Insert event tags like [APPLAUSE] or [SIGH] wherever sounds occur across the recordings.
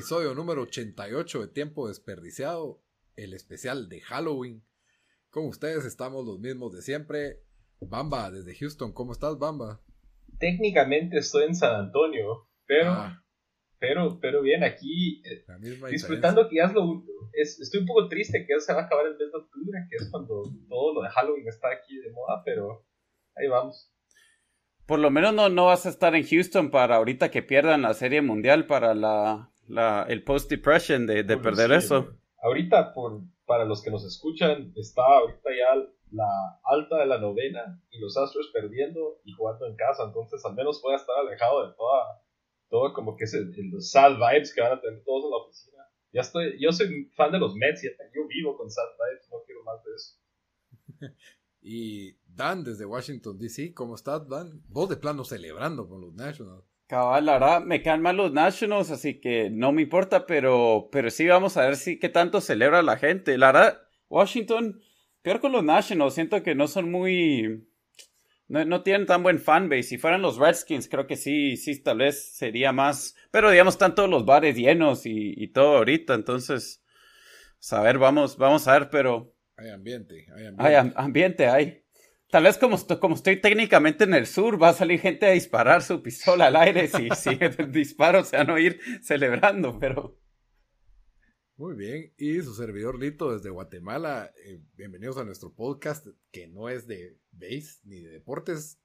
Episodio número 88 de Tiempo Desperdiciado, el especial de Halloween. Con ustedes estamos los mismos de siempre. Bamba, desde Houston, ¿cómo estás, Bamba? Técnicamente estoy en San Antonio, pero, ah. pero, pero bien, aquí eh, disfrutando que ya es lo es, estoy un poco triste que ya se va a acabar el mes de octubre, que es cuando todo lo de Halloween está aquí de moda, pero ahí vamos. Por lo menos no, no vas a estar en Houston para ahorita que pierdan la Serie Mundial para la, la el post-depression de, de perder eso. Ahorita, por, para los que nos escuchan, está ahorita ya la alta de la novena y los Astros perdiendo y jugando en casa, entonces al menos voy a estar alejado de toda, todo como que es el, los sad vibes que van a tener todos en la oficina. Ya estoy, yo soy fan de los Mets, yo vivo con sad vibes, no quiero más de eso. [LAUGHS] y Dan, desde Washington, D.C., ¿cómo estás, Dan? Vos de plano celebrando con los Nationals. Cabal, la verdad, me caen mal los Nationals, así que no me importa, pero, pero sí vamos a ver si qué tanto celebra la gente. La verdad, Washington, peor con los Nationals, siento que no son muy... No, tienen tan buen fanbase. Si fueran los Redskins, creo que sí, sí, tal vez sería más. Pero digamos, están todos los bares llenos y, y todo ahorita, entonces. Pues, a ver, vamos, vamos a ver, pero. Hay ambiente, hay ambiente. Hay ambiente, hay. Tal vez como, como estoy técnicamente en el sur, va a salir gente a disparar su pistola al aire si, si [LAUGHS] disparo se van a ir celebrando, pero... Muy bien, y su servidor Lito desde Guatemala, eh, bienvenidos a nuestro podcast que no es de base ni de deportes,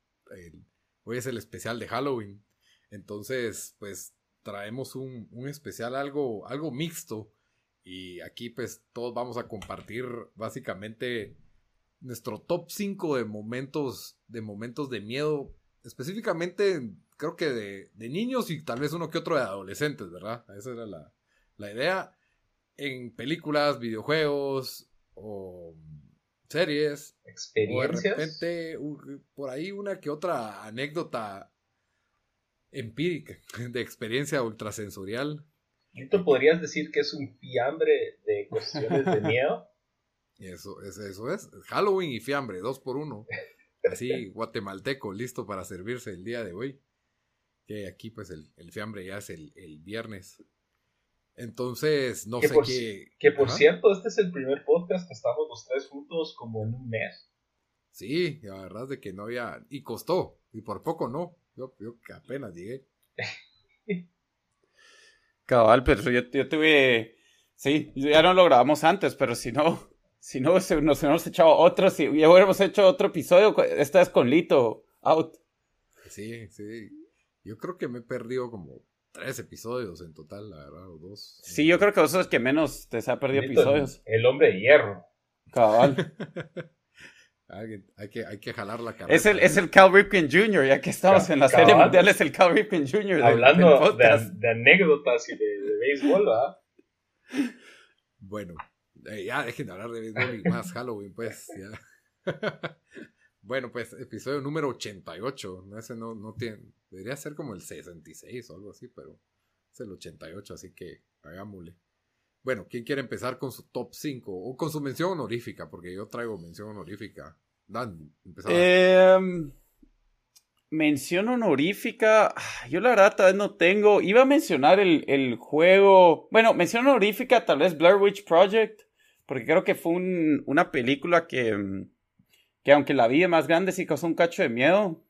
hoy es el especial de Halloween, entonces pues traemos un, un especial algo, algo mixto. Y aquí pues todos vamos a compartir básicamente nuestro top 5 de momentos, de momentos de miedo, específicamente creo que de, de, niños y tal vez uno que otro de adolescentes, ¿verdad? Esa era la, la idea. En películas, videojuegos o series. Experiencias. O de repente, por ahí una que otra anécdota empírica, [LAUGHS] de experiencia ultrasensorial. ¿Tú podrías decir que es un fiambre de cuestiones de miedo? Eso, eso, es. Halloween y fiambre, dos por uno. Así, guatemalteco, listo para servirse el día de hoy. Que aquí, pues, el, fiambre ya es el, viernes. Entonces, no sé qué. Que por cierto, este es el primer podcast que estamos los tres juntos como en un mes. Sí, la verdad es de que no había. Y costó, y por poco no. Yo, yo que apenas llegué. Cabal, pero yo, yo tuve. Sí, ya no lo grabamos antes, pero si no, si no, nos hubiéramos echado otro, si ya hubiéramos hecho otro episodio, esta vez con Lito, out. Sí, sí. Yo creo que me he perdido como tres episodios en total, la verdad, o dos. Sí, yo creo que vos sos que menos te se ha perdido episodios. El, hombre de hierro. Cabal. [LAUGHS] hay, que, hay que jalar la cabeza. Es el, es el Cal Ripken Jr., ya que estamos en la serie mundial, es el Cal Ripken Jr. Hablando de, anécdotas y de, de béisbol, ¿verdad? Bueno, eh, ya dejen de hablar de béisbol más Halloween, pues. [LAUGHS] bueno, pues episodio número 88. Ese no, no tiene. Debería ser como el 66 o algo así, pero es el 88, así que hagámosle. Bueno, ¿quién quiere empezar con su top 5? O con su mención honorífica, porque yo traigo mención honorífica. Dan, empezamos. Em, mención honorífica. Ah, yo la verdad tal no tengo. Iba a mencionar el, el juego. Bueno, mención honorífica, tal vez Blair Witch Project. Porque creo que fue una película que, que aunque la vi más grande sí causó un cacho de miedo.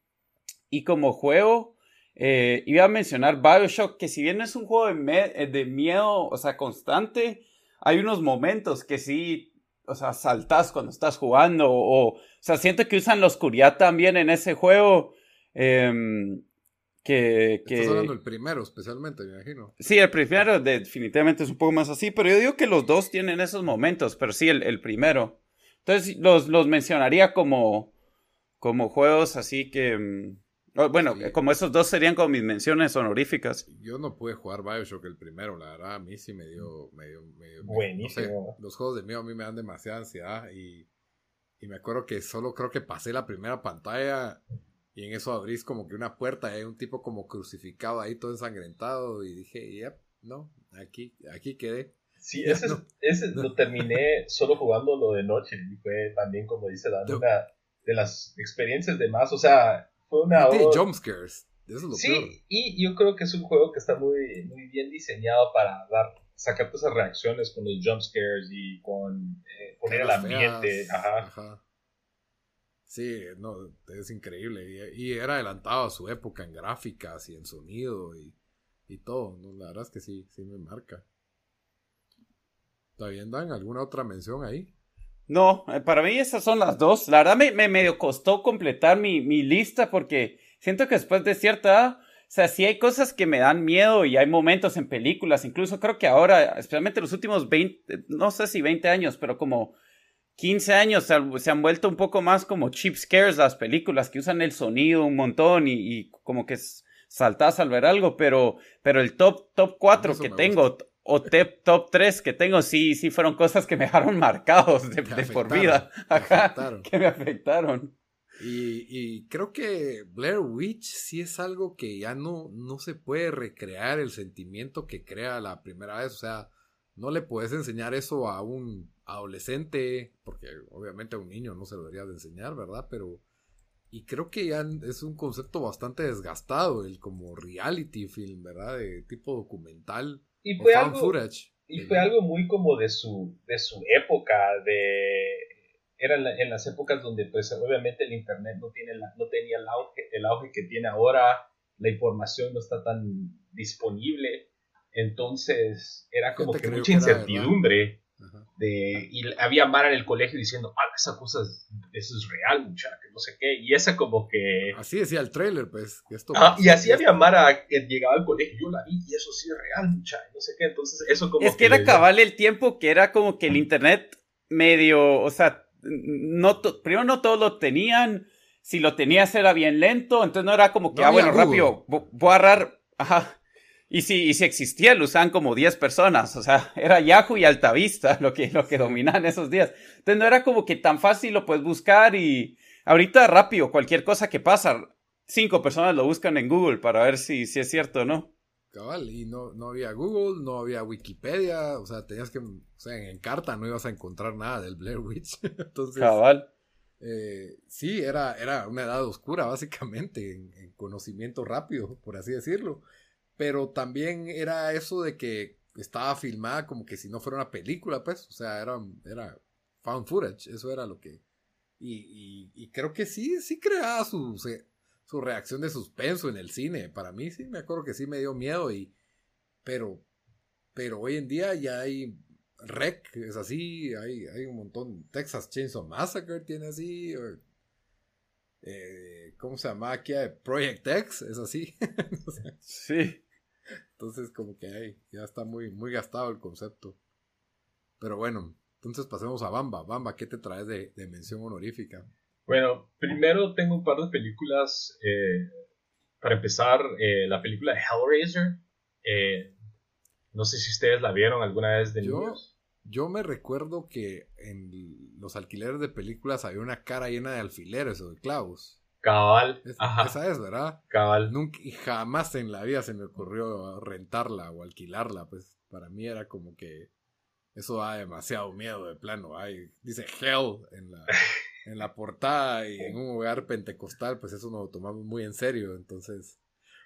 y como juego, eh, iba a mencionar Bioshock, que si bien es un juego de, eh, de, miedo, o sea, constante, hay unos momentos que sí, o sea, saltas cuando estás jugando, o, o sea, siento que usan la oscuridad también en ese juego. Em, que, que... Estás hablando del primero, especialmente, me imagino. Sí, el primero definitivamente es un poco más así, pero yo digo que los dos tienen esos momentos, pero sí, el, el primero. Entonces, los, los mencionaría como, como juegos así que... Mm, bueno, como esos dos serían como mis menciones honoríficas. Yo no pude jugar Bioshock el primero, la verdad, a mí sí me dio... Me Buenísimo. los juegos de miedo a mí me dan demasiada ansiedad y, y me acuerdo que solo creo que pasé la primera pantalla y en eso abrís como que una puerta y hay un tipo como crucificado ahí todo ensangrentado y dije, yep, no, aquí, aquí quedé. Sí, ese, ese lo terminé solo jugando lo de noche y fue también, como dice la una de las experiencias de más, o sea, fue una... Tiene jumpscares, eso es lo sí, y yo creo que es un juego que está muy, muy bien diseñado para dar sacar esas reacciones con los jumpscares y con eh, poner el ambiente. ajá. ajá. Sí, no, es increíble. Y, era adelantado a su época en gráficas y en sonido y, y todo. La verdad es que sí, sí me marca. ¿Está bien, Dan? ¿Alguna otra mención ahí? No, eh, para mí esas son las dos. La verdad me, me medio costó completar mi, mi, lista porque siento que después de cierta edad, o sea, sí hay cosas que me dan miedo y hay momentos en películas, incluso creo que ahora, especialmente los últimos 20, no sé si 20 años, pero como 15 años se, han vuelto un poco más como cheap scares las películas que usan el sonido un montón y, como que saltas al ver algo, pero, pero el top, top 4 que tengo o top, top 3 que tengo sí, sí fueron cosas que me dejaron marcados de, por vida, que me afectaron. Y, y, creo que Blair Witch sí es algo que ya no, no se puede recrear el sentimiento que crea la primera vez, o sea, no le puedes enseñar eso a un adolescente, porque obviamente a un niño no se lo debería de enseñar, ¿verdad? Pero... Y creo que ya es un concepto bastante desgastado, el como reality film, ¿verdad? De tipo documental. Y fue, algo, y fue algo muy como de su, de su época, de... Era en, las épocas donde pues obviamente el internet no, tiene no tenía el auge, el auge que tiene ahora, la información no está tan disponible, entonces era como que mucha incertidumbre de, y había Mara en el colegio diciendo, ah, esa cosa es, eso es real, muchacha, no sé qué. Y esa como que... Así decía el trailer, pues. Esto y así había Mara que llegaba al colegio, yo la vi y eso sí es real, muchacha, no sé qué. Entonces eso como... Es que, era cabal el tiempo que era como que el internet medio, o sea, no primero no todos lo tenían, si lo tenías era bien lento, entonces no era como que, ah, bueno, rápido, voy a agarrar, ajá y si, si existía, lo usaban como 10 personas. O sea, [LAUGHS] era Yahoo y Altavista lo que, lo que dominaban esos días. Entonces no era como que tan fácil lo puedes buscar y ahorita rápido, cualquier cosa que pasa, cinco personas lo buscan en Google para ver si, si es cierto o no. Cabal, y no, no había Google, no había Wikipedia, o sea, tenías que, o sea, en carta no ibas a encontrar nada del Blair Witch. [LAUGHS] Entonces, Cabal. Eh, sí, era, era una edad oscura, básicamente, en conocimiento rápido, por así decirlo. Pero también era eso de que estaba filmada como que si no fuera una película, pues. O sea, era, era found footage. Eso era lo que. Y, y, creo que sí, sí creaba su, su reacción de suspenso en el cine. Para mí sí, me acuerdo que sí me dio miedo. Y, pero, pero hoy en día ya hay Rec, es así. Hay, hay un montón. Texas Chainsaw Massacre tiene así. Eh, ¿Cómo se llama aquí? Project X, es así. [LAUGHS] sí. Entonces, como que ahí ya está muy, muy gastado el concepto. Pero bueno, entonces pasemos a Bamba. Bamba, ¿qué te traes de, mención honorífica? Bueno, primero tengo un par de películas. Eh, para empezar, eh, la película de Hellraiser. Eh, no sé si ustedes la vieron alguna vez de yo, Yo me recuerdo que en los alquileres de películas había una cara llena de alfileres o de clavos. Cabal. Esa es, ¿verdad? Cabal. Nunca, y jamás en la vida se me ocurrió rentarla o alquilarla. Pues para mí era como que eso da demasiado miedo de plano. Hay, dice Hell en la, [LAUGHS] en la portada y en un hogar pentecostal, pues eso nos lo tomamos muy en serio. Entonces,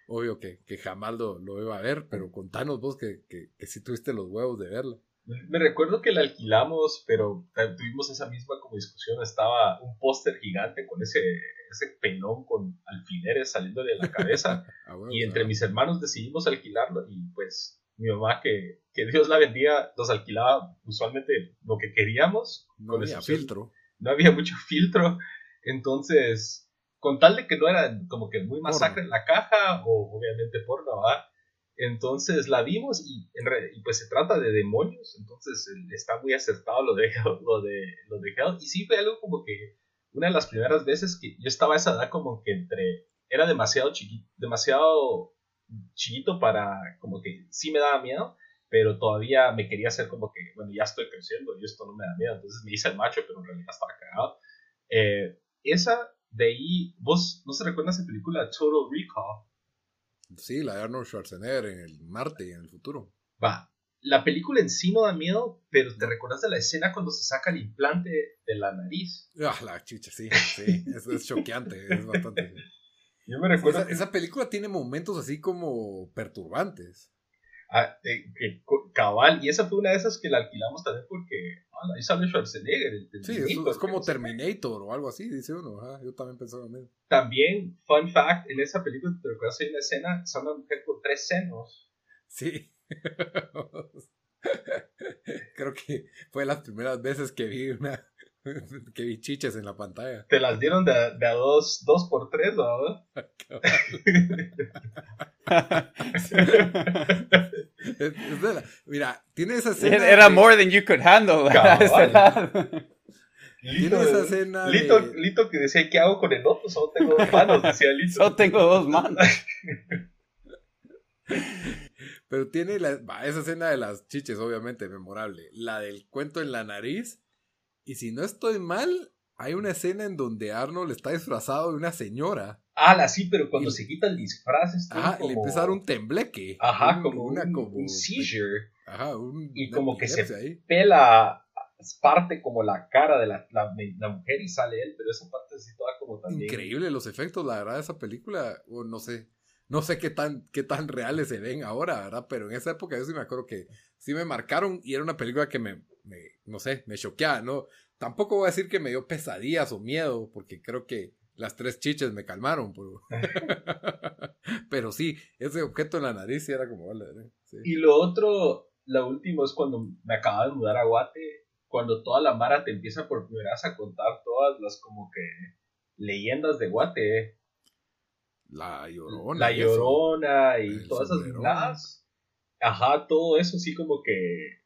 obvio que, que jamás lo, lo, iba a ver, pero contanos vos que, que, que sí tuviste los huevos de verlo. Me recuerdo que la alquilamos, pero tuvimos esa misma como discusión. Estaba un póster gigante con ese ese pelón con alfileres saliendo de la cabeza. [LAUGHS] Ah, y entre mis hermanos decidimos alquilarlo y pues mi mamá, que, que Dios la bendiga, nos alquilaba usualmente lo que queríamos. No había filtro. No había mucho [LAUGHS] filtro. Entonces, con tal de que no era como que muy masacre en la caja, o obviamente porno, ¿verdad? Entonces la vimos y, y, pues se trata de demonios, entonces está muy acertado lo de, [LAUGHS] lo de, lo de Hell. Y sí fue algo como que una de las primeras veces que yo estaba a esa edad como que entre, era demasiado chiquito, demasiado chiquito para, como que sí me daba miedo, pero todavía me quería hacer como que, bueno, ya estoy creciendo y esto no me da miedo, entonces me hice el macho, pero en realidad estaba cagado. Eh, esa de ahí, vos no se recuerda esa película Total Recall, Sí, la de Arnold Schwarzenegger en el Marte y en el futuro. Va, la película en sí no da miedo, pero ¿te recuerdas de la escena cuando se saca el implante de la nariz? Ah, la chicha, sí, sí, es, es choqueante, es bastante. Yo me recuerdo. esa, película tiene momentos así como perturbantes. Ah, eh, cabal, y esa fue una de esas que la alquilamos también porque ah, ahí sale Schwarzenegger. sí, es, como Terminator o algo así, dice uno. yo también pensaba en eso. También, fun fact, en esa película, te recuerdas, hay una escena, es una mujer con tres senos. Sí. [LAUGHS] Creo que fue las primeras veces que vi una [LAUGHS] que vi chiches en la pantalla. Te las dieron de, de a dos, dos por tres, ¿no? [LAUGHS] mira, tiene esa escena. Era more than you could handle. Tiene esa escena. Lito, Lito, que decía, ¿qué hago con el otro? Solo tengo dos manos, decía Lito. Solo tengo dos manos. Pero tiene la, esa escena de las chiches, obviamente, memorable. La del cuento en la nariz. Y si no estoy mal, hay una escena en donde Arnold está disfrazado de una señora. Ah, sí, pero cuando se quita el disfraz está como... le empieza a dar un tembleque. Ajá, como, una, un, como un seizure. Ajá, un, y como que se pela parte como la cara de la, la, mujer y sale él, pero esa parte sí toda como también... Increíble los efectos, la verdad, de esa película, o no sé, no sé qué tan, qué tan reales se ven ahora, ¿verdad? Pero en esa época yo sí me acuerdo que sí me marcaron y era una película que me, no sé, me choqueaba, ¿no? Tampoco voy a decir que me dio pesadillas o miedo, porque creo que las tres chiches me calmaron, pero, [LAUGHS] pero sí, ese objeto en la nariz sí era como... Y lo otro, lo último es cuando me acababa de mudar a Guate, cuando toda la mara te empieza por primera vez a contar todas las como que leyendas de Guate. La Llorona. La Llorona y, todas esas las Ajá, todo eso sí como que...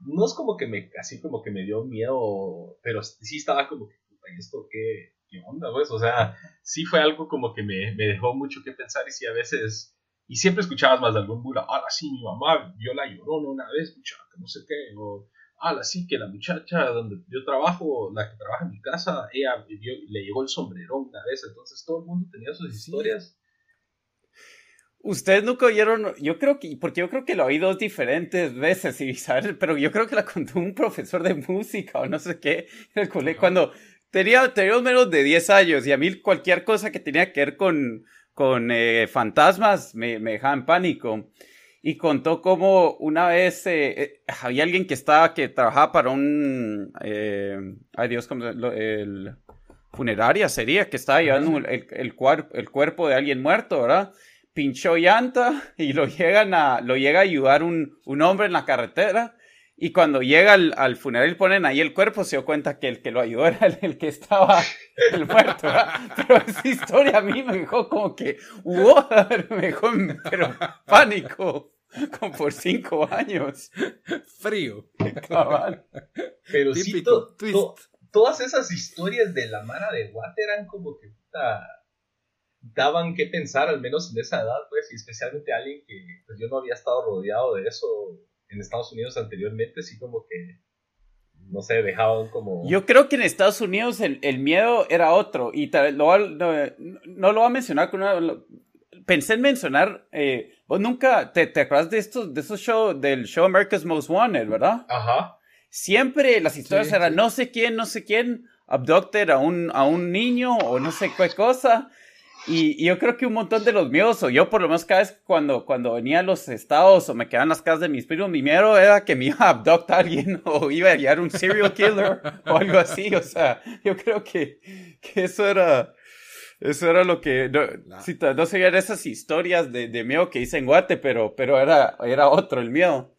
No es como que me, así como que me dio miedo, pero sí estaba como que, ¿esto qué, ¿qué onda, pues? O sea, sí fue algo como que me, me dejó mucho que pensar y sí a veces... Y siempre escuchabas más de algún bula, ah, sí, mi mamá vio la llorona una vez, muchacha, no sé qué, o, ah, sí, que la muchacha donde yo trabajo, la que trabaja en mi casa, ella le llegó el sombrerón una vez, entonces todo el mundo tenía sus historias. Ustedes nunca oyeron, yo creo que, porque yo creo que lo oí dos diferentes veces, y, ¿sabes? pero yo creo que la contó un profesor de música o no sé qué, en el colegio, cuando Tenía, menos de 10 años y a mí cualquier cosa que tenía que ver con, con eh, fantasmas me, me, dejaba en pánico. Y contó cómo una vez eh, eh, había alguien que estaba, que trabajaba para un, ay Dios, como el, funeraria sería, que estaba llevando el, el, el, cuerpo de alguien muerto, ¿verdad? Pinchó llanta [LAUGHS] y lo, llegan a, lo llega a ayudar un, un hombre en la carretera y cuando llega al, funeral y ponen ahí el cuerpo, se dio cuenta que el que lo ayudó [LAUGHS] era el, que estaba el muerto. Pero esa historia a mí me dejó como que, wow, [LAUGHS] me dejó pero pánico, [LAUGHS] como por cinco años. Frío. Pero sí, todas esas historias de la Mara de Watt eran como que daban que pensar, al menos en esa edad, pues, y especialmente alguien que pues, yo no había estado rodeado de eso en Estados Unidos anteriormente, sí como que, no sé, dejaban como... Yo creo que en Estados Unidos el, el miedo era otro, y lo, no, no, lo voy a mencionar con una... pensé en mencionar, eh, vos nunca, te, te acuerdas de estos, de esos shows, del show America's Most Wanted, ¿verdad? Ajá. Siempre las historias eran no sé quién, no sé quién, abducted a un, a un niño o no sé qué cosa. Y, yo creo que un montón de los míos, o yo por lo menos cada vez cuando, cuando venía a los estados o me quedaban las casas de mis primos, mi miedo era que me iba a abductar a alguien [LAUGHS] o iba a guiar un serial killer o algo así. O sea, yo creo que, que eso era, Eso era lo que. No, no seguían esas historias de, de, miedo que hice en Guate, pero, pero era, era otro el miedo.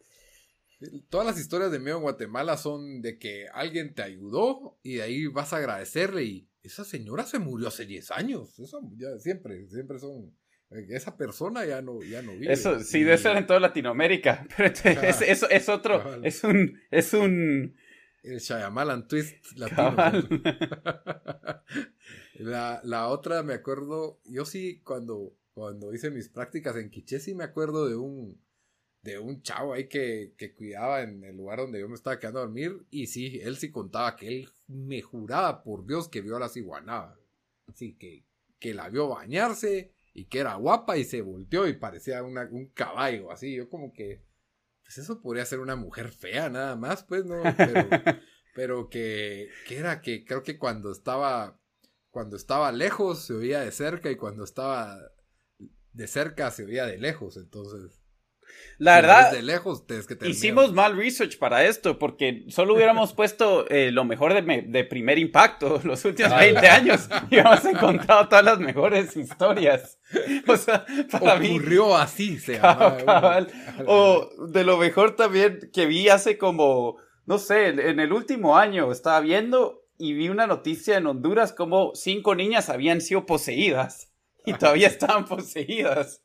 Todas las historias de miedo en Guatemala son de que alguien te ayudó y de ahí vas a agradecerle y esa señora se murió hace 10 años. Eso ya siempre, siempre son esa persona ya no, ya no vive. Eso sí, debe ser en toda Latinoamérica. [LAUGHS] Pero es, eso es otro, es un, es un. El Shyamalan twist latino. [LAUGHS] [LAUGHS] la, la otra me acuerdo, yo sí cuando, cuando hice mis prácticas en Quiché sí me acuerdo de un, de un chavo ahí que, que cuidaba en el lugar donde yo me estaba quedando a dormir y sí, él sí contaba que él me juraba por Dios que vio a la ciguanaba. Así que, que la vio bañarse y que era guapa y se volteó y parecía un caballo, así. Yo como que, pues eso podría ser una mujer fea nada más, pues, ¿no? Pero, [LAUGHS] pero que, que era que creo que cuando estaba, cuando estaba lejos se oía de cerca y cuando estaba de cerca se oía de lejos, entonces... La verdad, de lejos, que hicimos mal research para esto, porque solo hubiéramos [LAUGHS] puesto eh, lo mejor de, primer impacto [LAUGHS] los últimos 20 años y hubiéramos encontrado todas las mejores historias. [LAUGHS] O sea, para Ocurrió así, se O de lo mejor también que vi hace como, no sé, en el último año estaba viendo y vi una noticia en Honduras como cinco niñas habían sido poseídas y todavía [LAUGHS] estaban poseídas.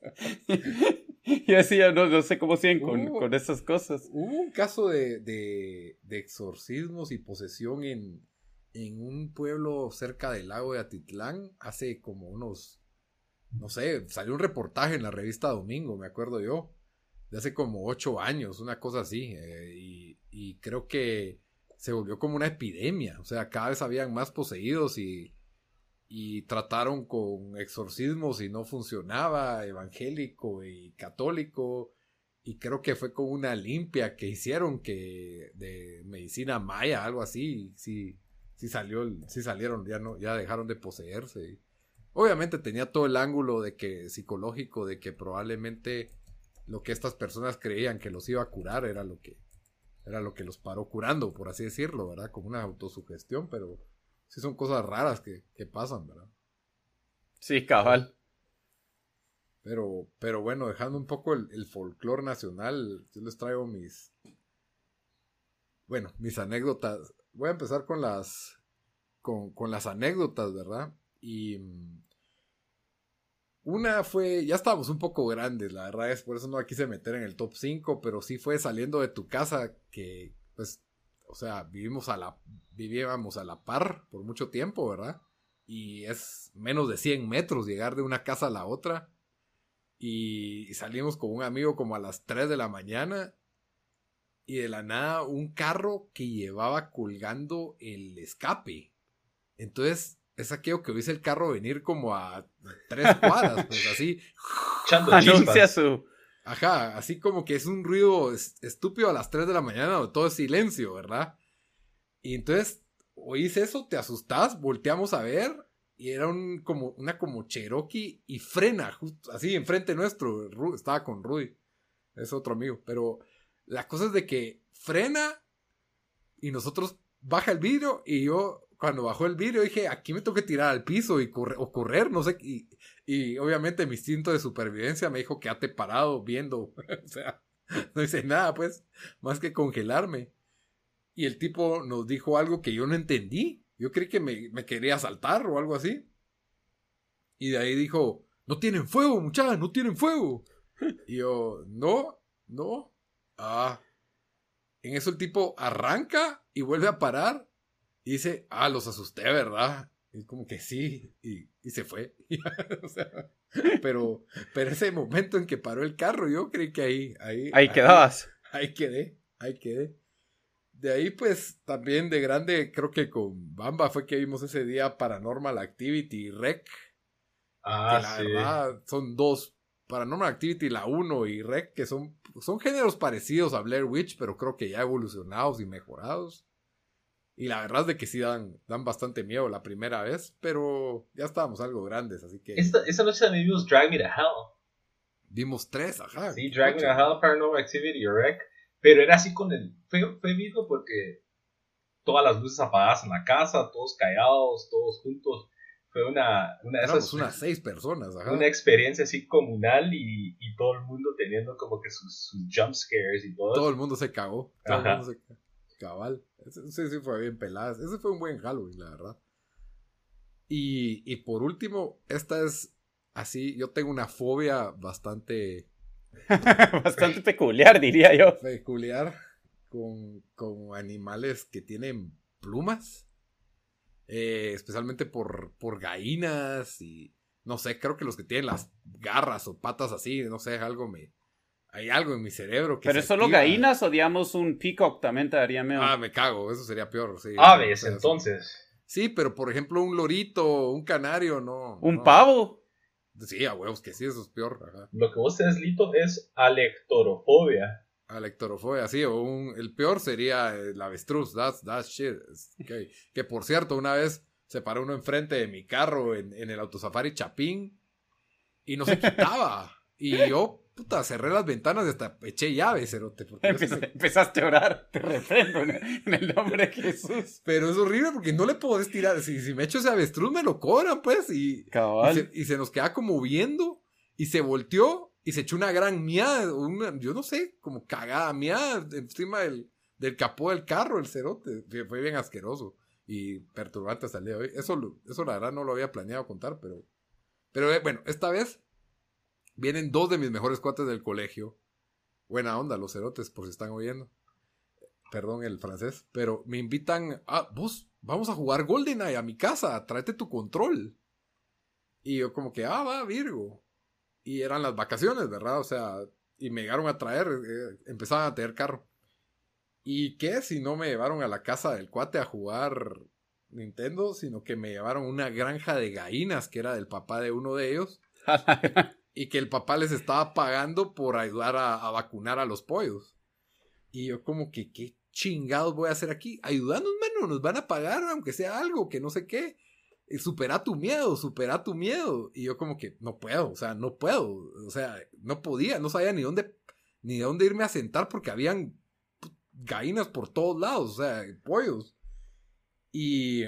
[LAUGHS] Yo decía, no, no sé cómo siguen con, con esas cosas. Hubo un caso de, de, de exorcismos y posesión en, en un pueblo cerca del lago de Atitlán hace como unos, no sé, salió un reportaje en la revista Domingo, me acuerdo yo, de hace como ocho años, una cosa así, eh, y, y creo que se volvió como una epidemia, o sea, cada vez habían más poseídos y y trataron con exorcismos y no funcionaba, evangélico y católico, y creo que fue con una limpia que hicieron que de medicina maya, algo así, sí, sí salió, sí salieron, ya no, ya dejaron de poseerse. Obviamente tenía todo el ángulo de que psicológico, de que probablemente lo que estas personas creían que los iba a curar era lo que era lo que los paró curando, por así decirlo, ¿verdad? Como una autosugestión, pero sí son cosas raras que, pasan, ¿verdad? Sí, cabal. Pero, pero bueno, dejando un poco el, el folclore nacional, yo les traigo mis. Bueno, mis anécdotas. Voy a empezar con las. Con, con las anécdotas, ¿verdad? Y. Una fue. Ya estábamos un poco grandes, la verdad es, por eso no la quise meter en el top 5, pero sí fue saliendo de tu casa que, pues, o sea, vivimos a la, vivíamos a la par por mucho tiempo, ¿verdad? Y es menos de 100 metros llegar de una casa a la otra. Y salimos con un amigo como a las 3 de la mañana. Y de la nada un carro que llevaba colgando el escape. Entonces es aquello que ves el carro venir como a tres cuadras, pues así. [LAUGHS] Anuncia su, Ajá, así como que es un ruido estúpido a las 3 de la mañana donde todo es silencio, ¿verdad? Y entonces oís eso, te asustás, volteamos a ver y era un, como, una como Cherokee y frena, justo así enfrente nuestro, estaba con Rudy, es otro amigo, pero la cosa es de que frena y nosotros baja el vidrio y yo cuando bajó el vidrio dije, aquí me tengo que tirar al piso y correr, o correr, no sé, y, y obviamente mi instinto de supervivencia me dijo, quédate parado viendo. [LAUGHS] o sea, no hice nada, pues, más que congelarme. Y el tipo nos dijo algo que yo no entendí. Yo creí que me, me quería saltar o algo así. Y de ahí dijo, no tienen fuego, muchachos, no tienen fuego. [LAUGHS] Y yo, no, no. Ah. En eso el tipo arranca y vuelve a parar. Y dice, ah, los asusté, ¿verdad? Y como que sí, y, se fue. [LAUGHS] pero, pero ese momento en que paró el carro, yo creí que ahí. Ahí, ahí quedabas. Ahí, quedé, ahí quedé. De ahí, pues, también de grande, creo que con Bamba fue que vimos ese día Paranormal Activity Rec. Ah, que la verdad son dos. Paranormal Activity, la 1 y Rec, que son, son géneros parecidos a Blair Witch, pero creo que ya evolucionados y mejorados. Y la verdad es de que sí dan, dan bastante miedo la primera vez, pero ya estábamos algo grandes, así que... Esta, esa noche también vimos Drag Me to Hell. Vimos tres, ajá. Sí, Drag Me to Hell, Paranormal Activity Wreck. Pero era así con el... Fue, fue visto porque todas las luces apagadas en la casa, todos callados, todos juntos. fue una, una de esas. unas seis personas, Una experiencia así comunal y, y, todo el mundo teniendo como que sus, sus, jump scares y todo. Todo el mundo se cagó. Todo el mundo se cabal. Ese sí fue bien pelado. Ese fue un buen Halloween, la verdad. Y, y por último, esta es así. Yo tengo una fobia bastante. [LAUGHS] bastante peculiar, diría yo. Peculiar. Con, con animales que tienen plumas. Eh, especialmente por, por gallinas y no sé, creo que los que tienen las garras o patas así, no sé, algo me... Hay algo en mi cerebro que... ¿Pero es solo gallinas o digamos un peacock también te daría miedo? Ah, me cago, eso sería peor, sí. Aves, entonces. Sí, pero por ejemplo un lorito, un canario, no. ¿Un pavo? Sí, a huevos que sí, eso es peor. Lo que vos tenés, Lito, es alectorofobia. Alectorofobia, sí, o un, el peor sería el avestruz, that's, that's shit. Que por cierto, una vez se paró uno enfrente de mi carro en, en el autosafari Chapín y no se [LAUGHS] quitaba. y yo, puta, cerré las ventanas y hasta eché llaves, cerote. Empezaste a orar, te reprendo en el nombre de Jesús. Pero es horrible porque no le puedo tirar. Si, si me echo ese avestruz, me lo cobran, pues. Y, y se, y, se, nos queda como viendo y se volteó y se echó una gran miada, yo no sé, como cagada miada encima del, del capó del carro, el cerote. Fue bien asqueroso y perturbante hasta el día de hoy. Eso, eso la verdad no lo había planeado contar, pero... Pero eh, bueno, esta vez vienen dos de mis mejores cuates del colegio. Buena onda, los cerotes, por si están oyendo. Perdón el francés. Pero me invitan a... Vos, vamos a jugar GoldenEye a mi casa, tráete tu control. Y yo como que, ah, va, Virgo y eran las vacaciones, ¿verdad? O sea, y me llegaron a traer, eh, empezaban a tener carro. ¿Y qué si no me llevaron a la casa del cuate a jugar Nintendo, sino que me llevaron una granja de gallinas que era del papá de uno de ellos? [LAUGHS] y que el papá les estaba pagando por ayudar a, vacunar a los pollos. Y yo como que, ¿qué chingados voy a hacer aquí? Ayudando, mano, nos van a pagar aunque sea algo, que no sé qué supera tu miedo, supera tu miedo. Y yo como que no puedo, o sea, no puedo, o sea, no podía, no sabía ni dónde, ni dónde irme a sentar porque habían gallinas por todos lados, o sea, pollos. Y,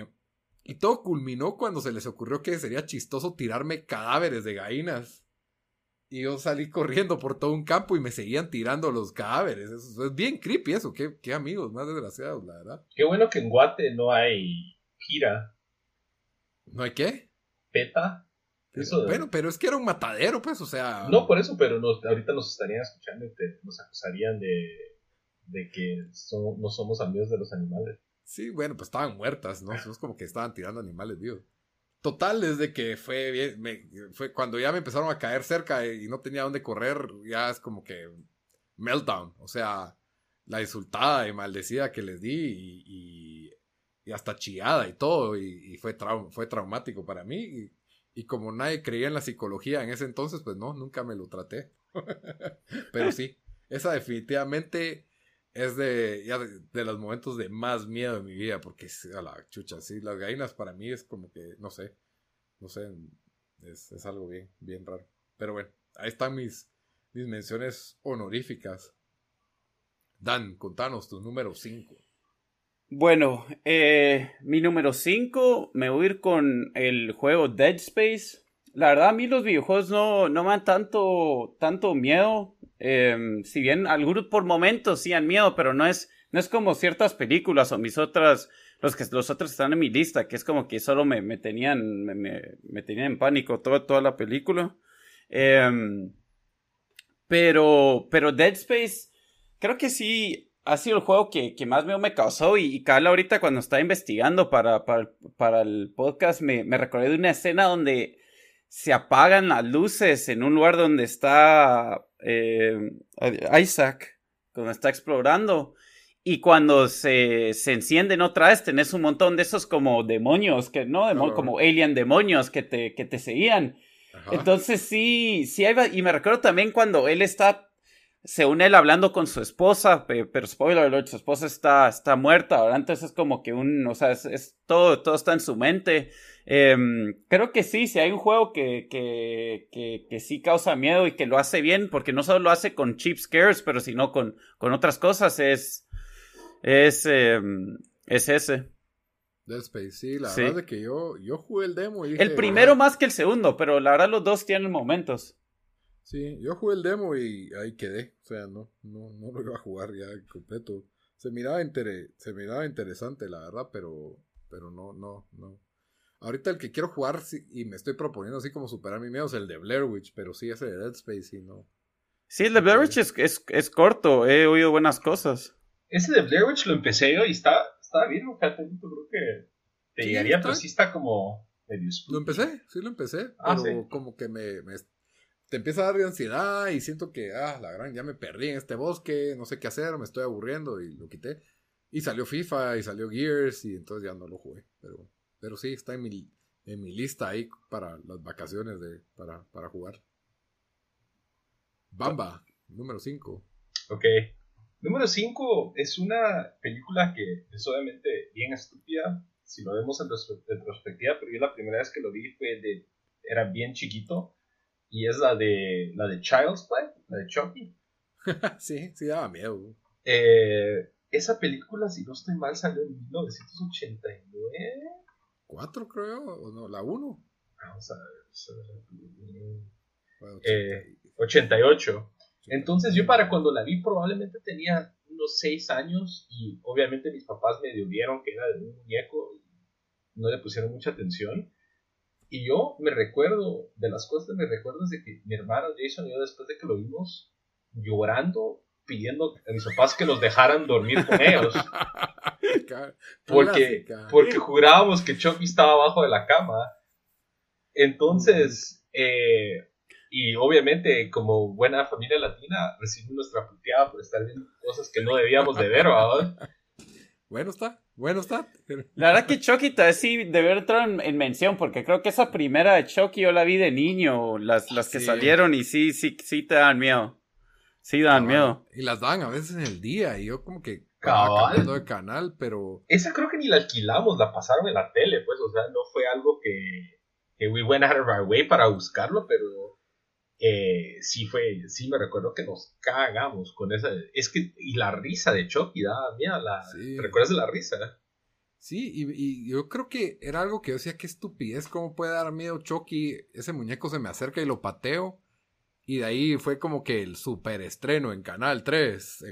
y todo culminó cuando se les ocurrió que sería chistoso tirarme cadáveres de gallinas. Y yo salí corriendo por todo un campo y me seguían tirando los cadáveres. Eso, es bien creepy eso. Qué, qué amigos más desgraciados, la verdad. Qué bueno que en Guate no hay gira. ¿No hay qué? PETA. Eso bueno, pero es que era un matadero, pues, o sea. No, por eso, pero ahorita nos estarían escuchando y nos acusarían de, de que no somos amigos de los animales. Sí, bueno, pues estaban muertas, ¿no? Es como que estaban tirando animales vivos. Total, desde que fue bien, cuando ya me empezaron a caer cerca y no tenía dónde correr, ya es como que meltdown, o sea, la insultada y maldecida que les di y y hasta chillada y todo, y, fue, fue traumático para mí. Y, como nadie creía en la psicología en ese entonces, pues no, nunca me lo traté. [LAUGHS] Pero sí, esa definitivamente es de, de, los momentos de más miedo de mi vida, porque a la chucha, sí, las gallinas para mí es como que, no sé, no sé, es, es algo bien, bien raro. Pero bueno, ahí están mis, mis menciones honoríficas. Dan, contanos tu número 5. Bueno, eh, mi número 5 me voy a ir con el juego Dead Space. La verdad, a mí los videojuegos no, no me dan tanto, tanto miedo. Em, si bien algunos por momentos sí han miedo, pero no es, no es como ciertas películas o mis otras, los que los otros están en mi lista, que es como que solo me, me tenían, me, me, tenían en pánico toda, toda la película. Em, pero, pero Dead Space, creo que sí ha sido el juego que, que más me causó y, y Carla ahorita cuando estaba investigando para, para, para el podcast me, me, recordé de una escena donde se apagan las luces en un lugar donde está eh, Isaac, cuando está explorando. Y cuando se, se, encienden otra vez, tenés un montón de esos como demonios, que no, como alien demonios que te, que te seguían. Entonces sí, sí hay, y me recuerdo también cuando él está se une él hablando con su esposa, pero spoiler alert, su esposa está, está muerta, ahora entonces es como que un, o sea, es, todo, todo está en su mente. Em, creo que sí, si hay un juego que, que, que, que, sí causa miedo y que lo hace bien, porque no solo lo hace con cheap scares, pero sino con, con otras cosas, es, es, em, es ese. Dead Space, sí, la verdad es que yo, yo jugué el demo y dije, El primero más que el segundo, pero la verdad los dos tienen momentos. Sí, yo jugué el demo y ahí quedé. O sea, no, no, no lo iba a jugar ya completo. Se miraba, se miraba interesante, la verdad, pero, pero no, no, no. Ahorita el que quiero jugar y me estoy proponiendo así como superar mi miedo es el de Blair Witch, pero sí ese de Dead Space y no. Sí, el de Blair Witch es, es, corto, he oído buenas cosas. Ese de Blair Witch lo empecé yo y está, está bien, fíjate, creo que te llegaría, pero sí está como medio Lo empecé, sí lo empecé, ah, pero como que me, me, te empieza a dar de ansiedad y siento que, ah, la gran, ya me perdí en este bosque, no sé qué hacer, me estoy aburriendo y lo quité. Y salió FIFA y salió Gears y entonces ya no lo jugué, pero, pero sí, está en mi, en mi lista ahí para las vacaciones de, para, para jugar. Bamba, número 5. Ok. Número 5 es una película que es obviamente bien estúpida si lo vemos en retrospectiva, pero yo la primera vez que lo vi fue de, era bien chiquito y es la de la de Child's Play, la de Chucky. [LAUGHS] sí, sí daba miedo. Eh, esa película, si no estoy mal, salió en 1989. ¿Cuatro creo? ¿O no? ¿La 1? Vamos a ver. 88. Entonces yo para cuando la vi probablemente tenía unos 6 años y obviamente mis papás me vieron que era de un muñeco y no le pusieron mucha atención. Y yo me recuerdo, de las cosas que me recuerdo es de que mi hermano Jason y yo después de que lo vimos llorando, pidiendo a mis papás que nos dejaran dormir con ellos. [LAUGHS] porque, porque jurábamos que Chucky estaba abajo de la cama. Entonces, eh, y obviamente, como buena familia latina, recibimos nuestra puteada por estar viendo cosas que no debíamos de ver, ¿verdad? Bueno está, bueno está. [LAUGHS] La verdad que Chucky sí debe entrar en, mención, porque creo que esa primera de Chucky yo la vi de niño, las, las que salieron y sí, sí, sí te dan miedo. Sí dan miedo. Y las dan a veces en el día y yo como que cambiando de canal, pero... Esa creo que ni la alquilamos, la pasaron en la tele, pues, o sea, no fue algo que, que we went out of our way para buscarlo, pero eh, sí fue, sí me recuerdo que nos cagamos con esa, es que, y la risa de Chucky, da mía, la, ¿recuerdas de la risa? Sí, y, yo creo que era algo que yo decía, qué estupidez, ¿cómo puede dar miedo Chucky? Ese muñeco se me acerca y lo pateo, y de ahí fue como que el super estreno en Canal 3,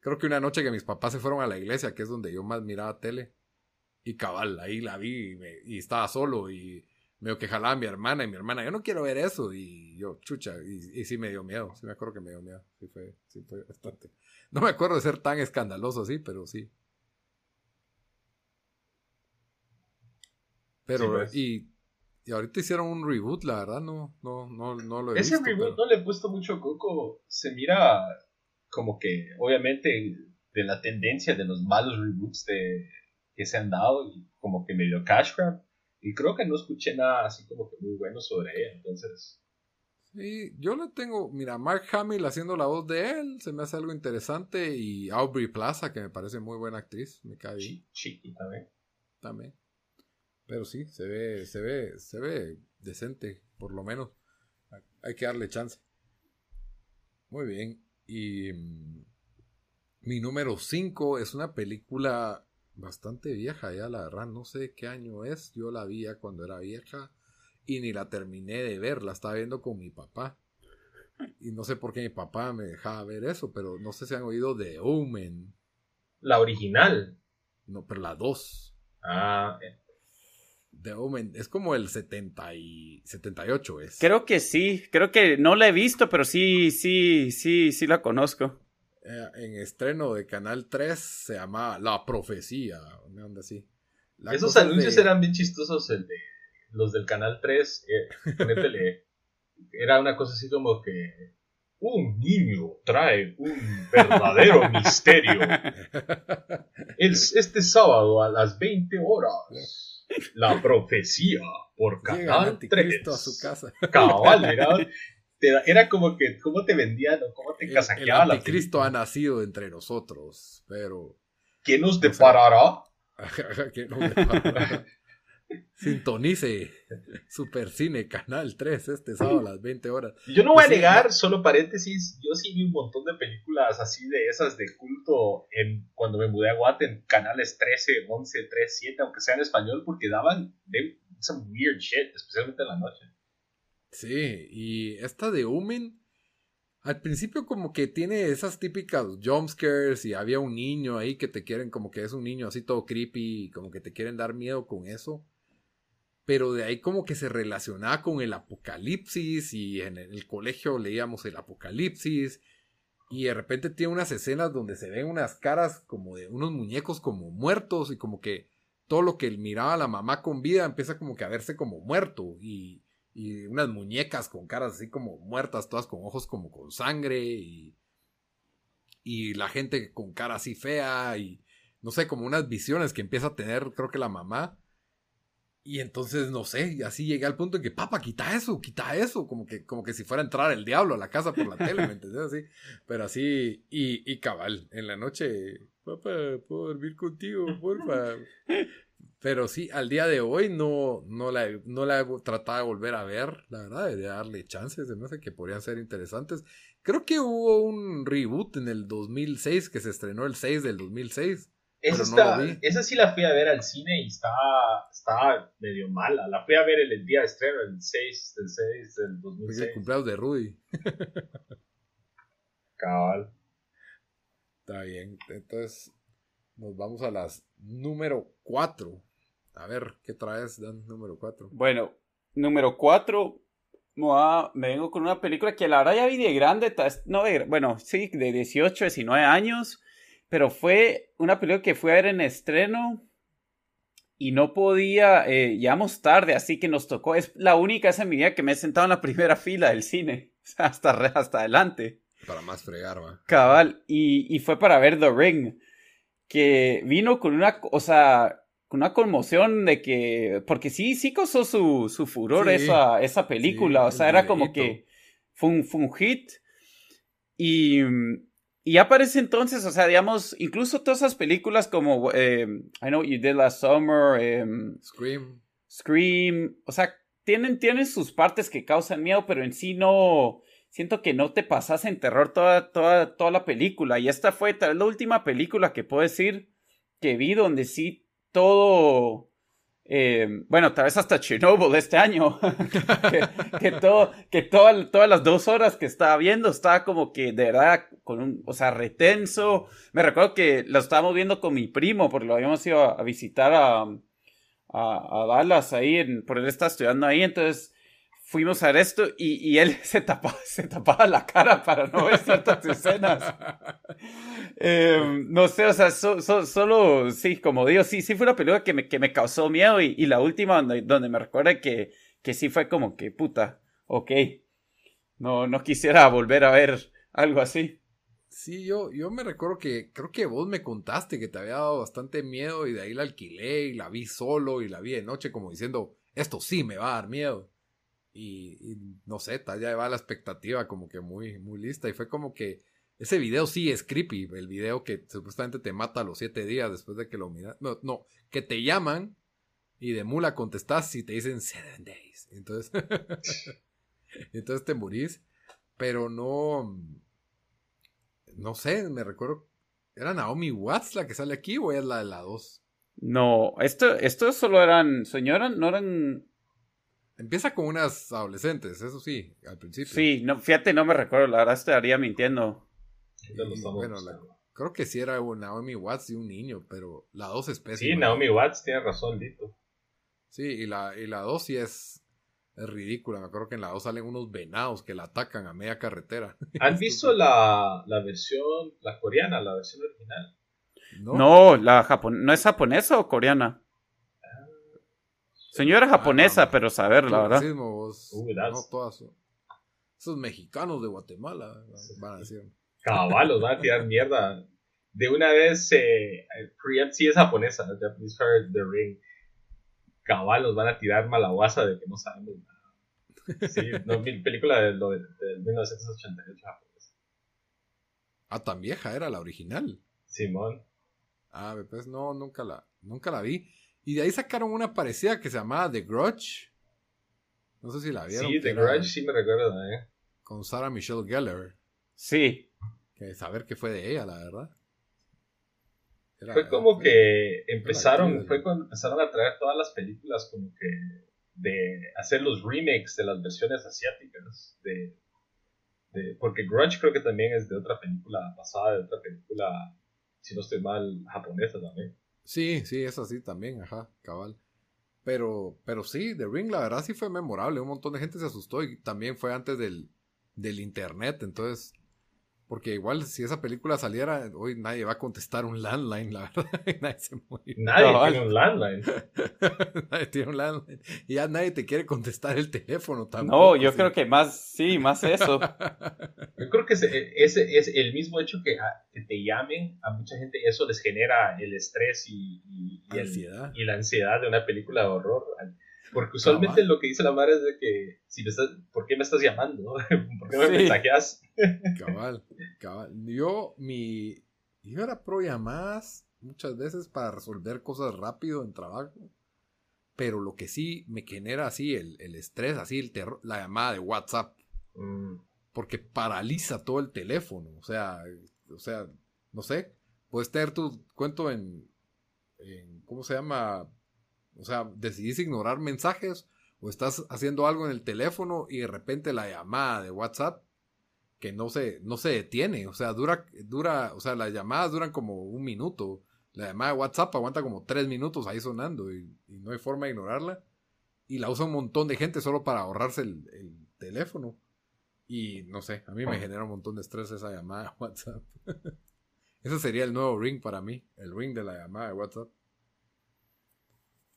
creo que una noche que mis papás se fueron a la iglesia, que es donde yo más miraba tele, y cabal, ahí la vi, y estaba solo, y medio que jalaba a mi hermana y mi hermana, yo no quiero ver eso. Y yo, chucha, y, sí me dio miedo, sí me acuerdo que me dio miedo. Sí fue, sí fue bastante. No me acuerdo de ser tan escandaloso así, pero sí. Pero, pues. y, y, ahorita hicieron un reboot, la verdad, no, no, no, no lo he Ese reboot no le he puesto mucho coco. Se mira como que, obviamente, de la tendencia de los malos reboots de, que se han dado y como que medio cash grab y creo que no escuché nada así como que muy bueno sobre ella, entonces... Sí, yo le tengo, mira, Mark Hamill haciendo la voz de él, se me hace algo interesante, y Aubrey Plaza, que me parece muy buena actriz, me cae bien. Chiqui también. También. Pero sí, se ve, se ve, se ve decente, por lo menos. Hay que darle chance. Muy bien. Y mm, mi número 5 es una película bastante vieja ya, la verdad. No sé qué año es. Yo la vi ya cuando era vieja y ni la terminé de ver. La estaba viendo con mi papá. Y no sé por qué mi papá me dejaba ver eso, pero no sé si han oído de Omen. La original. No, pero la 2. Ah. The Omen. Es como el 70 y 78 es. Creo que sí. Creo que no la he visto, pero sí, sí, sí, sí la conozco. Eh, en estreno de Canal 3 se llamaba La Profecía, onda así. Esos anuncios eran bien chistosos, el de los del Canal 3. Eh, [LAUGHS] era una cosa así como que un niño trae un verdadero [LAUGHS] misterio. este sábado a las 20 horas. La profecía por Canal 3. a su casa. Cabal, era, era como que, ¿cómo te vendían o cómo te casaqueaban? El Cristo ha nacido entre nosotros, pero... ¿Quién nos deparará? [LAUGHS] ¿Quién nos deparará? [LAUGHS] Sintonice Super Cine Canal 3 este sábado a las 20 horas. Yo no voy a Pues negar, solo paréntesis, yo sí vi un montón de películas así de esas de culto en, cuando me mudé a Guate en canales 13, 11, 3, 7, aunque sea en español, porque daban de some weird shit, especialmente en la noche. Sí, y esta de Umen, al principio como que tiene esas típicas jumpscares y había un niño ahí que te quieren, como que es un niño así todo creepy, como que te quieren dar miedo con eso. Pero de ahí como que se relacionaba con el apocalipsis y en el colegio leíamos el apocalipsis y de repente tiene unas escenas donde se ven unas caras como de unos muñecos como muertos y como que todo lo que miraba la mamá con vida empieza como que a verse como muerto y, y unas muñecas con caras así como muertas, todas con ojos como con sangre y, y la gente con cara así fea y no sé, como unas visiones que empieza a tener creo que la mamá. Y entonces, no sé, y así llegué al punto en que, papá, quita eso, quita eso, como que, como que si fuera a entrar el diablo a la casa por la tele, ¿me entendés? Así, pero así, y, y cabal, en la noche, papá, ¿puedo dormir contigo, porfa? Pero sí, al día de hoy no, no, la, he- no la he tratado de volver a ver, la verdad, de darle chances, me hace que podrían ser interesantes. Creo que hubo un reboot en el 2006, que se estrenó el 6 del 2006. Esa, no está- vi. esa sí la fui a ver al cine y estaba, estaba medio mala. La fui a ver el, el día de estreno, el 6 del 6 del Fue el 2006. cumpleaños de Rudy. [LAUGHS] Cabal. Está bien. Entonces, nos vamos a las número 4. A ver, ¿qué traes, Dan? Número 4. Bueno, número 4. Me vengo con una película que la verdad ya vi de grande. No de- bueno, sí, de 18, 19 años. Pero fue una película que fui a ver en estreno. Y no podía, eh, llegamos tarde, así que nos tocó. Es la única vez en mi vida que me he sentado en la [LAUGHS] primera fila del cine. Hasta, hasta adelante. Para más fregar, va. Cabal, y, y fue para ver The Ring, que vino con una, o sea, una conmoción de que, porque sí, sí causó su, su furor Sí. esa, esa película, Sí, o sea, era como que fue un, fue un hit, y, y ya parece entonces, o sea, digamos, incluso todas esas películas como eh, I Know What You Did Last Summer, em, Scream. Scream, o sea, tienen, tienen sus partes que causan miedo, pero en sí no, siento que no te pasas en terror toda, toda, toda la película. Y esta fue tal vez la última película que puedo decir que vi donde sí todo, eh, bueno, tal vez hasta Chernobyl este año, [LAUGHS] que, todo, que toda- todas las dos horas que estaba viendo estaba como que de verdad con un, o sea, retenso. Me recuerdo que lo estábamos viendo con mi primo porque lo habíamos ido a, visitar a, a, a Dallas ahí, en, por él está estudiando ahí, entonces fuimos a ver esto y, y él [LAUGHS] se tapaba, se tapaba la cara para no ver ciertas escenas. Eh, no sé, o sea, so- so- solo, sí, como digo, sí, sí fue una película que me, que me causó miedo y, y la última donde, donde me recuerda que, que sí fue como que, puta, ok, no, no quisiera volver a ver algo así. Sí, yo, yo me recuerdo que creo que vos me contaste que te había dado bastante miedo y de ahí la alquilé y la vi solo y la vi de noche como diciendo, esto sí me va a dar miedo. Y, no sé, ya va la expectativa como que muy, muy lista y fue como que ese video sí es creepy, el video que supuestamente te mata a los siete días después de que lo miras. No, no, que te llaman y de mula contestas y te dicen seven days. Entonces, [LAUGHS] entonces te morís, pero no... No sé, me recuerdo. ¿Era Naomi Watts la que sale aquí o es la de la 2? No, esto, esto solo eran, señora, no eran, Empieza con unas adolescentes, eso sí, al principio. sí, no, fíjate, no me recuerdo, la verdad estaría mintiendo. Bueno, la- creo que sí era un Naomi Watts y un niño, pero la 2 es pésima. Sí, Naomi Watts tiene razón, Lito. Sí, y la, y la 2 sí es, es ridícula. Me acuerdo que en la 2 salen unos venados que la atacan a media carretera. [LAUGHS] ¿Han visto la, la versión, la coreana, la versión original? ¿No? No, la japon ¿no es japonesa o coreana? Señora japonesa, Ah, no. pero saber, la verdad. racismo, vos. Uy, that's- no todas. son- Esos mexicanos de Guatemala van a decir. Caballos, van a tirar mierda. De una vez, eh, Preempt sí es japonesa, Japanese Heard The Ring. Caballos van a tirar malaguasa de que no sabemos nada. Sí, no, mi película del, del 1988 japonesa. Ah, tan vieja era la original. Simón. Ah, pues no, nunca la, nunca la vi. Y de ahí sacaron una parecida que se llamaba The Grudge. No sé si la vieron. Sí, The Grudge sí me recuerda, ¿eh? Con Sarah Michelle Gellar. Sí. Que saber qué fue de ella, la verdad. fue como que empezaron, fue cuando empezaron a traer todas las películas como que de hacer los remakes de las versiones asiáticas de, de, porque Grudge creo que también es de otra película pasada, de otra película, si no estoy mal, japonesa también. Sí, sí, es así también, ajá, cabal. Pero, pero sí, The Ring la verdad sí fue memorable, un montón de gente se asustó y también fue antes del, del internet, entonces porque igual si esa película saliera, hoy nadie va a contestar un landline, la [LAUGHS] verdad. nadie se muere. Nadie tiene un landline. [LAUGHS] nadie tiene un landline. Y ya nadie te quiere contestar el teléfono tampoco. No, yo creo que más, sí, más eso. [LAUGHS] yo creo que ese, es el mismo hecho que, que, te llamen a mucha gente, eso les genera el estrés y, y, y la ansiedad de una película de horror. Porque usualmente lo que dice la madre es de que, si me estás, ¿por qué me estás llamando? [LAUGHS] ¿Por qué me mensajeas? cabal, cabal. Yo, mi, yo era pro llamadas muchas veces para resolver cosas rápido en trabajo. Pero lo que sí me genera así el, el estrés, así el terror, la llamada de WhatsApp. Mm. Porque paraliza todo el teléfono. O sea, o sea, no sé. Puedes tener tu cuento en, en ¿cómo se llama? O sea, decidís ignorar mensajes o estás haciendo algo en el teléfono y de repente la llamada de WhatsApp que no se, no se detiene. O sea, dura, dura, o sea, las llamadas duran como un minuto. La llamada de WhatsApp aguanta como tres minutos ahí sonando y, no hay forma de ignorarla. Y la usa un montón de gente solo para ahorrarse el, el teléfono. Y no sé, a mí me genera un montón de estrés esa llamada de WhatsApp. [LAUGHS] Ese sería el nuevo ring para mí, el ring de la llamada de WhatsApp.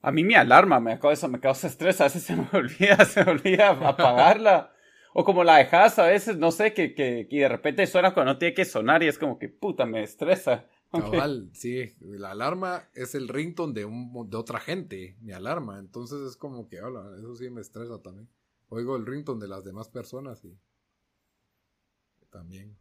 A mí mi alarma me causa, me causa estrés, a veces se me [LAUGHS] olvida, se me olvida apagarla. O como la dejas a veces, no sé, que, que, y de repente suena cuando no tiene que sonar y es como que puta, me estresa. [LAUGHS] Cabal, sí, la alarma es el ringtone de, un, de otra gente, mi alarma. Entonces es como que, hola, eso sí me estresa también. Oigo el ringtone de las demás personas y también.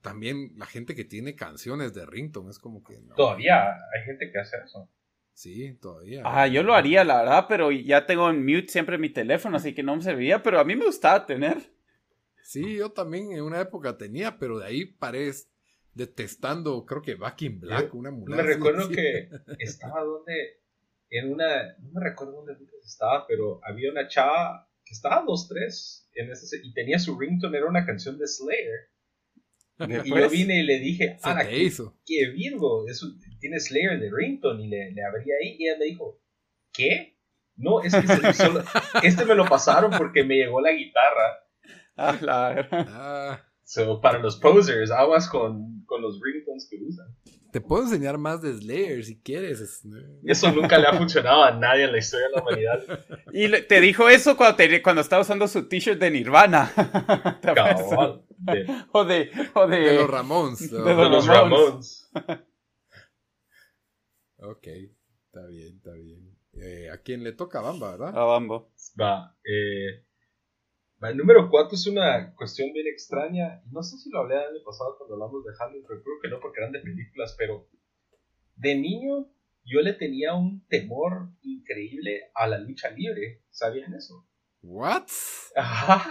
También la gente que tiene canciones de ringtone es como que... Todavía hay gente que hace eso. Sí, todavía. Ah, yo lo haría, la verdad, pero ya tengo en mute siempre mi teléfono, así que no me serviría, pero a mí me gustaba tener. Sí, yo también en una época tenía, pero de ahí paré detestando, creo que Back in Black, una mulata. Me recuerdo que [LAUGHS] estaba donde, en una, no me recuerdo dónde estaba, pero había una chava que estaba dos, tres, en ese, y tenía su ringtone, era una canción de Slayer. Y yo vine y le dije, ah, qué, qué Virgo, es tiene Slayer de Rington y le, le abrí ahí y ella me dijo, ¿qué? No, es que solo, [LAUGHS] este me lo pasaron porque me llegó la guitarra. Ah, claro. Ah. So, para los posers, aguas con, con los ringtones que usan. Te puedo enseñar más de Slayer si quieres. Eso nunca le ha funcionado a nadie en la historia de la humanidad. Y te dijo eso cuando, cuando estaba usando su t-shirt de Nirvana. [LAUGHS] o, de, o de, de los Ramones. De, los Ramones. Ok, está bien, está bien. Eh, ¿A quién le toca? A Bamba, ¿verdad? A Bamba. Va. Eh, el número 4 es una cuestión bien extraña. No sé si lo hablé el año pasado cuando hablamos de Halloween, pero creo que no porque eran de películas, pero de niño yo le tenía un temor increíble a la lucha libre. ¿Sabían eso? ¿What? Ajá.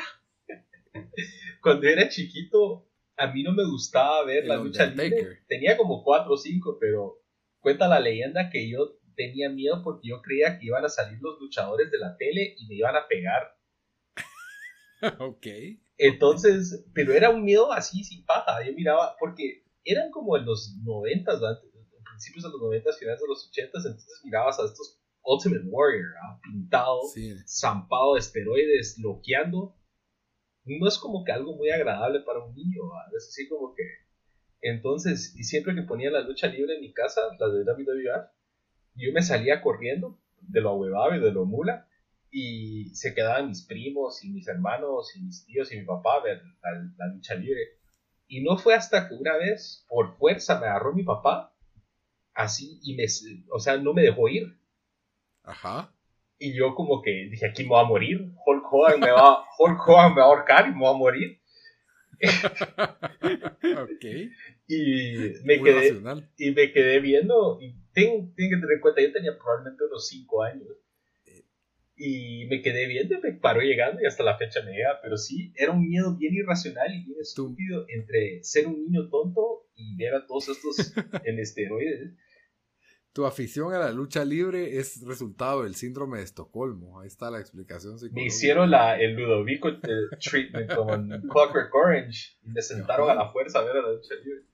[LAUGHS] Cuando era chiquito, a mí no me gustaba ver la lucha libre. Tenía como 4 o 5, pero Cuenta la leyenda que yo tenía miedo porque yo creía que iban a salir los luchadores de la tele y me iban a pegar. [LAUGHS] ok. Entonces, pero era un miedo así sin paja. Yo miraba, porque eran como en los noventas, principios de los noventas, finales de los ochentas, entonces mirabas a estos Ultimate Warrior, pintado, zampado de esteroides, loqueando. No es como que algo muy agradable para un niño, es así como que entonces, y siempre que ponía la lucha libre en mi casa, la de WWF, yo me salía corriendo de lo ahuevado y de lo mula, y se quedaban mis primos y mis hermanos y mis tíos y mi papá a ver la, lucha libre. Y no fue hasta que una vez, por fuerza, me agarró mi papá, así, y me, o sea, no me dejó ir. Ajá. Y yo como que dije, aquí me voy a morir, Hulk Hogan me va, [LAUGHS] Hulk Hogan me va a ahorcar y me voy a morir. [LAUGHS] ok. [LAUGHS] Y me, quedé, y me quedé viendo y tienen, que tener en cuenta, yo tenía probablemente unos 5 años. Y me quedé viendo, me paró llegando y hasta la fecha me llega. Pero sí, era un miedo bien irracional y bien estúpido entre ser un niño tonto y ver a todos estos en esteroides tu afición a la lucha libre es resultado del síndrome de Estocolmo. Ahí está la explicación Me hicieron la, el Ludovico treatment como en Clockwork Orange y me sentaron a la fuerza a ver a la lucha libre.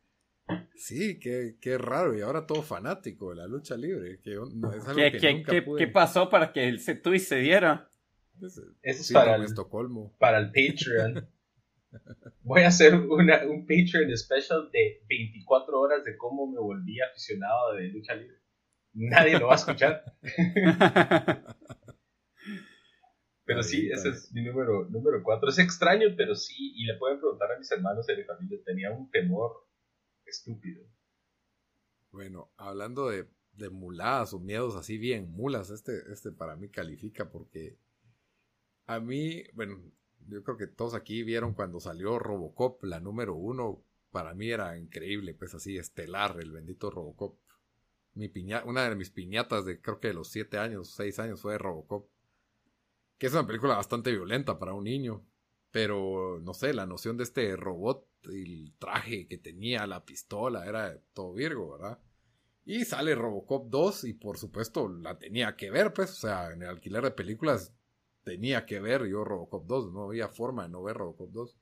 Sí, qué, qué raro. Y ahora todo fanático de la lucha libre. Que es algo ¿Qué, que nunca pude... ¿Qué pasó para que el tweet se diera? Eso es para el, Estocolmo. para el Patreon. Voy a hacer una, un Patreon special de 24 horas de cómo me volví aficionado de lucha libre nadie lo va a escuchar. [LAUGHS] pero sí, ese es mi número, número cuatro. Es extraño, pero sí, y le pueden preguntar a mis hermanos de mi familia, tenía un temor estúpido. Bueno, hablando de, de muladas o miedos así bien mulas, este, este para mí califica porque a mí, bueno, yo creo que todos aquí vieron cuando salió Robocop, la número uno, para mí era increíble, pues así, estelar, el bendito Robocop mi una de mis piñatas de creo que de los 7 años, 6 años fue Robocop. Que es una película bastante violenta para un niño. Pero, no sé, la noción de este robot y el traje que tenía, la pistola, era todo Virgo, ¿verdad? Y sale Robocop 2 y por supuesto la tenía que ver, pues, o sea, en el alquiler de películas tenía que ver yo Robocop 2, no había forma de no ver Robocop 2.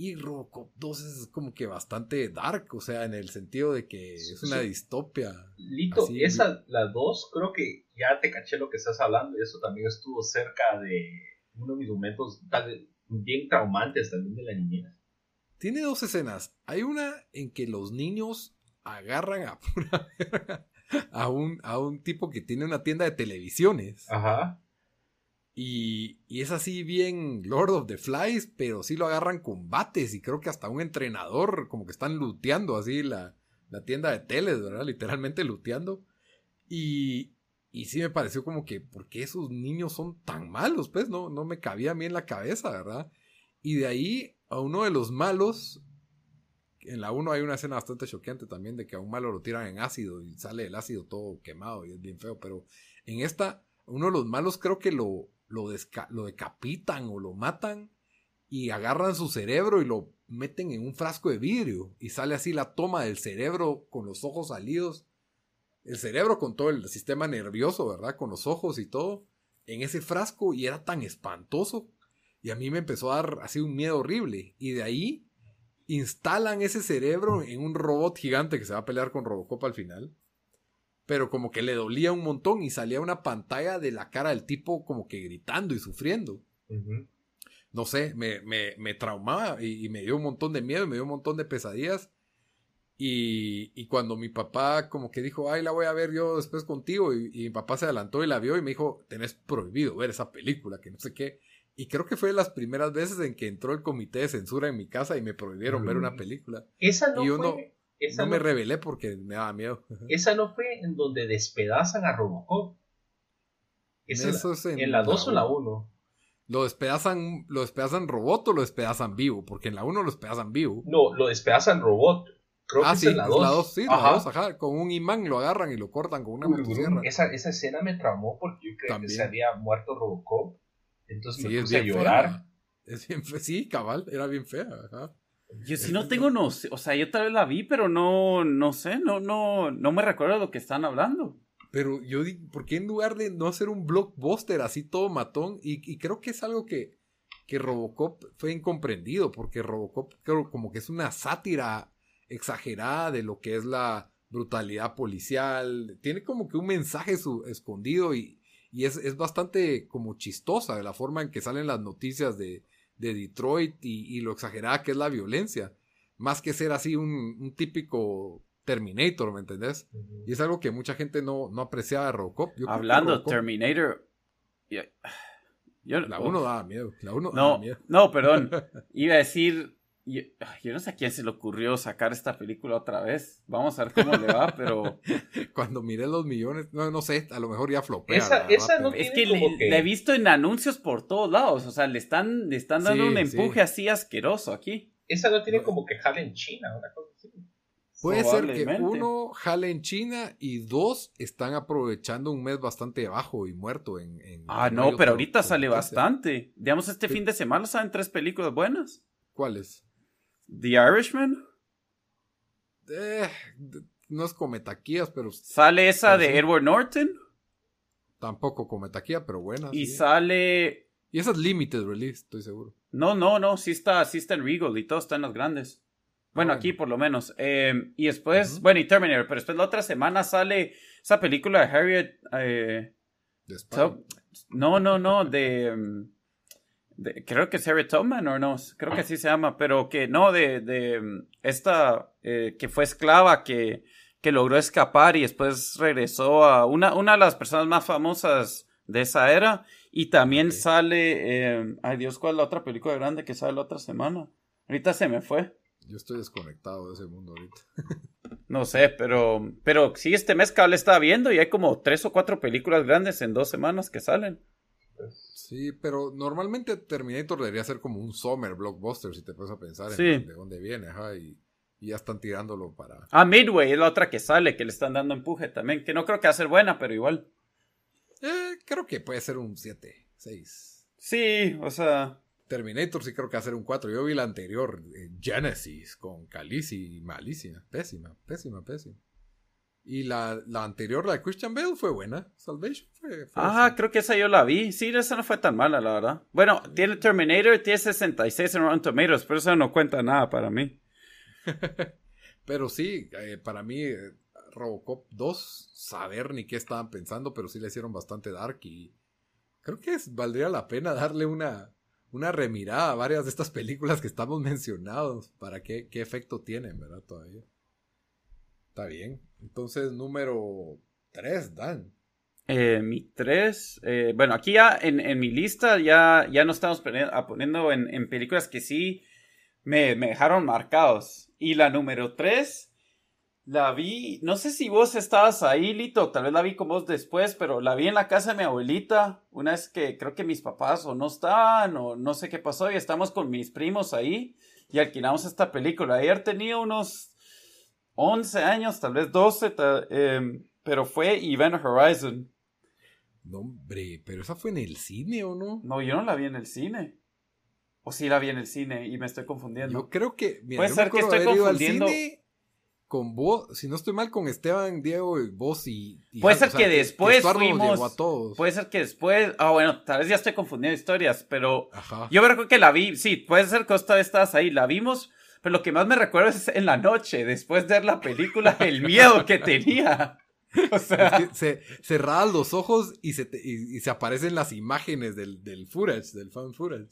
Y Robocop 2 es como que bastante dark, o sea, en el sentido de que es una distopia. Lito, esa, la 2, creo que ya te caché lo que estás hablando, y eso también estuvo cerca de uno de mis momentos bien traumantes también de la niñez. Tiene dos escenas. Hay una en que los niños agarran a [LAUGHS] a un, a un tipo que tiene una tienda de televisiones. Ajá. Y, es así bien Lord of the Flies, pero sí lo agarran combates y creo que hasta un entrenador como que están luteando así la, tienda de teles, ¿verdad? Literalmente luteando. Y, y sí me pareció como que, ¿por qué esos niños son tan malos? Pues no, no me cabía a mí en la cabeza, ¿verdad? Y de ahí a uno de los malos, en la 1 hay una escena bastante choqueante también de que a un malo lo tiran en ácido y sale el ácido todo quemado y es bien feo, pero en esta, uno de los malos creo que lo, lo, decapitan o lo matan y agarran su cerebro y lo meten en un frasco de vidrio y sale así la toma del cerebro con los ojos salidos. El cerebro con todo el sistema nervioso, ¿verdad? Con los ojos y todo en ese frasco y era tan espantoso. Y a mí me empezó a dar así un miedo horrible. Y de ahí instalan ese cerebro en un robot gigante que se va a pelear con Robocop al final pero como que le dolía un montón y salía una pantalla de la cara del tipo como que gritando y sufriendo. No sé, me, me, me traumaba y, me dio un montón de miedo y me dio un montón de pesadillas. Y, y, cuando mi papá como que dijo, ay, la voy a ver yo después contigo, y, y, mi papá se adelantó y la vio y me dijo, tenés prohibido ver esa película, que no sé qué. Y creo que fue de las primeras veces en que entró el comité de censura en mi casa y me prohibieron ver una película. Esa no fue no, me revelé porque me daba miedo. Esa no fue en donde despedazan a Robocop. Esa es en, la 2 o la 1. ¿Lo despedazan, ¿Lo despedazan robot o lo despedazan vivo? Porque en la 1 lo despedazan vivo. No, lo despedazan robot. Creo ah, que sí, es en la 2. sí, la 2, ajá. Con un imán lo agarran y lo cortan con una motosierra. Esa, esa escena me traumó porque yo creía que se había muerto Robocop. Entonces me puse a llorar. Es bien sí, cabal, era bien fea. Ajá. Yo sí no tengo no sé, o sea, yo tal vez la vi, pero no, no sé, no, no, no me recuerdo de lo que están hablando. Pero yo digo, ¿por qué en lugar de no hacer un blockbuster así todo matón? Y, y creo que es algo que, que Robocop fue incomprendido, porque Robocop creo como que es una sátira exagerada de lo que es la brutalidad policial. Tiene como que un mensaje su, escondido y, y es, es bastante como chistosa de la forma en que salen las noticias de, de Detroit y, lo exagerada que es la violencia, más que ser así un, típico Terminator, ¿me entendés? Y es algo que mucha gente no, no apreciaba de Robocop. Hablando de Terminator, [SIGHS] la 1 daba miedo, la uno no, daba miedo. No, perdón, [LAUGHS] iba a decir yo, yo, no sé a quién se le ocurrió sacar esta película otra vez. Vamos a ver cómo le va, pero. [LAUGHS] Cuando miré los millones, no, no sé, a lo mejor ya flopea. Esa, no es que le, he visto en anuncios por todos lados. O sea, le están, le están dando un empuje así asqueroso aquí. Esa no tiene como que jale en China, una cosa así. Puede ser que uno jale en China y dos están aprovechando un mes bastante bajo y muerto en. ah, no, pero ahorita sale bastante. Digamos, este fin de semana salen tres películas buenas. ¿Cuáles? The Irishman. Eh, no es come taquillas, pero. Sale esa de Edward Norton. Tampoco come taquilla, pero buena. Y sale. Y esa es limited release, estoy seguro. No, no, no, sí está, sí está en Regal y todo está en las grandes. Bueno, aquí por lo menos. Eh, y después, bueno, y Terminator, pero después la otra semana sale esa película de Harriet. Eh, no, no, no, de, Creo que es Harriet Tubman o no, creo que así se llama, pero que no, de, de esta eh, que fue esclava, que, que logró escapar y después regresó a una, una de las personas más famosas de esa era. Y también sale. ay Dios, ¿cuál es la otra película grande que sale la otra semana? Ahorita se me fue. Yo estoy desconectado de ese mundo ahorita. [LAUGHS] no sé, pero, pero sí, este mes cable estaba viendo y hay como tres o cuatro películas grandes en dos semanas que salen. Sí, pero normalmente Terminator debería ser como un summer blockbuster, si te pones a pensar en de dónde viene, ajá, y, ya están tirándolo para... Ah, Midway es la otra que sale, que le están dando empuje también, que no creo que va a ser buena, pero igual. Eh, creo que puede ser un 7, 6. Sí, o sea... Terminator sí creo que hacer un 4. Yo vi la anterior, eh, Genesis, con Khaleesi y Malicia. Pésima, pésima, pésima. Y la, la, anterior, la de Christian Bale, fue buena. Salvation fue. ah, creo que esa yo la vi. Sí, esa no fue tan mala, la verdad. Bueno, tiene Terminator, tiene 66 en Rotten Tomatoes, pero eso no cuenta nada para mí. [LAUGHS] pero sí, eh, para mí, eh, Robocop 2, saber ni qué estaban pensando, pero sí le hicieron bastante dark y creo que valdría la pena darle una, una remirada a varias de estas películas que estamos [LAUGHS] mencionados para qué, qué efecto tienen, ¿verdad? Todavía. Está bien. Entonces, número 3, Dan. Eh, mi 3, eh, bueno, aquí ya en, mi lista ya, ya nos estamos poniendo en, en películas que sí me, me, dejaron marcados. Y la número 3 la vi, no sé si vos estabas ahí, Lito, tal vez la vi con vos después, pero la vi en la casa de mi abuelita, una vez que creo que mis papás o no estaban o no sé qué pasó y estamos con mis primos ahí y alquilamos esta película. Ayer tenía unos 11 años, tal vez 12, em, pero fue Event Horizon. No, hombre, pero esa fue en el cine o no? No, yo no la vi en el cine. O sí la vi en el cine y me estoy confundiendo. Yo creo que. Puede ser que estoy confundiendo con vos, si no estoy mal, con Esteban, Diego, vos y... puede ser que después fuimos... Puede ser que después... Ah, bueno, tal vez ya estoy confundiendo historias, pero... Yo creo que la vi, sí, puede ser que vos estabas ahí, la vimos, pero lo que más me recuerdo es en la noche, después de ver la película, el miedo que tenía. O sea... se cerraban los ojos y se, y, se aparecen las imágenes del, del footage, del fan footage.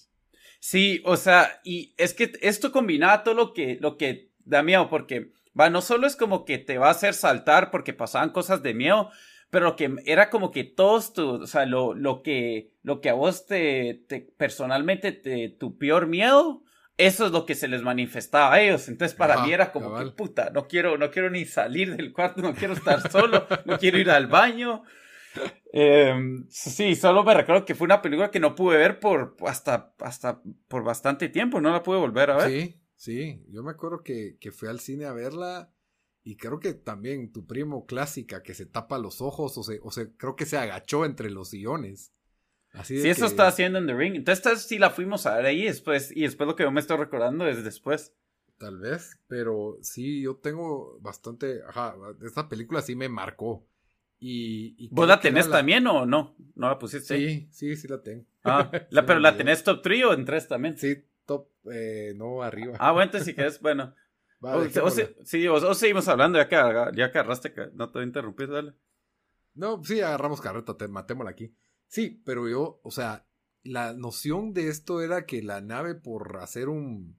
Sí, o sea, y es que esto combinaba todo lo que, lo que da miedo, porque Va, no solo es como que te va a hacer saltar porque pasaban cosas de miedo, pero que era como que todos tu, o sea, lo, lo que, lo que a vos te, te personalmente te, tu peor miedo, eso es lo que se les manifestaba a ellos. Entonces para mí era como que puta, no quiero, no quiero ni salir del cuarto, no quiero estar solo, no quiero ir al baño. Em, sí, solo me recuerdo que fue una película que no pude ver por hasta, hasta por bastante tiempo, no la pude volver a ver. Sí, Sí, yo me acuerdo que, que fui al cine a verla y creo que también tu primo clásica que se tapa los ojos o se, o se creo que se agachó entre los sillones. Así sí, eso está haciendo en The Ring. Entonces sí la fuimos a ver ahí después y después lo que yo me estoy recordando es después. Tal vez, pero sí, yo tengo bastante, ajá, esta película sí me marcó. Y, ¿Vos la tenés también o no? ¿No la pusiste? Sí, sí, sí la tengo. Ah, [LAUGHS] pero la tenés top 3 o en 3 también. Sí, top, eh, no arriba. Ah, bueno, entonces si quieres, bueno. [LAUGHS] o, sí, o, seguimos hablando ya que, ya que agarraste, no te voy a interrumpir, dale. No, sí, agarramos carreta, te, matémosla aquí. Sí, pero yo, o sea, la noción de esto era que la nave por hacer un,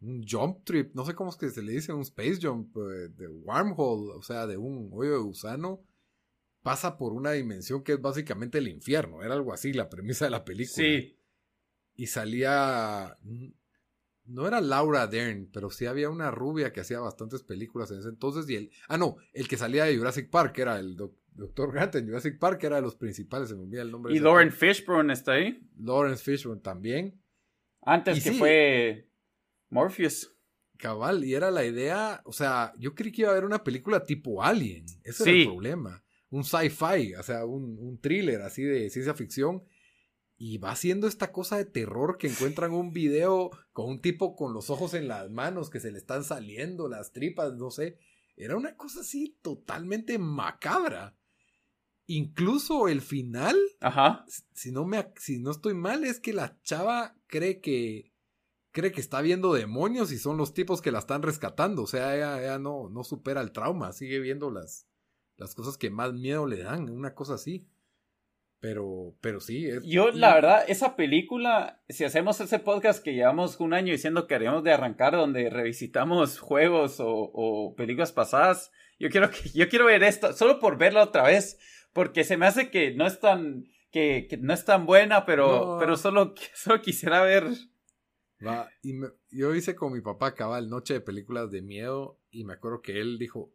un jump trip, no sé cómo es que se le dice, un space jump eh, de wormhole, o sea, de un hoyo de gusano, pasa por una dimensión que es básicamente el infierno. Era algo así la premisa de la película. Sí y salía... No era Laura Dern, pero sí había una rubia que hacía bastantes películas en ese entonces. Y el, ah, no, el que salía de Jurassic Park era el Doctor Grant en Jurassic Park, era de los principales, se me olvida el nombre. ¿Y Lauren Fishburne está ahí? Lawrence Fishburne también. Antes que fue Morpheus. Cabal, y era la idea, o sea, yo creí que iba a haber una película tipo Alien, ese era el problema, un sci-fi, o sea, un, un thriller así de ciencia ficción, y va haciendo esta cosa de terror que encuentran un video con un tipo con los ojos en las manos que se le están saliendo las tripas, no sé. Era una cosa así totalmente macabra. Incluso el final, Ajá. Si no me si no estoy mal es que la chava cree que cree que está viendo demonios y son los tipos que la están rescatando, o sea, ella, no no supera el trauma, sigue viendo las las cosas que más miedo le dan, una cosa así. Pero, pero sí. Es, Yo, la verdad, esa película, si hacemos ese podcast que llevamos un año diciendo que haríamos de arrancar, donde revisitamos juegos o, películas pasadas, yo quiero, que, yo quiero ver esto, solo por verla otra vez, porque se me hace que no es tan, que, no es tan buena, pero, pero solo, [LAUGHS] solo quisiera ver. Va, y yo hice con mi papá cabal noche de películas de miedo y me acuerdo que él dijo,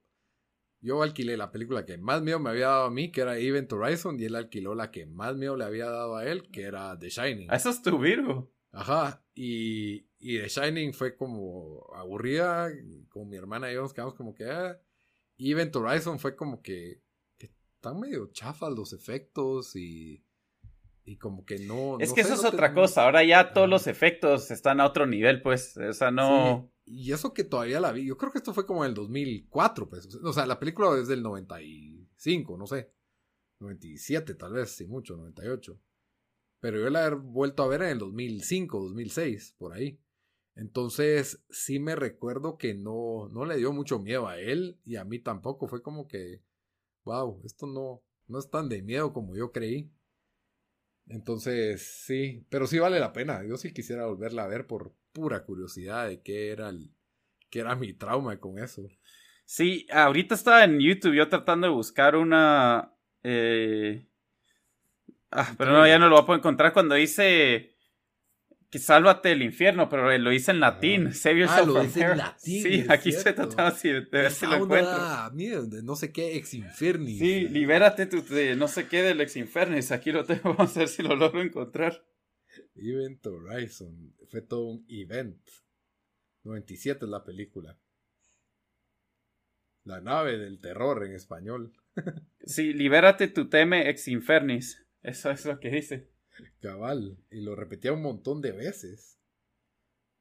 yo alquilé la película que más miedo me había dado a mí, que era Event Horizon, y él alquiló la que más miedo le había dado a él, que era The Shining. Eso es tu Virgo. Ajá, y, y The Shining fue como aburrida, con mi hermana y yo nos quedamos como que, ah. Event Horizon fue como que, que están medio chafas los efectos y, y como que no... Es que eso es otra cosa, ahora ya todos los efectos están a otro nivel, pues, o sea, no... Y eso que todavía la vi, yo creo que esto fue como en el 2004, pues. O sea, la película es del 95, no sé. 97 tal vez, si mucho, 98. Pero yo la he vuelto a ver en el 2005, 2006, por ahí. Entonces, sí me recuerdo que no, no le dio mucho miedo a él y a mí tampoco. Fue como que, wow, esto no, no es tan de miedo como yo creí. Entonces, sí, pero sí vale la pena. Yo sí quisiera volverla a ver por, pura curiosidad de qué era el, qué era mi trauma con eso. Sí, ahorita estaba en YouTube yo tratando de buscar una. Eh... Ah, pero no, ya no lo voy a poder encontrar cuando dice sálvate del infierno, pero lo hice en latín. Save yourself ah, lo dice en latín. Sí, aquí se trataba así de ver si lo encuentro. Mira, no sé qué ex infernis. Sí, libérate tu, de no sé qué del ex infernis. Aquí lo tengo, [LAUGHS] vamos a ver si lo logro encontrar. Event Horizon. Fue todo un event. 97 es la película. La nave del terror en español. [LAUGHS] sí, libérate tu teme ex infernis. Eso es lo que dice. Cabal. Y lo repetía un montón de veces.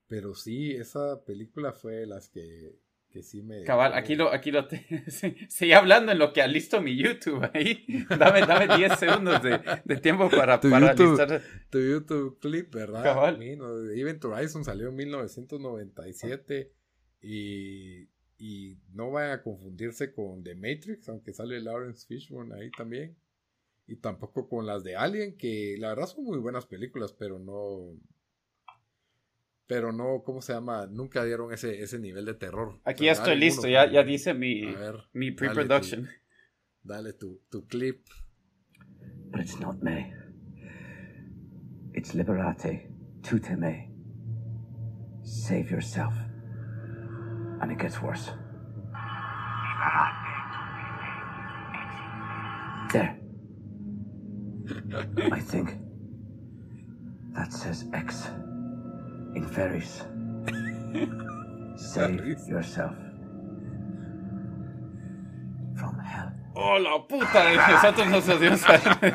Pero sí, esa película fue las que que sí me... Cabal, aquí lo, aquí lo te... [LAUGHS] Hablando en lo que listo mi YouTube ahí. [LAUGHS] Dame, dame 10 segundos de, de, tiempo para, tu para YouTube, Tu YouTube clip, ¿verdad? Cabal. Event Horizon salió en 1997 y, y no vayan a confundirse con The Matrix, aunque sale Lawrence Fishburne ahí también. Y tampoco con las de Alien, que la verdad son muy buenas películas, pero no, pero no, ¿cómo se llama? Nunca dieron ese, ese nivel de terror. Aquí ya estoy listo, ya, ya dice mi, mi pre-production. Dale, tu, tu clip. But it's not me. It's liberate tute me. Save yourself. And it gets worse. There. I think that says X. in ferries. Save yourself from hell. Oh, la puta de nosotros nos dio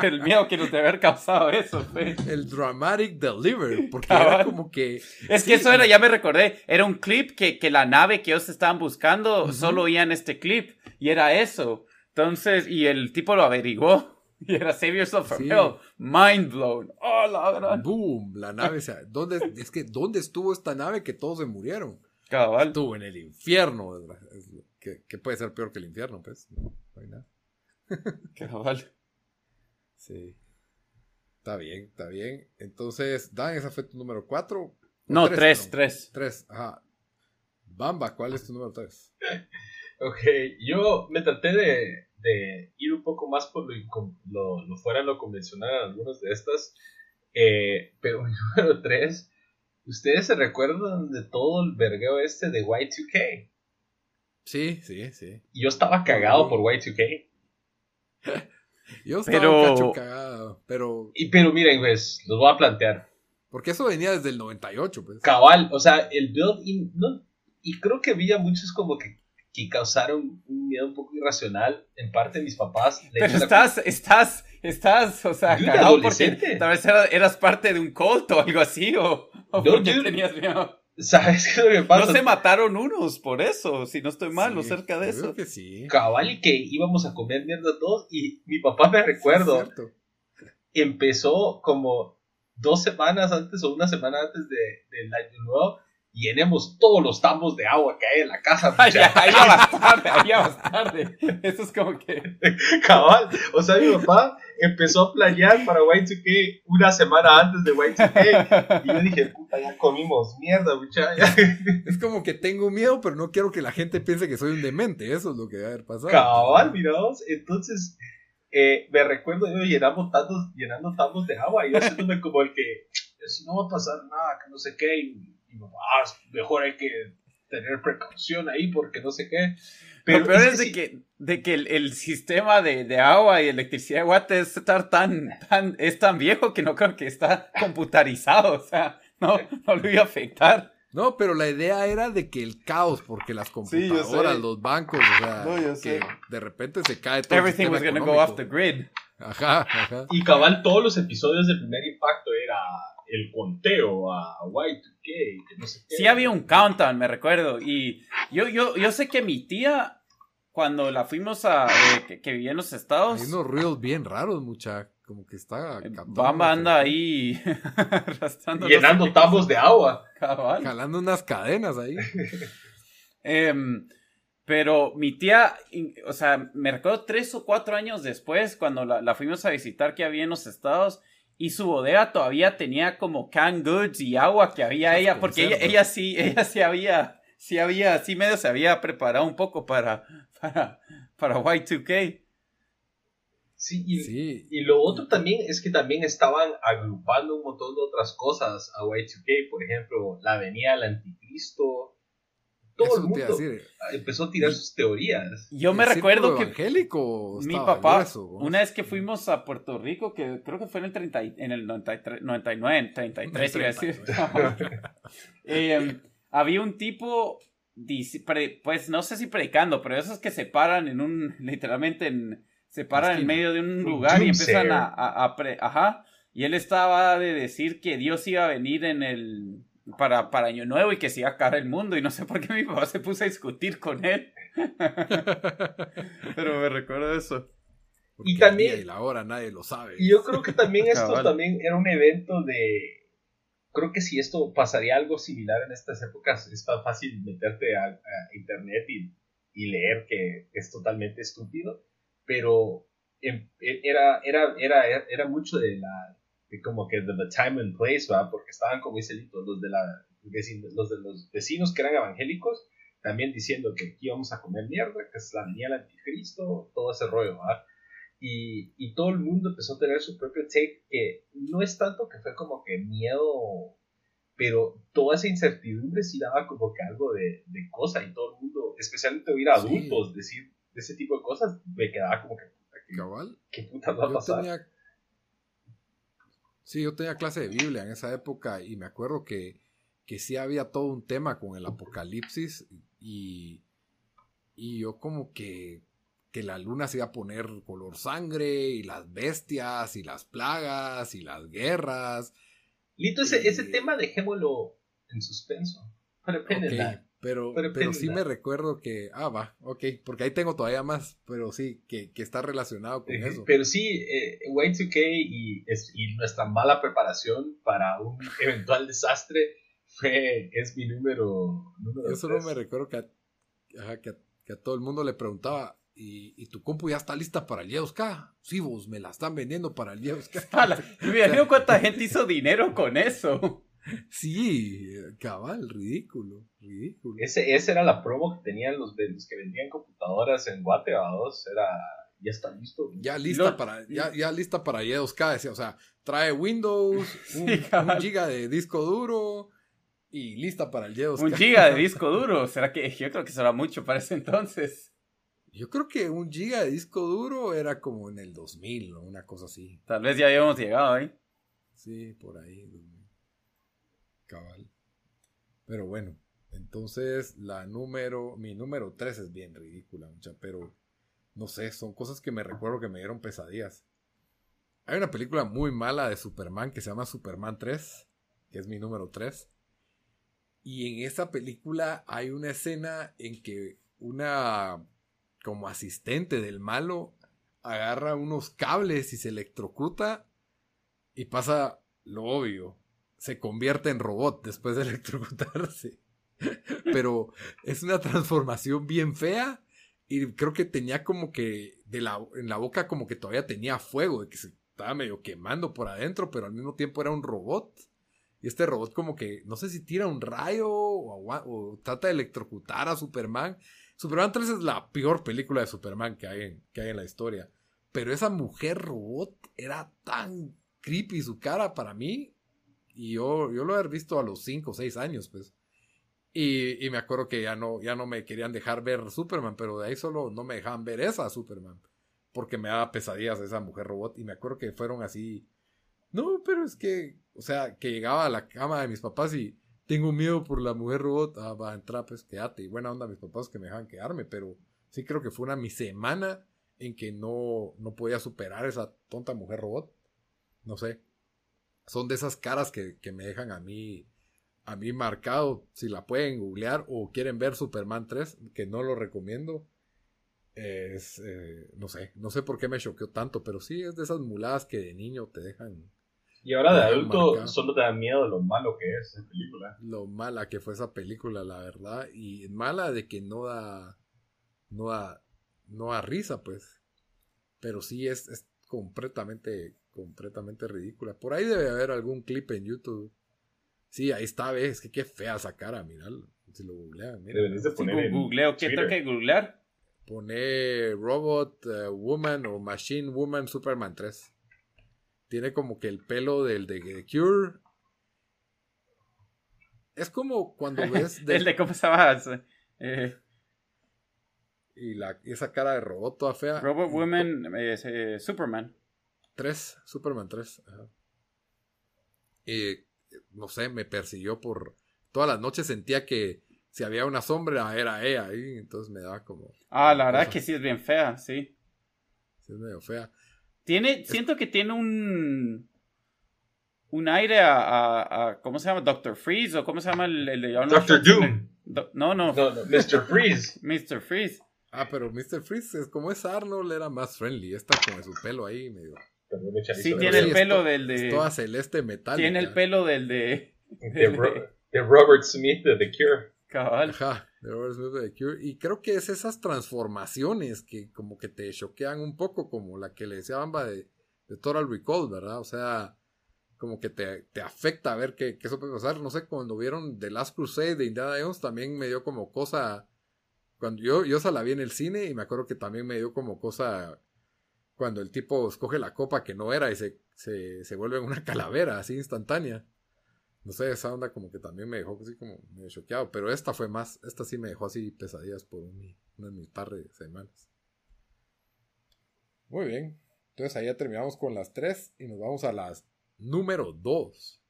el miedo que nos debe haber causado eso, fe. El dramatic deliver, porque era como que... Es que eso era, ya me recordé, era un clip que, que la nave que ellos estaban buscando, solo oían este clip, y era eso. Entonces, y el tipo lo averiguó. [LAUGHS] Y era Save Yourself from Hell. Mind blown. Oh, la gran. Boom. La nave. O sea, ¿dónde, es que, ¿dónde estuvo esta nave que todos se murieron? Cabal. Estuvo en el infierno. Que, puede ser peor que el infierno, pues. No, hay nada. [LAUGHS] Cabal. Sí. Está bien, está bien. Entonces, Dan, esa fue tu número 4. No, 3, 3. 3, ajá. Bamba, ¿cuál es tu número 3? [LAUGHS] ok, yo me traté de de ir un poco más por lo, lo, fuera lo convencional en algunas de estas. Eh, pero mi [LAUGHS] número 3, ¿ustedes se recuerdan de todo el vergueo este de Y2K? Sí, sí, sí. Yo estaba cagado por Y2K. Yo estaba pero... cagado, pero... Y, pero miren, pues, los voy a plantear. Porque eso venía desde el 98, pues. Cabal, o sea, el build-in, no, y creo que había muchos como que, que causaron un miedo un poco irracional. En parte mis papás. le Pero echan la estás, estás, estás, o sea, cagado porque adolescente. tal vez era- eras parte de un culto o algo así, o, o No, porque dude. tenías miedo. ¿Sabes qué es lo que pasa? No se mataron unos por eso, si no estoy mal, o Sí, cerca de yo eso. Creo que sí. Cabal y que íbamos a comer mierda todos y mi papá me recuerdo empezó como dos semanas antes o una semana antes de, del año nuevo llenemos todos los tambos de agua que hay en la casa [LAUGHS] Ay, ya, ahí ya ahí ya vas tarde. Eso es como que. [LAUGHS] cabal o sea mi papá empezó a planear para Y2K una semana antes de Y2K y yo dije puta ya comimos mierda muchacha [LAUGHS] Es como que tengo miedo, pero no quiero que la gente piense que soy un demente. Eso es lo que debe haber pasado. cabal mirados entonces eh, me recuerdo yo llenamos tantos, llenando tambos de agua y yo haciéndome como el que si no va a pasar nada, que no sé qué, y, y mi mamá, "Ah, mejor hay que tener precaución ahí porque no sé qué. Pero Lo peor es, de sí- que, de que el, el sistema de, de agua y electricidad de Guate es estar tan, tan, es tan viejo que no creo que está computarizado. O sea, no, no lo iba a afectar. No, pero la idea era de que el caos, porque las Sí, computadoras, sé. los bancos, o sea, No, que de repente se cae todo. el Everything sistema was gonna go off the grid. Ajá, ajá. Y cabal, todos los episodios de Primer Impacto era el conteo a Y2K, que no sé qué. Sí había un countdown, me recuerdo. Y yo, yo, yo sé que mi tía, cuando la fuimos a, eh, que, que vivía en los estados, Hay unos ruidos bien raros, mucha. Como que está. eh, Bamba anda ahí [LAUGHS] arrastrando. Llenando tambos de agua. cabal. Jalando unas cadenas ahí. [LAUGHS] Em, pero mi tía, o sea, me recuerdo tres o cuatro años después, cuando la, la fuimos a visitar que había en los estados, y su bodega todavía tenía como canned goods y agua que había Las ella, porque ella, sí, ella sí había, sí había, sí medio se había preparado un poco para, para, para Y2K. Sí, y, Sí. y lo otro también es que también estaban agrupando un montón de otras cosas a Y2K, por ejemplo, la venida del anticristo. Todo Eso el a mundo empezó a tirar sus teorías. Yo me ¿El recuerdo que evangélico mi papá, una vez que fuimos a Puerto Rico, que creo que fue en el, 30 y- en el 93, 99, 33, iba a decir. Eh, [LAUGHS] había un tipo, pues no sé si predicando, pero esos que se paran en un, literalmente en, se paran en medio de un lugar y empiezan a, a- a pre- ajá, y él estaba de decir que Dios iba a venir en el, para, para Año Nuevo y que se iba a acabar el mundo y no sé por qué mi papá se puso a discutir con él. [LAUGHS] pero me recuerdo eso. Porque y también- la hora nadie lo sabe. Y yo creo que también [LAUGHS] esto Cabal. también era un evento de... Creo que si esto pasaría algo similar en estas épocas, es tan fácil meterte a, a internet y, y leer que es totalmente estúpido, pero em- e- era, era, era, era mucho de la... Como que de the time and place, ¿va? Porque estaban, como dice Lito, los de, la, los de los vecinos que eran evangélicos, también diciendo que aquí vamos a comer mierda, que es la venida del anticristo, todo ese rollo, ¿va? y, y todo el mundo empezó a tener su propio take, que no es tanto que fue como que miedo, pero toda esa incertidumbre sí daba como que algo de, de cosa, y todo el mundo, especialmente oír a Sí. adultos decir de ese tipo de cosas, me quedaba como que, puta, ¿qué, Cabal. qué puta va a pasar? tenía... Sí, yo tenía clase de Biblia en esa época y me acuerdo que, que sí había todo un tema con el apocalipsis y, y yo como que, que la luna se iba a poner color sangre y las bestias y las plagas y las guerras. Lito, ese, ese tema dejémoslo en suspenso. Pero Ok, pénela. Pero, Pero pero sí me recuerdo que, ah, va, ok, porque ahí tengo todavía más, pero sí, que, que está relacionado con eso. Pero sí, eh, Y2K y, es- y nuestra mala preparación para un [LAUGHS] eventual desastre fue, es mi número, número Yo solo tres. me recuerdo que a, ajá, que a- que a todo el mundo le preguntaba, ¿y, y tu compu ya está lista para el Yeoska? Sí, vos, me la están vendiendo para el Yeoska. Ala, Me cuánta gente hizo dinero con eso. Sí, eh, cabal, ridículo, ridículo. Ese, esa era la promo que tenían los, que vendían computadoras en Guate dos. Era, ya está listo. Ya lista Lo- para, ya, ya lista para decía, o sea, trae Windows, un, [LAUGHS] Sí, un giga de disco duro y lista para el Yeoska. Un giga de [LAUGHS] disco duro. ¿Será que yo creo que será mucho para ese entonces? Yo creo que un giga de disco duro era como en el 2000 o una cosa así. Tal vez ya habíamos llegado ahí. Sí, por ahí. 2000. Cabal. Pero bueno. Entonces, la número, mi número 3 es bien ridícula, mucha, pero no sé, son cosas que me recuerdo que me dieron pesadillas. Hay una película muy mala de Superman que se llama Superman 3, que es mi número 3. Y en esa película hay una escena en que una como asistente del malo agarra unos cables y se electrocuta y pasa lo obvio. Se convierte en robot después de [LAUGHS] electrocutarse. Pero es una transformación bien fea y creo que tenía como que de la, en la boca como que todavía tenía fuego, de que se estaba medio quemando por adentro, pero al mismo tiempo era un robot. Y este robot como que, no sé si tira un rayo o, trata de electrocutar a Superman. Superman 3 es la peor película de Superman que hay en, que hay en la historia. Pero esa mujer robot era tan creepy su cara para mí. Y yo, yo lo he visto a los 5 o 6 años, pues. Y, y, me acuerdo que ya no, ya no me querían dejar ver Superman, pero de ahí solo no me dejaban ver esa Superman. Porque me daba pesadillas esa mujer robot. Y me acuerdo que fueron así. No, pero es que, o sea, que llegaba a la cama de mis papás y tengo miedo por la mujer robot. Ah, va a entrar, pues quédate. Y buena onda mis papás que me dejaban quedarme, pero sí creo que fue una mi semana en que no, no podía superar esa tonta mujer robot. No sé. Son de esas caras que, que me dejan a mí a mí marcado, si la pueden googlear o quieren ver Superman 3, que no lo recomiendo. Es, eh, no sé, no sé por qué me choqueó tanto, pero sí es de esas muladas que de niño te dejan. Y ahora de adulto solo te da miedo lo malo que es esa película. Lo mala que fue esa película, la verdad. Y mala de que no da, no da, no da risa, pues. Pero sí es, es completamente, completamente ridícula. Por ahí debe haber algún clip en YouTube Sí, ahí está, ves, que qué fea esa cara, miralo. Si lo googlean, mira. de poner googleo, ¿qué tengo que googlear? Pone Robot eh, Woman o Machine Woman Superman 3. Tiene como que el pelo del de The Cure. Es como cuando [LAUGHS] ves. el de cómo estaba. Eh, y la, esa cara de robot toda fea. Robot Woman eh, Superman. 3, Superman 3. Y no sé, me persiguió por todas las noches sentía que si había una sombra era ella ahí, entonces me daba como... Ah, la verdad que sí es bien fea, sí. Sí es medio fea. Tiene, siento que tiene un... Un aire a, a, ¿Cómo se llama? Doctor Freeze o ¿cómo se llama el, de Doctor Doom. no, no. Mr. Freeze. [LAUGHS] Mr. Freeze. Ah, pero Mr. Freeze, es, como es Arnold, era más friendly. Está con su pelo ahí medio... Sí, tiene el pelo del de. toda celeste metal. Tiene el pelo del de. De, Robert Smith de The Cure. Ajá, de Robert Smith de The Cure. Y creo que es esas transformaciones que como que te choquean un poco, como la que le decía Bamba de, de Total Recall, ¿verdad? O sea, como que te, te afecta a ver que, eso puede pasar. No sé, cuando vieron The Last Crusade de Indiana Jones, también me dio como cosa. Cuando yo, yo esa la vi en el cine y me acuerdo que también me dio como cosa cuando el tipo escoge la copa que no era y se, se, vuelve una [LAUGHS] calavera así instantánea. No sé, esa onda como que también me dejó así como medio choqueado, pero esta fue más, esta sí me dejó así pesadillas por un, una de mis par de semanas. Muy bien, entonces ahí ya terminamos con las tres y nos vamos a las número dos.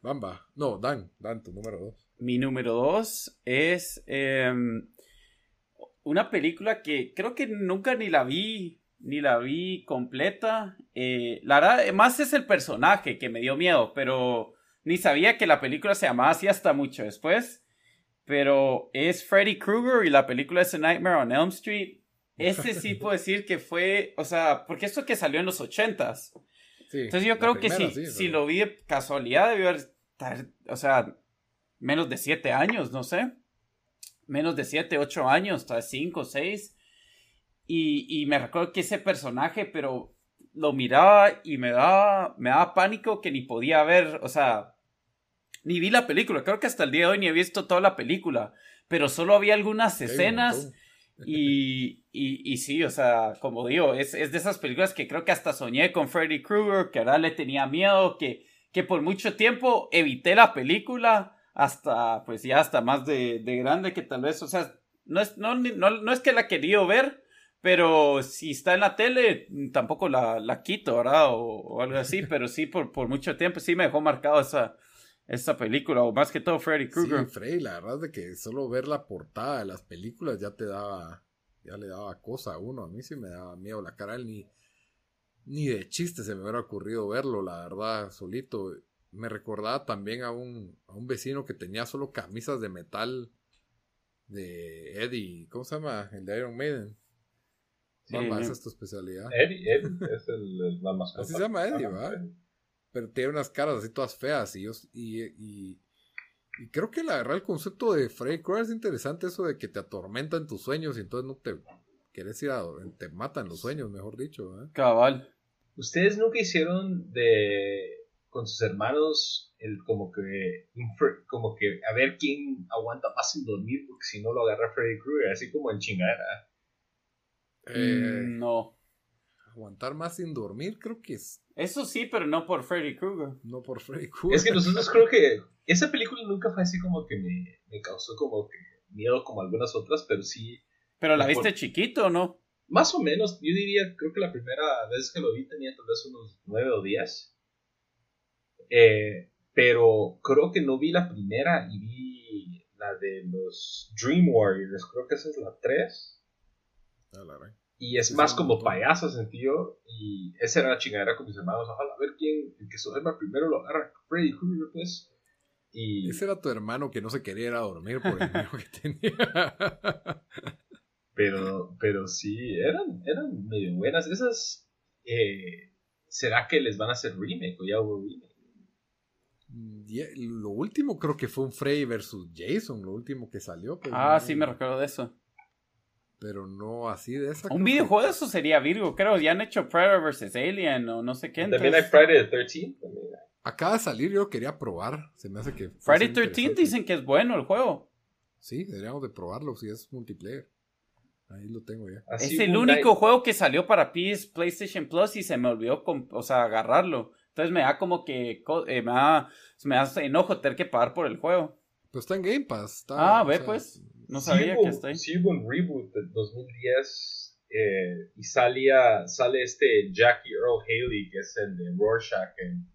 Bamba, no, Dan, Dan, tu número dos. Mi número dos es em, una película que creo que nunca ni la vi ni la vi completa. Eh, la verdad, más es el personaje que me dio miedo, pero ni sabía que la película se llamaba así hasta mucho después. Pero es Freddy Krueger y la película es A Nightmare on Elm Street. Este sí [LAUGHS] puedo decir que fue, o sea, porque esto que salió en los ochentas. Entonces yo creo que si, si lo vi de casualidad debió haber, o sea, menos de siete años, no sé. Menos de siete, ocho años, tal vez cinco, seis. Y, me recuerdo que ese personaje, pero lo miraba y me daba, me daba pánico que ni podía ver, o sea, ni vi la película. Creo que hasta el día de hoy ni he visto toda la película, pero solo había algunas escenas. Y, y, sí, o sea, como digo, es, es, de esas películas que creo que hasta soñé con Freddy Krueger, que ahora le tenía miedo, que, que por mucho tiempo evité la película, hasta, pues ya hasta más de, de grande que tal vez, o sea, no es, no, no, no es que la quería ver, pero si está en la tele, tampoco la, la quito, ¿verdad? O, algo así, [LAUGHS] pero sí, por, por mucho tiempo sí me dejó marcado esa, esta película, o más que todo Freddy Krueger. Sí, Freddy, la verdad es de que solo ver la portada de las películas ya te daba, ya le daba cosa a uno. A mí sí me daba miedo la cara, ni, ni de chiste se me hubiera ocurrido verlo, la verdad, solito. Me recordaba también a un, a un vecino que tenía solo camisas de metal de Eddie, ¿cómo se llama? El de Iron Maiden. Sí, Mamá, esa es tu especialidad. Eddie, Eddie es el, el- la mascota. Así se llama Eddie. Eddie. pero tiene unas caras así todas feas y, yo, y, y, y creo que la verdad el concepto de Freddy Krueger es interesante eso de que te atormentan tus sueños y entonces no te quieres ir a te matan los sueños mejor dicho ¿eh? Cabal. ¿Ustedes nunca hicieron de con sus hermanos el como que como que a ver quién aguanta más sin dormir porque si no lo agarra Freddy Krueger, así como en chingadera? Eh, Mm, no. aguantar más sin dormir creo que es Eso sí, pero no por Freddy Krueger. no por Freddy Krueger Es que nosotros creo que esa película nunca fue así como que me, me causó como que miedo como algunas otras, pero sí, Pero la viste chiquito, ¿no? más o menos, yo diría, creo que la primera vez que lo vi tenía tal vez unos nueve o diez. Eh, pero creo que no vi la primera y vi la de los Dream Warriors, creo que esa es la 3. Y es Sí, más como payaso sentido. Y esa era la chingadera con mis hermanos. Ojalá a ver quién, el que se duerma primero lo agarra. Freddy Krueger, pues. Y ese era tu hermano que no se quería ir a dormir por el miedo que tenía Pero, pero sí, eran, eran medio buenas. Esas, eh, ¿será que les van a hacer remake o ya hubo remake? Y lo último creo que fue un Freddy versus Jason lo último que salió pero Ah, no- sí, me recuerdo de eso. Pero no así de esa Un videojuego de eso sería Virgo, creo. Ya han hecho Predator vs. Alien o no sé qué. También hay Friday the 13 también hay. Acaba de salir, yo quería probar. Se me hace que. Friday ser 13 interesante. dicen que es bueno el juego. Sí, deberíamos de probarlo si es multiplayer. Ahí lo tengo ya. Así es el único night- juego que salió para PS, PlayStation Plus y se me olvidó, o sea, agarrarlo. Entonces me da como que, eh, me, da, me da enojo tener que pagar por el juego. Pero está en Game Pass. está- Ah, ve sea, pues. No sí sabía hubo- que está ahí. Sí hubo un reboot del 2010 eh, y salía, sale este Jackie Earl Haley, que es el de Rorschach en,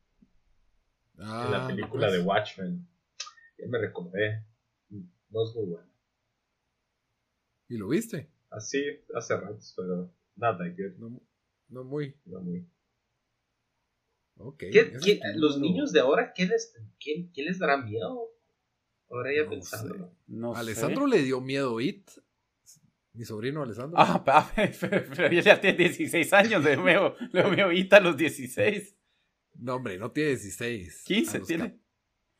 ah, en la película pues. de Watchmen. Ya me recordé. No es muy bueno. ¿Y lo viste? Así hace ratos, pero not that good. No, no muy. no muy. Ok. ¿Qué- ese qué- es tu los niños de ahora, ¿qué les, qué, qué les dará miedo? Ahora ya No pensando. No sé. Alessandro le dio miedo It. Mi sobrino Alessandro. Ah, pa- [LAUGHS] pero, pero él ya tiene 16 años, le veo, le veo ahorita a los 16. No, hombre, no tiene 16. 15 A los tiene.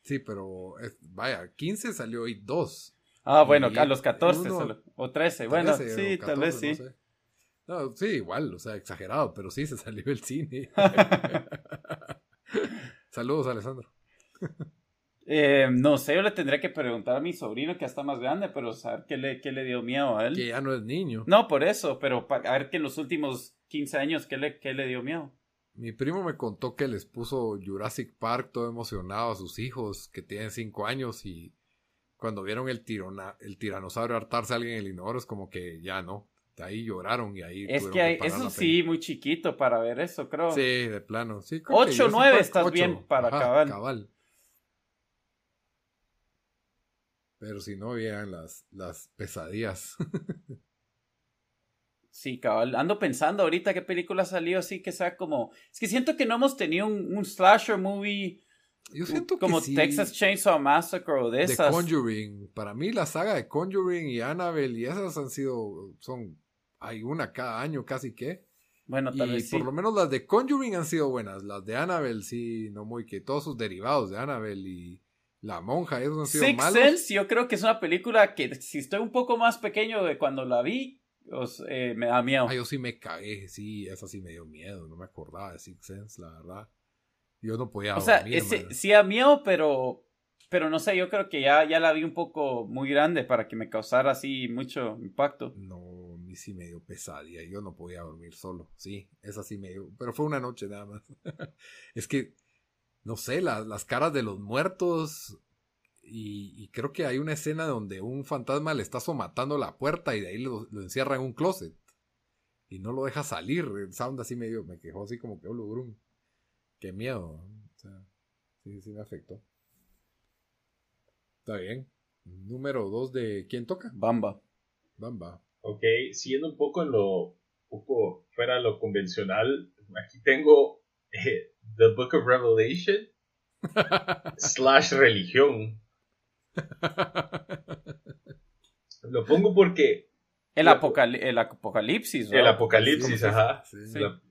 Sí, pero es- vaya, 15 salió It 2. Ah, bueno, Y a los 14 uno- solo, o 13. Bueno, 13 sí, o tal vez 14, sí. no sé. No, sí, igual, o sea, exagerado, pero sí se salió el cine. [LAUGHS] Saludos, Alessandro. [LAUGHS] Eh, no sé, yo le tendría que preguntar a mi sobrino que ya está más grande, pero saber qué le, qué le dio miedo a él. Que ya no es niño. No, por eso, pero a ver que en los últimos 15 años, ¿qué le, qué le dio miedo? Mi primo me contó que les puso Jurassic Park todo emocionado a sus hijos que tienen 5 años y cuando vieron el, tirona- el tiranosaurio hartarse a alguien en el inodoro es como que ya no. Ahí lloraron y ahí Es que hay- eso sí, muy chiquito para ver eso, creo. Sí, de plano. Sí, creo que Ocho, Jurassic nueve Park, estás ocho. bien para Ajá, cabal. Pero si no, vieran las, las pesadillas. [LAUGHS] Sí, cabal. Ando pensando ahorita qué película salió así que sea como... Es que siento que no hemos tenido un, un slasher movie Yo siento como que sí, Texas Chainsaw Massacre o de The esas. Conjuring. Para mí la saga de Conjuring y Annabelle y esas han sido, son, hay una cada año casi que. Bueno, tal Y vez sí. por lo menos las de Conjuring han sido buenas. Las de Annabelle sí, no muy que todos sus derivados de Annabelle y La Monja, esos han sido Six malos. Sense yo creo que es una película que si estoy un poco más pequeño de cuando la vi, os- eh, me da miedo. Ah, yo sí me cagué, sí, esa sí me dio miedo, no me acordaba de Six Sense, la verdad. Yo no podía o sea, dormir, ese- man. sí da miedo, pero... Pero no sé, yo creo que ya, ya la vi un poco muy grande para que me causara así mucho impacto. No, a mí sí me dio pesadilla. Yo no podía dormir solo. Sí, esa sí me dio. Pero fue una noche nada más. [LAUGHS] es que, no sé, la- las caras de los muertos. Y, y creo que hay una escena donde un fantasma le está somatando la puerta y de ahí lo, lo encierra en un closet. Y no lo deja salir. El sound así medio, me quejó así como que, oh. Qué miedo. O sea, sí, sí me afectó. Está bien. Número dos de ¿quién toca? Bamba. Bamba. Ok, siguiendo un poco en lo un poco fuera de lo convencional, aquí tengo eh, The Book of Revelation [LAUGHS] slash religión. Lo pongo porque El, apocali- el apocalipsis, el ¿no? apocalipsis, ajá. Sí. Sí. La-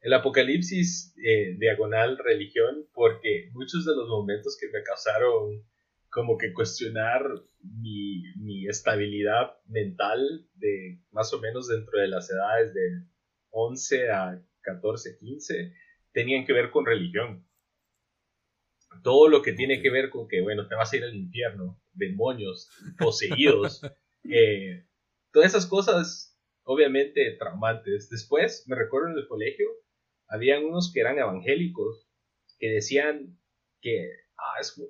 el apocalipsis eh, diagonal religión porque muchos de los momentos que me causaron como que cuestionar mi, mi estabilidad mental de más o menos dentro de las edades de 11 a 14, 15 tenían que ver con religión. Todo lo que tiene que ver con que, bueno, te vas a ir al infierno, demonios, poseídos, [LAUGHS] eh, todas esas cosas obviamente traumantes. Después, me recuerdo en el colegio, habían unos que eran evangélicos que decían que ah, es-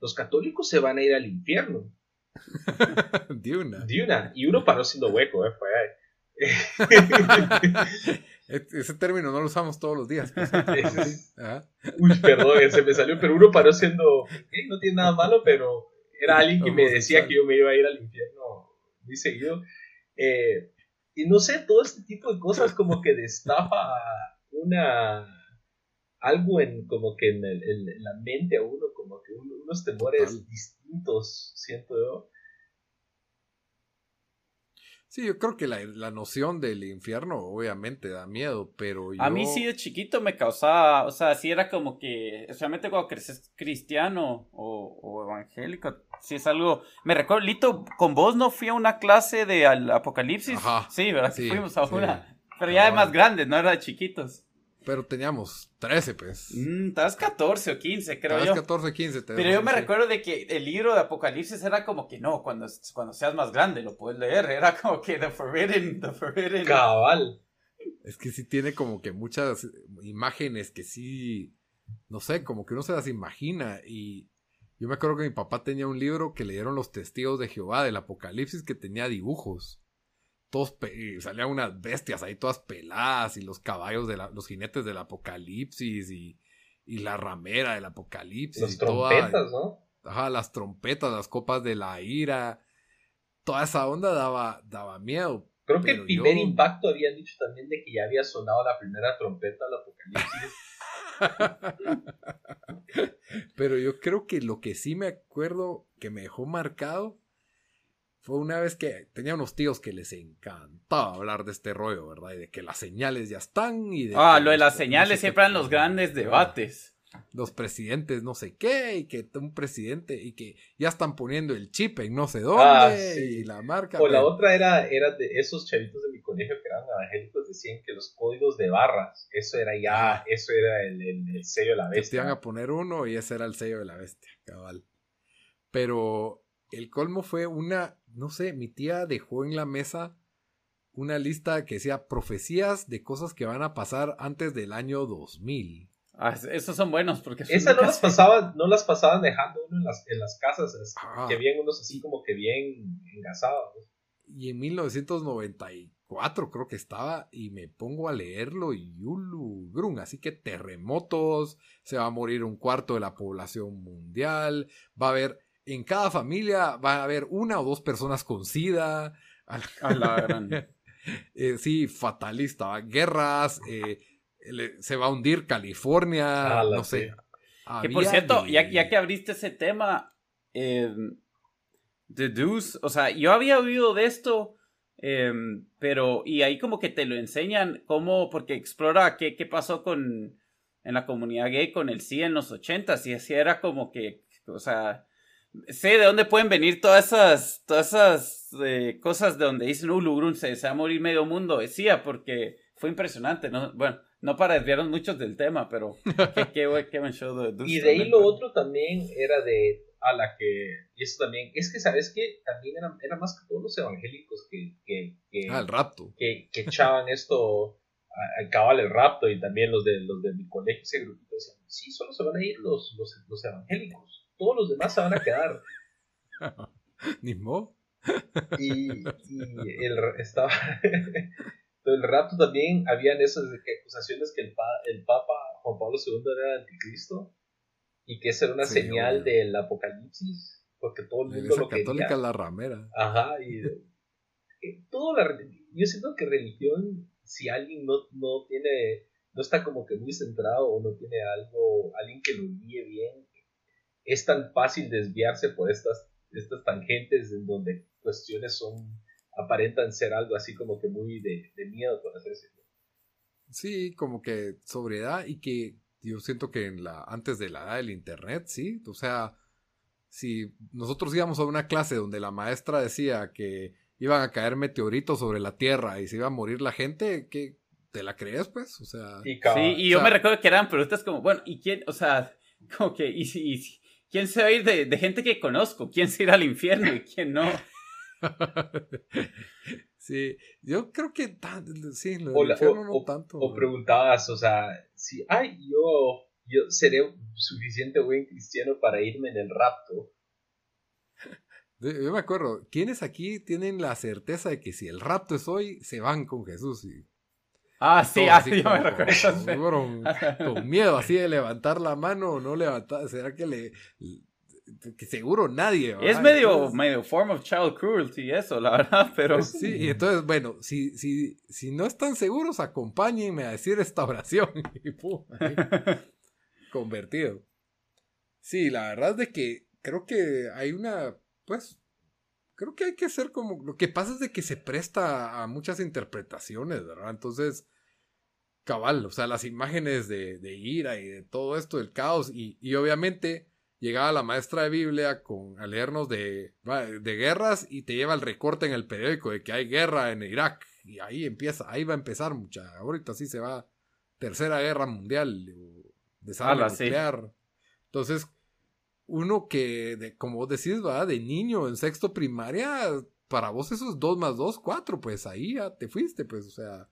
los católicos se van a ir al infierno. [LAUGHS] De una. De una, y uno paró siendo hueco, eh, fue. [LAUGHS] Ese término no lo usamos todos los días. pues. [LAUGHS] [LAUGHS] Ajá. Uy, perdón, se me salió, pero uno paró siendo, no tiene nada malo, pero era alguien que me decía Homosexual. que yo me iba a ir al infierno muy seguido. Eh, y no sé, todo este tipo de cosas como que destapa una algo en como que en, el- en- la mente a uno, como que un- unos temores Total. distintos, siento yo. Sí, yo creo que la, la noción del infierno obviamente da miedo, pero yo... A mí sí de chiquito me causaba, o sea, sí era como que, especialmente cuando creces cristiano o, o evangélico, sí es algo, me recuerdo, Lito, con vos no fui a una clase de al apocalipsis, Ajá. sí, ¿verdad? Sí, fuimos a sí. una, pero ya de más grandes, no era de chiquitos. Pero teníamos 13, pues. Mm, estabas 14 o 15, creo Tal yo. vez 14, 15. te Pero yo me recuerdo de que el libro de Apocalipsis era como que no, cuando, cuando seas más grande lo puedes leer. Era como que The Forbidden, The Forbidden. Cabal. Es que sí tiene como que muchas imágenes que sí, no sé, como que uno se las imagina. Y yo me acuerdo que mi papá tenía un libro que le dieron los testigos de Jehová del Apocalipsis que tenía dibujos. Todos pe- salían unas bestias ahí todas peladas y los caballos de la- los jinetes del Apocalipsis y, y la ramera del Apocalipsis. Las toda- trompetas, ¿no? Ajá, las trompetas, las copas de la ira. Toda esa onda daba, daba miedo. Creo que el primer yo- impacto habían dicho también de que ya había sonado la primera trompeta del apocalipsis. [LAUGHS] [LAUGHS] Pero yo creo que lo que sí me acuerdo que me dejó marcado fue una vez que tenía unos tíos que les encantaba hablar de este rollo, ¿verdad? Y de que las señales ya están y de Ah, que lo de las no señales sé siempre qué- eran los grandes debates. Los presidentes no sé qué y que un presidente y que ya están poniendo el chip en no sé dónde Ah, sí. y la marca. O la pero- otra era, era de esos chavitos de mi colegio que eran evangélicos, decían que los códigos de barras, eso era ya, eso era el, el- el sello de la que te iban bestia. a poner uno y ese era el sello de la bestia, cabal. Pero el colmo fue una, no sé, mi tía dejó en la mesa una lista que decía profecías de cosas que van a pasar antes del año 2000. Ah, esos son buenos porque son Esas no las pasaban, no las pasaban dejando uno en las, en las casas, es- Ah. que habían unos así como que bien engasados. Y en 1994 creo que estaba y me pongo a leerlo y Yulu Grun, así que terremotos, se va a morir un cuarto de la población mundial, va a haber, en cada familia va a haber una o dos personas con SIDA, A la gran. [LAUGHS] eh, sí, fatalista, guerras, eh, le- se va a hundir California, la no sé. Que por cierto, de- ya, ya que abriste ese tema, eh, The Deuce, o sea, yo había oído de esto, eh, pero, y ahí como que te lo enseñan, cómo, porque explora qué, qué pasó con, en la comunidad gay con el sí en los ochentas, y así era como que, o sea, sé de dónde pueden venir todas esas, todas esas eh, cosas de donde dicen, uh, Lugrun, se, va a morir medio mundo, decía, porque fue impresionante, ¿no? Bueno, no para desviarnos muchos del tema, pero qué, qué, qué buen show de [LAUGHS] Y de ahí también, lo pero- otro también era de a la que, y eso también, es que sabes que también era, era más que todos los evangélicos que, que, que, Ah, el rapto. que, que echaban esto a- al cabal el rapto y también los de los de mi colegio, ese grupito decían, sí, solo se van a ir los, los, los evangélicos, todos los demás se van a quedar. [LAUGHS] Ni modo. y, y el, estaba [LAUGHS] el rapto también habían esas acusaciones que el, pa- el Papa Juan Pablo II era anticristo y que esa era una Sí, señal del apocalipsis porque todo el mundo lo quería. católica es la ramera. Ajá, y eh, toda la, yo siento que religión, si alguien no, no tiene, no está como que muy centrado o no tiene algo, alguien que lo guíe bien, es tan fácil desviarse por estas, estas tangentes en donde cuestiones son, aparentan ser algo así como que muy de, de miedo, por así decirlo. Sí, como que sobriedad y que yo siento que en la antes de la edad del internet, sí, o sea, si nosotros íbamos a una clase donde la maestra decía que iban a caer meteoritos sobre la Tierra y se iba a morir la gente, ¿qué te la crees pues? O sea, Y Sí, y yo o sea- me recuerdo que eran preguntas como, bueno, ¿y quién? O sea, como que, ¿y, si- y si- quién se va a ir de, de gente que conozco? ¿Quién se irá al infierno y quién no? [LAUGHS] sí, yo creo que tan, sí, lo O la- infierno o- no tanto. o preguntabas, o sea, si, ay, yo, yo seré suficiente buen cristiano para irme en el rapto. [LAUGHS] Yo me acuerdo, ¿quiénes aquí tienen la certeza de que si el rapto es hoy, se van con Jesús? Y Ah, sí, todos ah, así yo me recuerdo. con miedo así de levantar la mano o no levantar. ¿Será que le... que seguro nadie va? Es medio, Entonces, medio form of child cruelty eso, la verdad, pero... Pues Sí, y entonces, bueno, si, si, si no están seguros, acompáñenme a decir esta oración. [LAUGHS] Y pum, ahí, convertido. Sí, la verdad es de que creo que hay una, pues, creo que hay que ser como, lo que pasa es de que se presta a muchas interpretaciones, ¿verdad? Entonces, cabal, o sea, las imágenes de, de ira y de todo esto, del caos, y, y obviamente llegaba la maestra de Biblia con, a leernos de, de guerras y te lleva el recorte en el periódico de que hay guerra en Irak, y ahí empieza, ahí va a empezar mucha, ahorita sí se va, tercera guerra mundial, desarme sí. nuclear. Entonces, uno que, de, como vos decís, va, de niño en sexto primaria, para vos eso es 2 más 2, 4, pues ahí ya te fuiste, pues, o sea,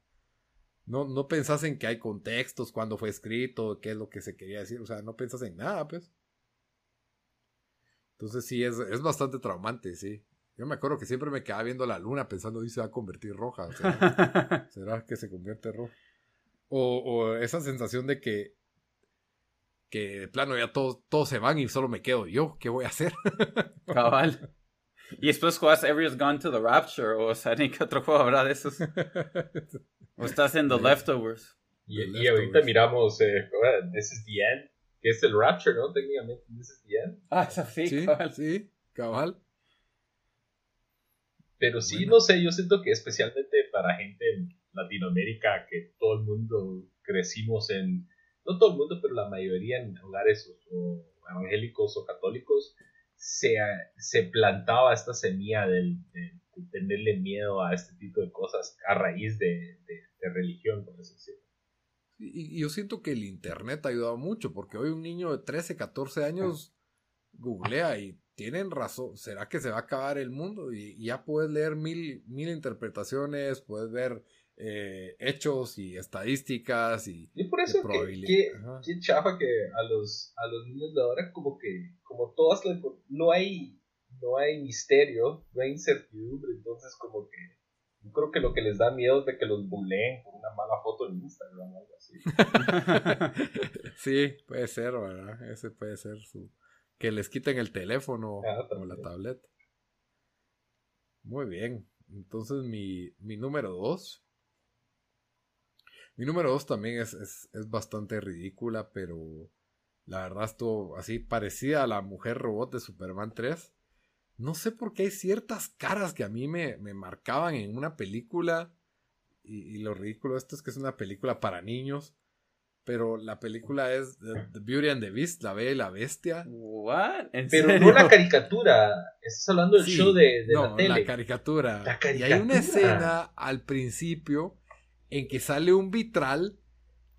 no, no pensás en que hay contextos, cuándo fue escrito, qué es lo que se quería decir, o sea, no pensás en nada, pues. Entonces sí, es, es bastante traumante, sí. Yo me acuerdo que siempre me quedaba viendo la luna pensando, y se va a convertir roja, sea, [LAUGHS] ¿será que se convierte roja? O, o esa sensación de que, que de plano ya todos, todos se van y solo me quedo yo, ¿qué voy a hacer? [LAUGHS] Cabal. Y después juegas Everyone's Gone to the Rapture, o sea, ni qué otro juego habrá de esos. [LAUGHS] O estás en The Leftovers. Y, The y Leftovers. ahorita miramos, eh, This is the End, que es el Rapture, ¿no? Técnicamente, This is the End. Ah, eso sí, sí, cabal. sí, cabal. Pero sí, Bueno. no sé, yo siento que especialmente para gente en Latinoamérica, que todo el mundo crecimos en, no todo el mundo, pero la mayoría en hogares o, o evangélicos o católicos, se, se plantaba esta semilla del, de, de tenerle miedo a este tipo de cosas a raíz de, de, de religión, por así decirlo. Y, y yo siento que el internet ha ayudado mucho, porque hoy un niño de 13, 14 años [LAUGHS] googlea y tienen razón, ¿será que se va a acabar el mundo? Y, y ya puedes leer mil, mil interpretaciones, puedes ver eh, hechos y estadísticas y... Y por eso que, que, chafa que a los, a los niños de ahora como que, como todas las, no hay, no hay misterio, no hay incertidumbre, entonces como que yo creo que lo que les da miedo es de que los buleen por una mala foto en Instagram o algo así. [LAUGHS] sí, puede ser, ¿verdad? Ese puede ser su... Que les quiten el teléfono Ah, o la tableta. Muy bien. Entonces mi, mi número dos. Mi número dos también es, es, es bastante ridícula, pero la verdad estuvo así parecida a la mujer robot de Superman 3. No sé por qué hay ciertas caras que a mí me, me marcaban en una película. Y, y lo ridículo de esto es que es una película para niños. Pero la película es The, The Beauty and the Beast, La Bella y la Bestia. What? ¿En Pero serio? no la caricatura, estás hablando del Sí, show de, de no, la tele. caricatura. La Y hay una caricatura. escena al principio en que sale un vitral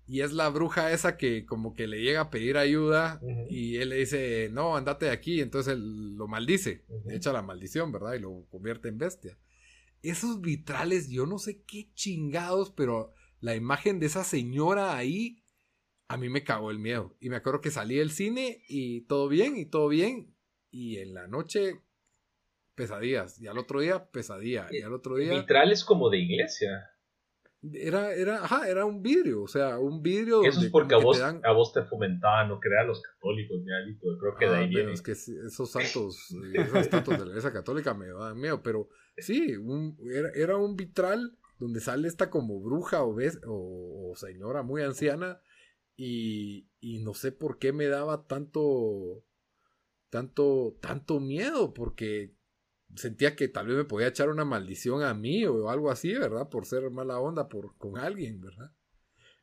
y es la bruja esa que como que le llega a pedir ayuda y él le dice, no, andate de aquí, entonces él lo maldice, echa la maldición, ¿verdad? Y lo convierte en bestia. Esos vitrales, yo no sé qué chingados, pero la imagen de esa señora ahí, a mí me cagó el miedo. Y me acuerdo que salí del cine y todo bien, y todo bien, y en la noche pesadillas, y al otro día pesadilla, y al otro día... Vitral es como de iglesia. Era, era, ajá, era un vidrio, o sea, un vidrio. Eso es porque a vos, dan- a vos te fomentaban no creer a los católicos, mi Alito. Creo que de Ah, ahí viene. es que esos santos, esos santos de la iglesia católica me dan miedo, pero sí, un- era, era un vitral donde sale esta como bruja o, ves, o, o señora muy anciana y, y no sé por qué me daba tanto, tanto, tanto miedo, porque sentía que tal vez me podía echar una maldición a mí o algo así, ¿verdad? Por ser mala onda por, con alguien, ¿verdad?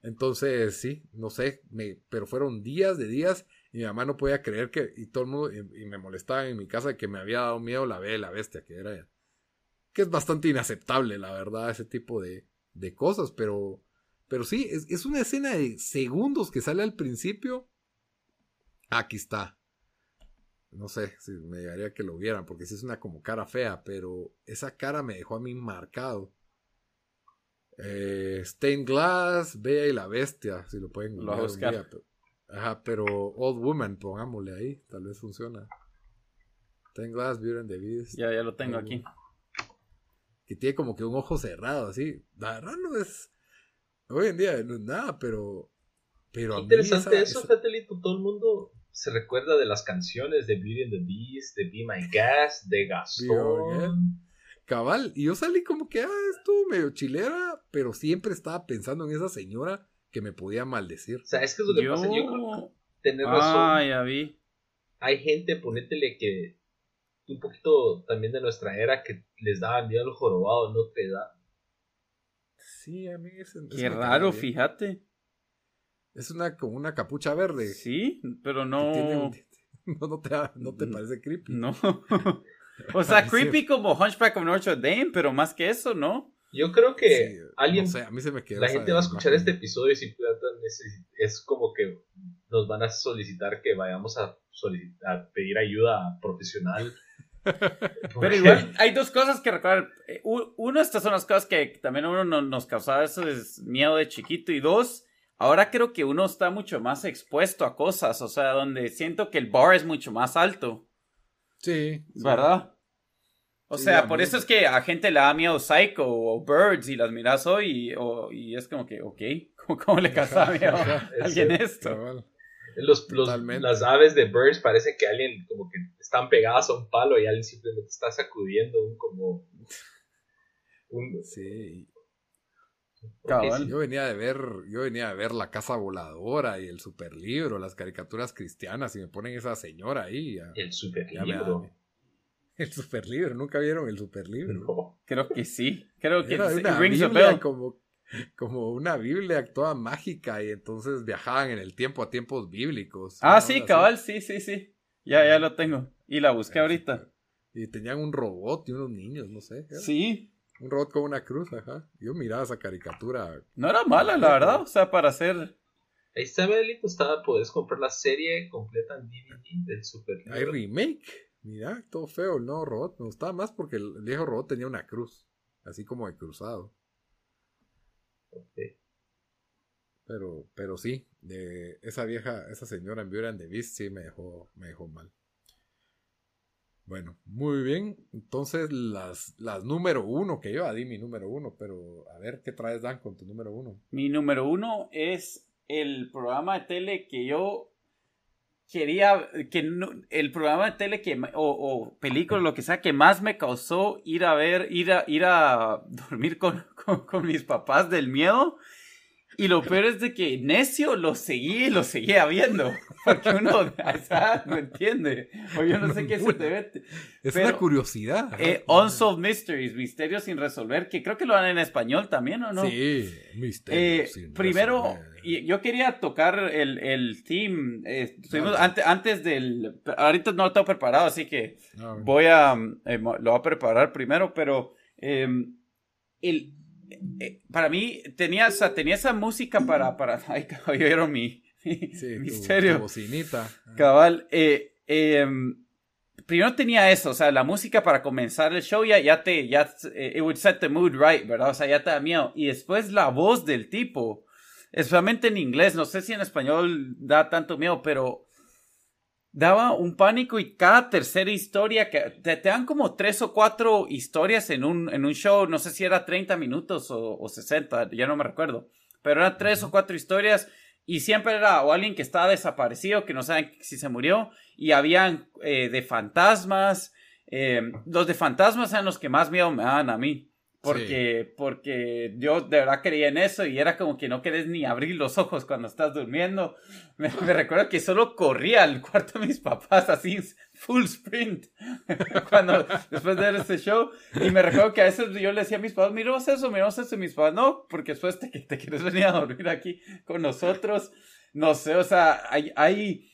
Entonces, sí, no sé, me, pero fueron días de días y mi mamá no podía creer que, y todo el mundo, y, me molestaba en mi casa que me había dado miedo la B, la bestia, que era, que es bastante inaceptable, la verdad, ese tipo de, de cosas, pero, pero sí, es, es una escena de segundos que sale al principio. Aquí está. No sé si me llegaría que lo vieran, porque sí es una como cara fea, pero esa cara me dejó a mí marcado. Eh, Stained Glass, Bella y la Bestia, si lo pueden Lo voy a googlear un buscar. día, pero- Ajá, pero Old Woman, pongámosle ahí, tal vez funciona. Stained Glass, Beauty and the Beast. Ya, ya lo tengo aquí. Que tiene como que un ojo cerrado, así. La verdad no es. Hoy en día no es nada, pero. Pero a mí Interesante esa- eso, esa- fíjate, Lito, Todo el mundo se recuerda de las canciones de Beauty and the Beast, de Be My Gas, de Gastón. Cabal, y yo salí como que, ah, estuvo medio chilera, pero siempre estaba pensando en esa señora que me podía maldecir. O sea, es que es lo que Yo... pasa. Yo creo que tener razón. Ah, ya vi. Hay gente, ponétele que un poquito también de nuestra era que les daba miedo al jorobado, no te da. Sí, a mí es. Qué raro, fíjate. Es una como una capucha verde. Sí, pero no. tiene [LAUGHS] no, no te, no te parece creepy. No. [LAUGHS] o sea, creepy como Hunchback of Notre Dame, pero más que eso, ¿no? Yo creo que Sí, alguien, no sé, a mí se me quedó la gente va a escuchar imagen. este episodio y necesi- es como que nos van a solicitar que vayamos a, solicitar, a pedir ayuda profesional. [LAUGHS] Pero igual hay dos cosas que recordar. Eh, Uno, estas son las cosas que también a uno no- nos causaba eso es miedo de chiquito. Y dos, ahora creo que uno está mucho más expuesto a cosas. O sea, donde siento que el bar es mucho más alto. Sí. sí. ¿Verdad? O Sí, sea, por eso es que a gente le da miedo Psycho o Birds y las miras hoy y, o- y es como que, ok, [LAUGHS] ¿cómo, cómo le miedo a alguien esto? Los, los- las aves de Birds parece que alguien como que están pegadas a un palo y alguien simplemente está sacudiendo un como un, Sí. Cabal. Yo venía de ver, yo venía de ver la casa voladora y el superlibro, las caricaturas cristianas y me ponen esa señora ahí. ya- el super ya me da libro. miedo. [LAUGHS] El superlibro, nunca vieron el superlibro. No. Creo que sí. Creo que Era una rings a Biblia bell. como, como una Biblia toda mágica y entonces viajaban en el tiempo a tiempos bíblicos. Ah, sí, así. cabal, sí, sí, sí. Ya, ya lo tengo. Y la busqué ahorita. Y tenían un robot y unos niños, no sé. Sí. Un robot con una cruz, ajá. Yo miraba esa caricatura. No era mala, la verdad. O sea, para hacer. Ahí está, Melito, está, puedes comprar la serie completa en DVD del super Hay remake. Mira, todo feo el nuevo robot. Me gustaba más porque el viejo robot tenía una cruz. Así como de cruzado. Ok. Pero, pero sí, de esa vieja, esa señora en Beauty and the Beast sí me dejó, me dejó mal. Bueno, muy bien. Entonces, las, las número uno, que yo di mi número uno, pero a ver qué traes, Dan, con tu número uno. Mi número uno es el programa de tele que yo quería, que no- el programa de tele que, o, o película, lo que sea, que más me causó ir a ver, ir a, ir a [LAUGHS] dormir con, con, con mis papás del miedo. Y lo peor es de que necio lo seguí y lo seguía viendo. [LAUGHS] Porque uno a esa edad no entiende. O yo no sé qué se te mete. Es Pero, una curiosidad. Eh, Unsolved Mysteries, Misterios sin resolver, que creo que lo dan en español también, ¿o no? Sí, misterio. Eh, sin primero, resolver. yo quería tocar el, el team. eh, estuvimos Dale. ante- antes del. Ahorita no lo tengo preparado, así que Ah, voy a. mo- lo voy a preparar primero, pero. eh, el, para mí tenía, o sea, tenía esa música para. [CLEARS THROAT] para ay, oyeron mi, [LAUGHS] Sí, misterio. tu bocinita. Cabal, eh, eh, primero tenía eso, o sea, la música para comenzar el show ya, ya te, ya, eh, it would set the mood right, ¿verdad? O sea, ya te da miedo. Y después la voz del tipo, especialmente en inglés, no sé si en español da tanto miedo, pero daba un pánico y cada tercera historia, que te, te dan como tres o cuatro historias en un, en un show, no sé si era 30 minutos o, o 60, ya no me recuerdo, pero eran tres o cuatro historias y siempre era o alguien que estaba desaparecido, que no saben si se murió, y habían eh, de fantasmas, eh, los de fantasmas eran los que más miedo me daban a mí. Porque, porque yo de verdad creía en eso y era como que no querés ni abrir los ojos cuando estás durmiendo. [LAUGHS] Me recuerdo que solo corría al cuarto de mis papás así, full sprint, [LAUGHS] cuando, después de ver este show. Y me recuerdo que a veces yo le decía a mis papás, miramos eso, miramos eso, y mis papás, no, porque después te, te quieres venir a dormir aquí con nosotros. No sé, o sea, hay, hay,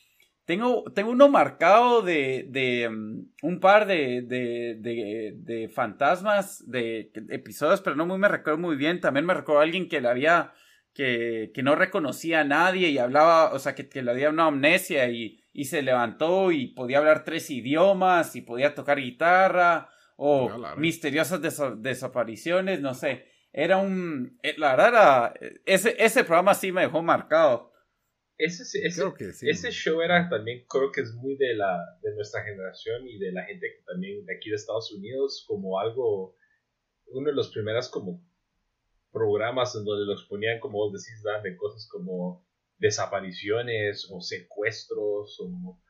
tengo, tengo uno marcado de, de um, un par de, de, de, de fantasmas, de, episodios, pero no muy me recuerdo muy bien. También me recuerdo a alguien que le había, que, que no reconocía a nadie y hablaba, o sea, que, que le había una amnesia y, y se levantó y podía hablar tres idiomas y podía tocar guitarra o misteriosas desa- desapariciones, no sé. Era un, eh, la verdad, era, ese, ese programa sí me dejó marcado. Ese, ese, Creo que sí. ese show era también, creo que es muy de, la, de nuestra generación y de la gente que también de aquí de Estados Unidos, como algo, uno de los primeros como programas en donde los ponían, como vos decís, Dan, de cosas como desapariciones o secuestros o...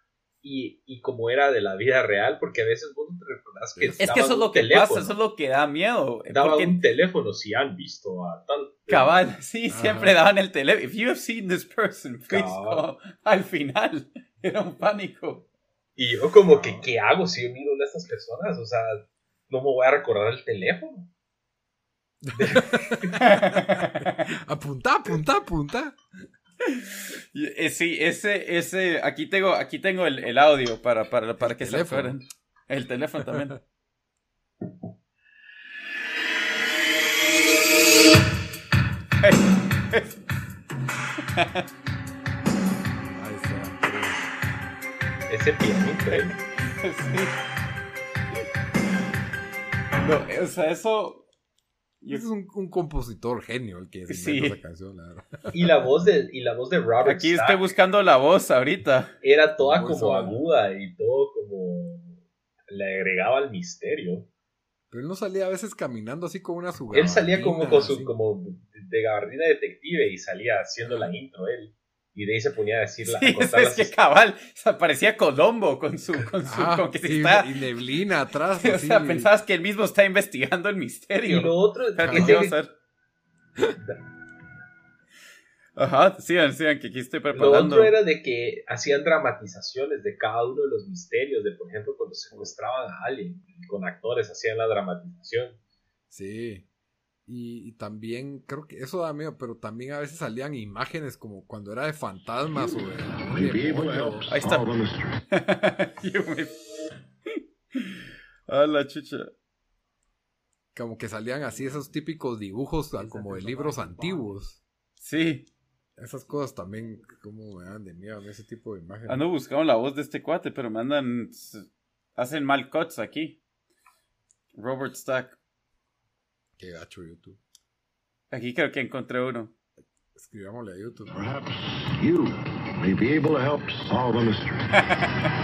Y, y como era de la vida real, porque a veces vos no te recordás que Es que eso es lo que teléfono, pasa, eso es lo que da miedo. daban Porque un teléfono si han visto a tal... Cabal, sí, Ajá. siempre daban el teléfono. If you have seen this person, please call. Al final, [LAUGHS] era un pánico. Y yo como que, ¿qué hago si yo miro a estas personas? O sea, no me voy a recordar el teléfono. [LAUGHS] Apunta, apunta, apunta. Eh, sí, ese, ese, aquí tengo, aquí tengo el, el audio para, para, para que se acuerden. El teléfono también. [LAUGHS] Ese pianito, ¿eh? Sí. No, o sea, eso. yo- Es un, un compositor genio el que se Sí. inventó esa canción, la verdad. Y la voz de, y la voz de Robert aquí Stack estoy buscando la voz ahorita. era toda como aguda y todo como... Le agregaba el misterio. Pero él no salía a veces caminando así con una su Él salía como con su... así. como de gabardina detective y salía haciendo la intro él. Y de ahí se ponía a decir la, [LAUGHS] Sí, es, las que cabal, o sea, parecía Colombo con su, con su, Ah, como que se está, y neblina atrás. [LAUGHS] o sea, pensabas que él mismo está investigando el Y misterio. lo otro... Pero que. [LAUGHS] Ajá, sigan, sigan, que aquí estoy Lo otro era de que hacían dramatizaciones de cada uno de los misterios, de por ejemplo cuando secuestraban a alguien, con actores hacían la dramatización. Sí. Y, y también, creo que eso da miedo, pero también a veces salían imágenes como cuando era de fantasmas o de demonio. Ahí está. solve [LAUGHS] [LAUGHS] a la chucha. Como que salían así esos típicos dibujos como de libros antiguos. Sí, Esas cosas también, como me dan de miedo ese tipo de imágenes. ando buscando la voz de este cuate, pero me andan. Hacen mal cuts aquí. Robert Stack. Qué gacho YouTube. Aquí creo que encontré uno. Escribámosle a YouTube. Perhaps you may be able to help solve a mystery. [LAUGHS]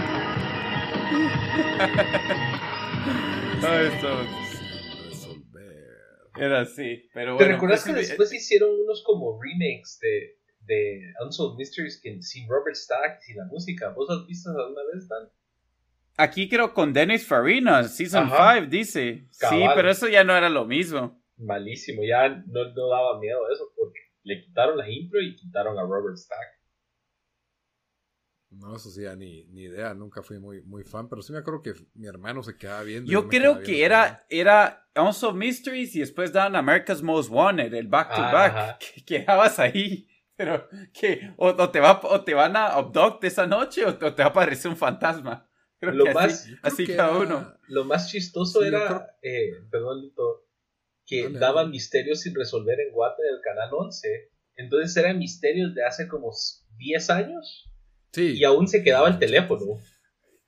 Resolver. Era así, pero ¿Te bueno. recuerdas que después hicieron unos como remakes de, de Unsolved Mysteries que, sin Robert Stack, sin la música? ¿Vos has visto alguna vez, Dan? Aquí creo con Dennis Farina, Season Ajá. 5, dice. Sí, pero eso ya no era lo mismo. Malísimo, ya no, no daba miedo eso porque le quitaron la intro y quitaron a Robert Stack. No, eso sí, ya ni, ni idea. Nunca fui muy, muy fan, pero sí me acuerdo que mi hermano se quedaba viendo. Yo creo que era, era Unsolved Mysteries y después daban America's Most Wanted, el back to Ah, back. ajá. [LAUGHS] Que quedabas ahí, pero que o, o te va, o te van a abduct esa noche o, te- o te va a aparecer un fantasma. Creo Lo que más- así, que cada era- uno. Lo más chistoso Sí, era, creo- eh, perdón, Lito, que Dale, daban dale. misterios sin resolver en Guate del Canal 11. Entonces eran misterios de hace como 10 años Sí. y aún se quedaba el teléfono.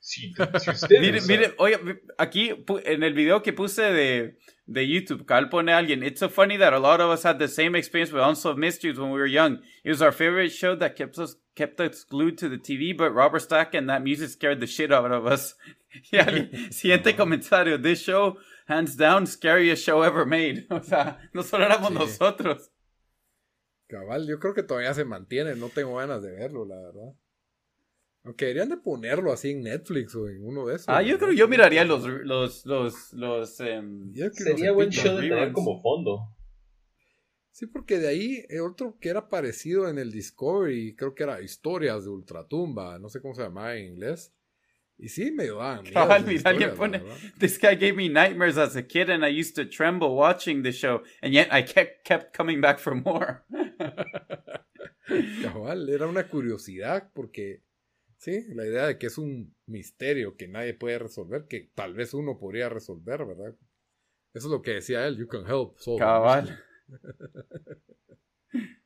Si, si ustedes... Mire, mire, oye, aquí en el video que puse de, de YouTube, Carl pone a alguien, It's so funny that a lot of us had the same experience with Unsolved Mysteries when we were young. It was our favorite show that kept us kept us glued to the TV, but Robert Stack and that music scared the shit out of us. [LAUGHS] Y [LAUGHS] siguiente comentario, this show, hands down, scariest show ever made. [LAUGHS] O sea, no solo éramos Sí. nosotros. Cabal, yo creo que todavía se mantiene, no tengo ganas de verlo, la verdad. Aunque deberían de ponerlo así en Netflix o en uno de esos. Ah, yo ¿no? creo, yo miraría los, los, los, los, em, Yo creo que Sería los buen show de tener como fondo. Sí, porque de ahí eh, otro que era parecido en el Discovery, creo que era Historias de Ultratumba, no sé cómo se llamaba en inglés. Y sí, me daban Cabal, mira, alguien pone, this guy gave me nightmares as a kid and I used to tremble watching the show, and yet I kept, kept coming back for more. [LAUGHS] Cabal, era una curiosidad porque, sí, la idea de que es un misterio que nadie puede resolver, que tal vez uno podría resolver, ¿verdad? Eso es lo que decía él, you can help solve Cabal. [LAUGHS]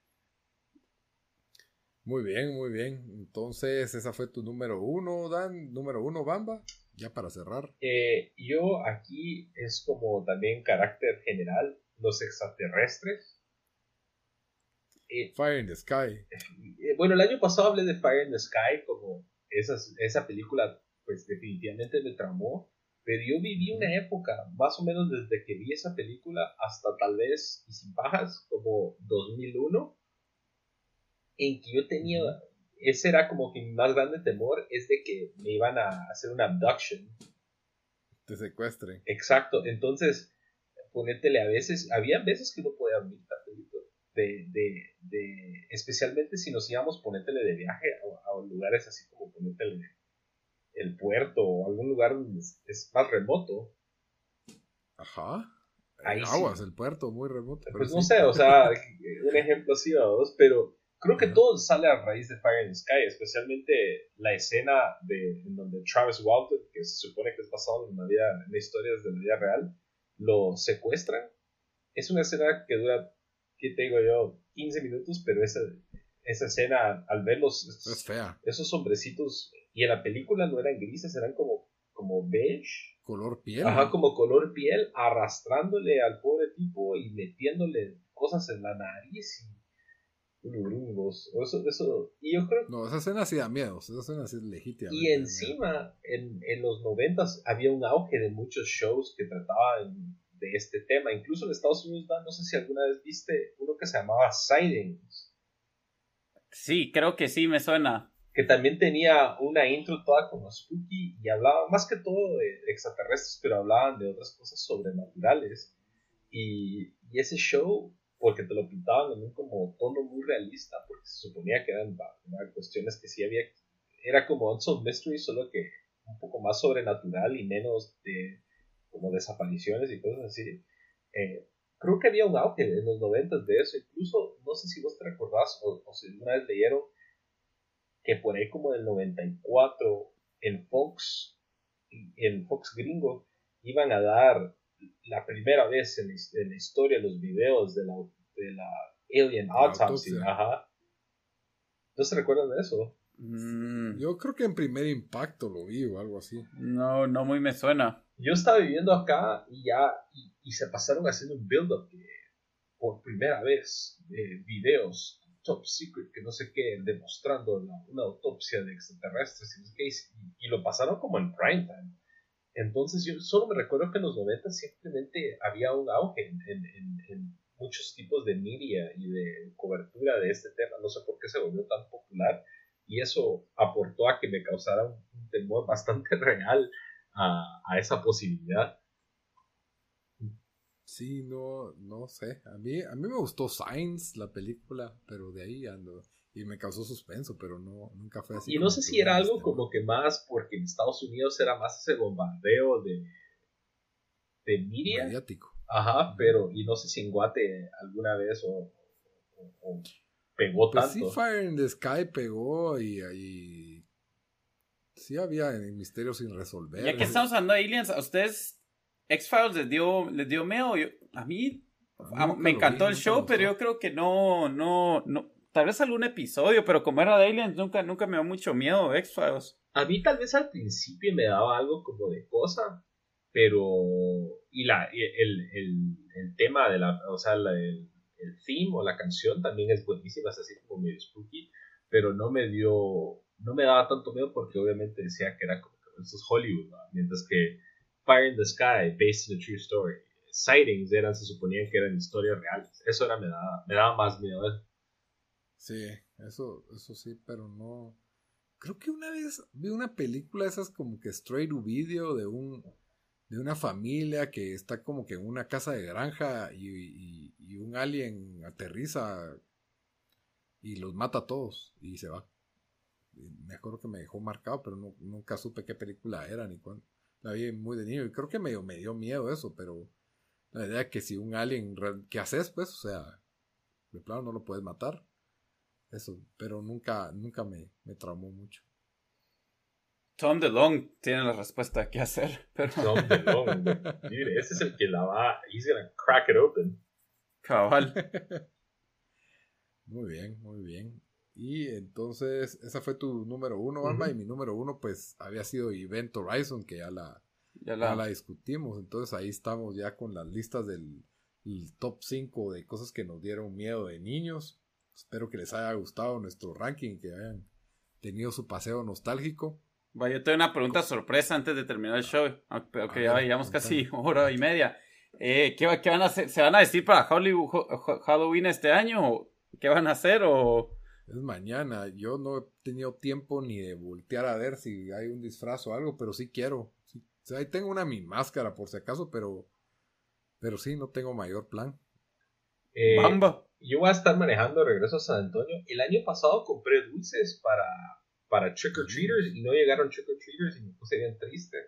Muy bien, muy bien. Entonces, esa fue tu número uno, Dan. Número uno, Bamba. Ya para cerrar. Eh, yo aquí es como también carácter general, los extraterrestres. Eh, Fire in the Sky. eh, bueno, el año pasado hablé de Fire in the Sky, como esas, esa película, pues definitivamente me traumó. Pero yo viví una época, más o menos desde que vi esa película hasta tal vez, y sin pajas, como 2001, en que yo tenía, ese era como que mi más grande temor, es de que me iban a hacer una abduction. Te secuestren. Exacto, entonces, ponétele a veces, había veces que no podía dormir de, de, de, especialmente si nos íbamos, ponétele de viaje a, a lugares así como ponétele el puerto o algún lugar donde es, más remoto. Ajá. Ahí En sí. Aguas, el puerto, muy remoto. pero Pues no sí. sé, o sea, [LAUGHS] un ejemplo así o dos, pero creo que Ajá. todo sale a raíz de Fire in the Sky, especialmente la escena de, en donde Travis Walton, que se supone que es basado en, una vida, en historias de la vida real, lo secuestran. Es una escena que dura, ¿qué te digo yo? 15 minutos, pero esa, esa escena, al ver los, Es fea. esos hombrecitos, y en la película no eran grises, eran como, como beige, Color piel. Ajá, como color piel, arrastrándole al pobre tipo y metiéndole cosas en la nariz y. Eso, eso, y yo creo No, esa escena sí da miedo. Esa escena sí es legítima. y encima en, en los noventas había un auge de muchos shows que trataban de este tema. Incluso en Estados Unidos, no sé si alguna vez viste uno que se llamaba Sightings, Sí, creo que sí me suena. Que también tenía una intro toda como spooky y hablaba más que todo de extraterrestres, pero hablaban de otras cosas sobrenaturales. Y, ese show, porque te lo pintaban en un como tono muy realista, porque se suponía que eran cuestiones que sí había, era como Unsolved Mystery, solo que un poco más sobrenatural y menos de como desapariciones y cosas así. Eh, creo que había un auge en los noventas de eso, incluso, no sé si vos te recordás o, o si alguna vez leyeron que por ahí como del 94 en Fox, en Fox gringo, iban a dar la primera vez en, la- en la historia los videos de la, de la Alien La Autopsy. autopsia. Ajá. ¿No se recuerdan de eso? Mm, Yo creo que en primer impacto lo vi o algo así. no, no muy me suena. Yo estaba viviendo acá y ya, y, y se pasaron haciendo un build-up de, por primera vez, de videos top secret, que no sé qué, demostrando una autopsia de extraterrestres y, y, lo pasaron como en prime time. Entonces yo solo me recuerdo que en los 90 simplemente había un auge en, en- en- en muchos tipos de media y de cobertura de este tema. No sé por qué se volvió tan popular y eso aportó a que me causara un, un temor bastante [LAUGHS] real a, a esa posibilidad. Sí, no, no sé. A mí, a mí me gustó Signs, la película, pero de ahí ando. Y me causó suspenso, pero no, nunca fue así. Y no sé si era algo este, como que más porque en Estados Unidos era más ese bombardeo de, de media. mediático. Ajá, pero y no sé si en Guate alguna vez o, o- o pegó Pues tanto. sí, Fire in the Sky pegó y ahí. Sí había misterios sin resolver. Ya que estamos hablando de aliens, ¿a ustedes X-Files les dio, les dio miedo? Yo- a mí a- me encantó vi, el show, me pero yo creo que no, no, no. Tal vez algún episodio, pero como era de aliens, nunca, nunca me dio mucho miedo X-Files. A mí tal vez al principio me daba algo como de cosa, pero... Y la, el, el, el tema de la... O sea, la, el, el theme o la canción también es buenísima, es así como medio spooky, pero no me dio... No me daba tanto miedo porque obviamente decía que era como esto es Hollywood, ¿no? mientras que Fire in the Sky, based on a true story, sightings eran, se suponían que eran historias reales. Eso era, me daba, me daba más miedo. Sí, eso, eso sí, pero no. Creo que una vez vi una película esas como que straight to video de un de una familia que está como que en una casa de granja y, un alien aterriza y los mata a todos y se va. Me acuerdo que me dejó marcado, pero nunca supe qué película era ni cuándo. La vi muy de niño y creo que medio me dio miedo eso, pero la idea que si un alien, ¿qué haces pues? O sea, de plano no lo puedes matar. Eso, pero nunca, nunca me, me traumó mucho. Tom DeLong tiene la respuesta qué hacer. [LAUGHS] Pero... Tom DeLong, ese es el que la va. He's gonna crack it open. Cabal. [LAUGHS] muy bien, muy bien. Y entonces, esa fue tu número uno, Alma, y mi número uno, pues, había sido Event Horizon, que ya la, ya la... discutimos. Entonces, ahí estamos ya con las listas del top 5 de cosas que nos dieron miedo de niños. Espero que les haya gustado nuestro ranking, que hayan tenido su paseo nostálgico. Vaya, yo tengo una pregunta sorpresa antes de terminar el show, aunque ya llevamos casi [LAUGHS] hora y media. Eh, ¿qué, ¿qué, van a hacer? ¿Se van a decir para Halloween este año? ¿Qué van a hacer? O... Es mañana. Yo no he tenido tiempo ni de voltear a ver si hay un disfraz o algo, pero sí quiero. ahí tengo una mi máscara por si acaso, pero, pero sí, no tengo mayor plan. Eh, Bamba yo voy a estar manejando regreso a San Antonio. El año pasado compré dulces para, para trick or treaters y no llegaron trick or treaters y me puse bien triste.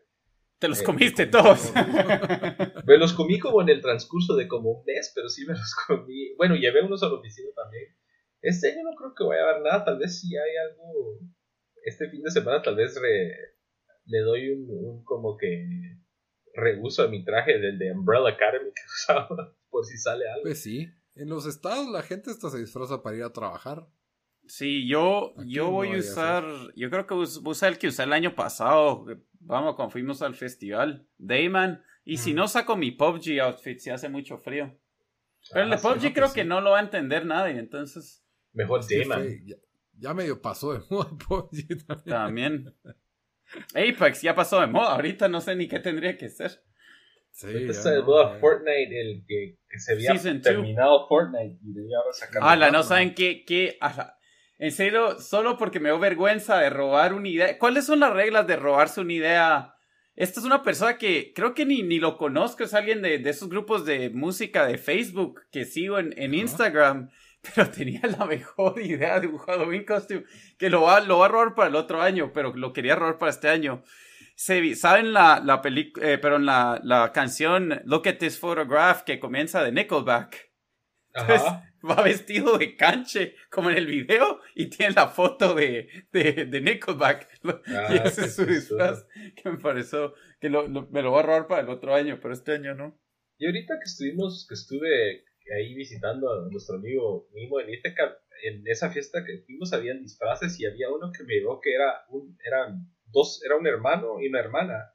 Te los eh, comiste todos. [LAUGHS] me los comí como en el transcurso de como un mes, pero sí me los comí. Bueno, llevé unos a la oficina también. Este año no creo que vaya a haber nada. Tal vez si hay algo. Este fin de semana, tal vez le doy un, un, como que reuso a mi traje del de Umbrella Academy que [LAUGHS] usaba. Por si sale algo. Pues sí. En los estados la gente hasta se disfraza para ir a trabajar. Sí, yo, yo voy a usar, yo creo que voy a usar el que usé el año pasado. Vamos, cuando fuimos al festival, Dayman. Y si no saco mi PUBG outfit, si hace mucho frío. Pero el de ah, PUBG creo que, no lo va a entender nadie, entonces. Mejor Dayman. Ya, medio pasó de [LAUGHS] moda también. también. Apex ya pasó de moda, ahorita no sé ni qué tendría que ser. Sí, se no, Fortnite, el que, que se había terminado Fortnite y debía ahora sacar. No saben qué, qué, en serio, solo porque me dio vergüenza de robar una idea. ¿Cuáles son las reglas de robarse una idea? Esta es una persona que creo que ni, ni lo conozco, es alguien de, de esos grupos de música de Facebook que sigo en, en Instagram, pero tenía la mejor idea de un Halloween costume que lo va, lo va a robar para el otro año, pero lo quería robar para este año. ¿Saben la, la película, eh, pero la, la canción Look at this photograph que comienza de Nickelback? va vestido de canche, como en el video, y tiene la foto de, de, de Nickelback. [LAUGHS] Ah, y ese es su disfraz, que me pareció que lo, me lo va a robar para el otro año, pero este año no. Y ahorita que estuvimos, que estuve ahí visitando a nuestro amigo Mimo en Íteca, en esa fiesta que fuimos habían disfraces y había uno que me dijo que era un, eran dos, era un hermano y una hermana.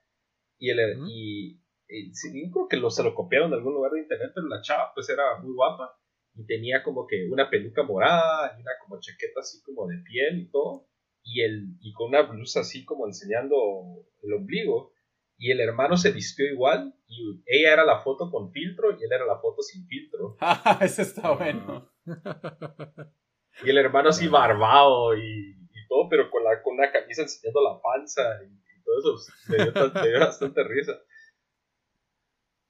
Y, el, y, yo creo que lo, se lo copiaron de algún lugar de internet, pero la chava pues era muy guapa y tenía como que una peluca morada y una como chaqueta así como de piel y todo. Y, el, y con una blusa así como enseñando el ombligo. Y el hermano se vistió igual y ella era la foto con filtro y él era la foto sin filtro. [LAUGHS] Ah, eso está bueno. y el hermano así barbado y todo, pero con, la, con una camisa enseñando la panza y, todo eso. Pues, me dio, bastante risa.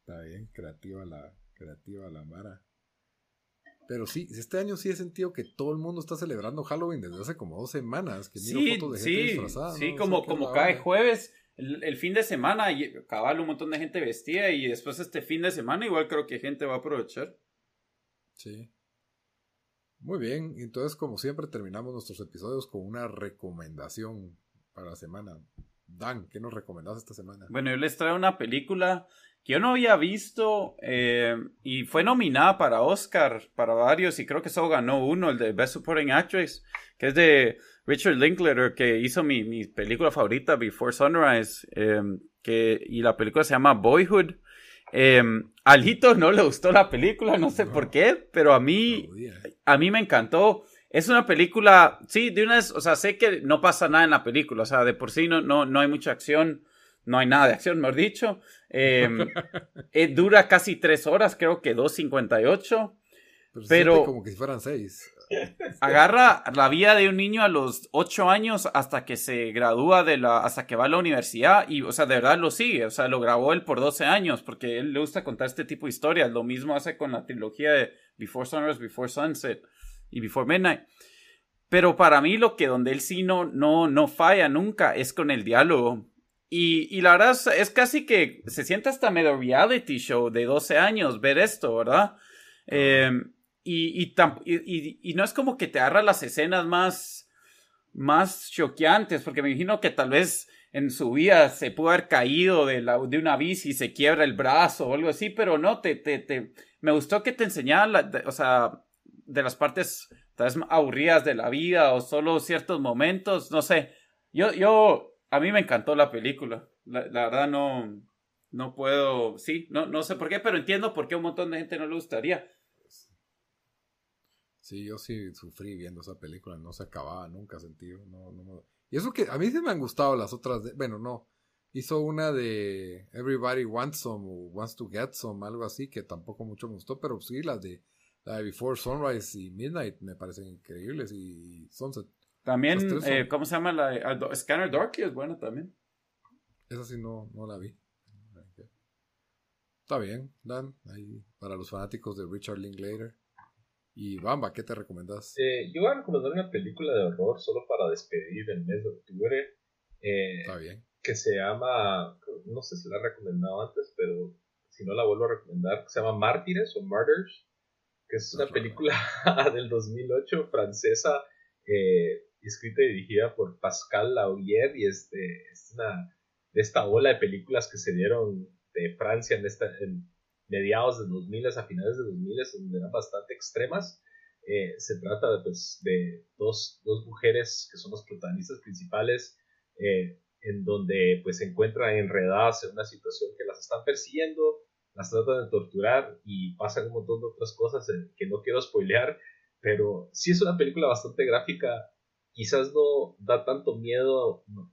Está bien, creativa la, creativa la Mara. Pero sí, este año sí he sentido que todo el mundo está celebrando Halloween desde hace como dos semanas. Que miro sí, fotos de gente sí, disfrazada. Sí, como, como cae jueves, el, fin de semana, cabal un montón de gente vestida y después este fin de semana igual creo que gente va a aprovechar. Sí. Muy bien, entonces como siempre terminamos nuestros episodios con una recomendación para la semana. Dan, ¿qué nos recomendás esta semana? Bueno, yo les traigo una película que yo no había visto eh, y fue nominada para Oscar, para varios, y creo que solo ganó uno, el de Best Supporting Actress, que es de Richard Linklater, que hizo mi, mi película favorita, Before Sunrise, eh, que, y la película se llama Boyhood. Eh, Alito no le gustó la película, no sé por qué, pero a mí, a mí me encantó. Es una película, sí, de una vez, o sea, sé que no pasa nada en la película, o sea, de por sí no, no, no hay mucha acción, no hay nada de acción, mejor dicho. Eh, [LAUGHS] eh, dura casi tres horas, creo que 2.58. Pero, pero- como que si fueran seis. [LAUGHS] Agarra la vida de un niño a los ocho años hasta que se gradúa de la, hasta que va a la universidad y, o sea, de verdad lo sigue, o sea, lo grabó él por 12 años porque él le gusta contar este tipo de historias. Lo mismo hace con la trilogía de Before Sunrise, Before Sunset y Before Midnight. Pero para mí lo que donde él sí no, no, no falla nunca es con el diálogo. Y, y la verdad es, casi que se siente hasta medio reality show de 12 años ver esto, ¿verdad? Eh, y, y, y- no es como que te agarra las escenas más, más choqueantes, porque me imagino que tal vez en su vida se pudo haber caído de, la, de una bici y se quiebra el brazo o algo así, pero no, te, te, te, me gustó que te enseñaba, la- o sea, de las partes tal vez aburridas de la vida o solo ciertos momentos, no sé. Yo, yo, a mí me encantó la película. La, verdad no, no puedo, sí, no, no sé por qué, pero entiendo por qué un montón de gente no le gustaría. Sí, yo sí sufrí viendo esa película, no se acababa nunca sentido. No, no me- Y eso que a mí sí me han gustado las otras, de- bueno, no. Hizo una de Everybody Wants Some o Wants to Get Some, algo así, que tampoco mucho me gustó, pero sí, las de, la de Before Sunrise y Midnight me parecen increíbles y Sunset. También, son- eh, ¿cómo se llama? La de- ah, Scanner Darkly es buena también. Esa sí no, no la vi. Está bien, Dan, ahí para los fanáticos de Richard Linklater. Y Bamba, ¿qué te recomendás? Eh, yo voy a recomendar una película de horror solo para despedir el mes de octubre. eh, Está bien. que se llama, no sé si la he recomendado antes, pero si no la vuelvo a recomendar, se llama Mártires o Murders, que es una película [LAUGHS] del 2008 francesa, eh, escrita y dirigida por Pascal Laugier y es, de, es una de esta ola de películas que se dieron de Francia en, esta, en mediados de 2000 a finales de 2000 donde eran bastante extremas. Eh, se trata de, pues, de dos, dos mujeres que son los protagonistas principales eh, en donde pues se encuentran enredadas en una situación que las están persiguiendo, las tratan de torturar y pasan un montón de otras cosas que no quiero spoilear, pero sí es una película bastante gráfica, quizás no da tanto miedo, no,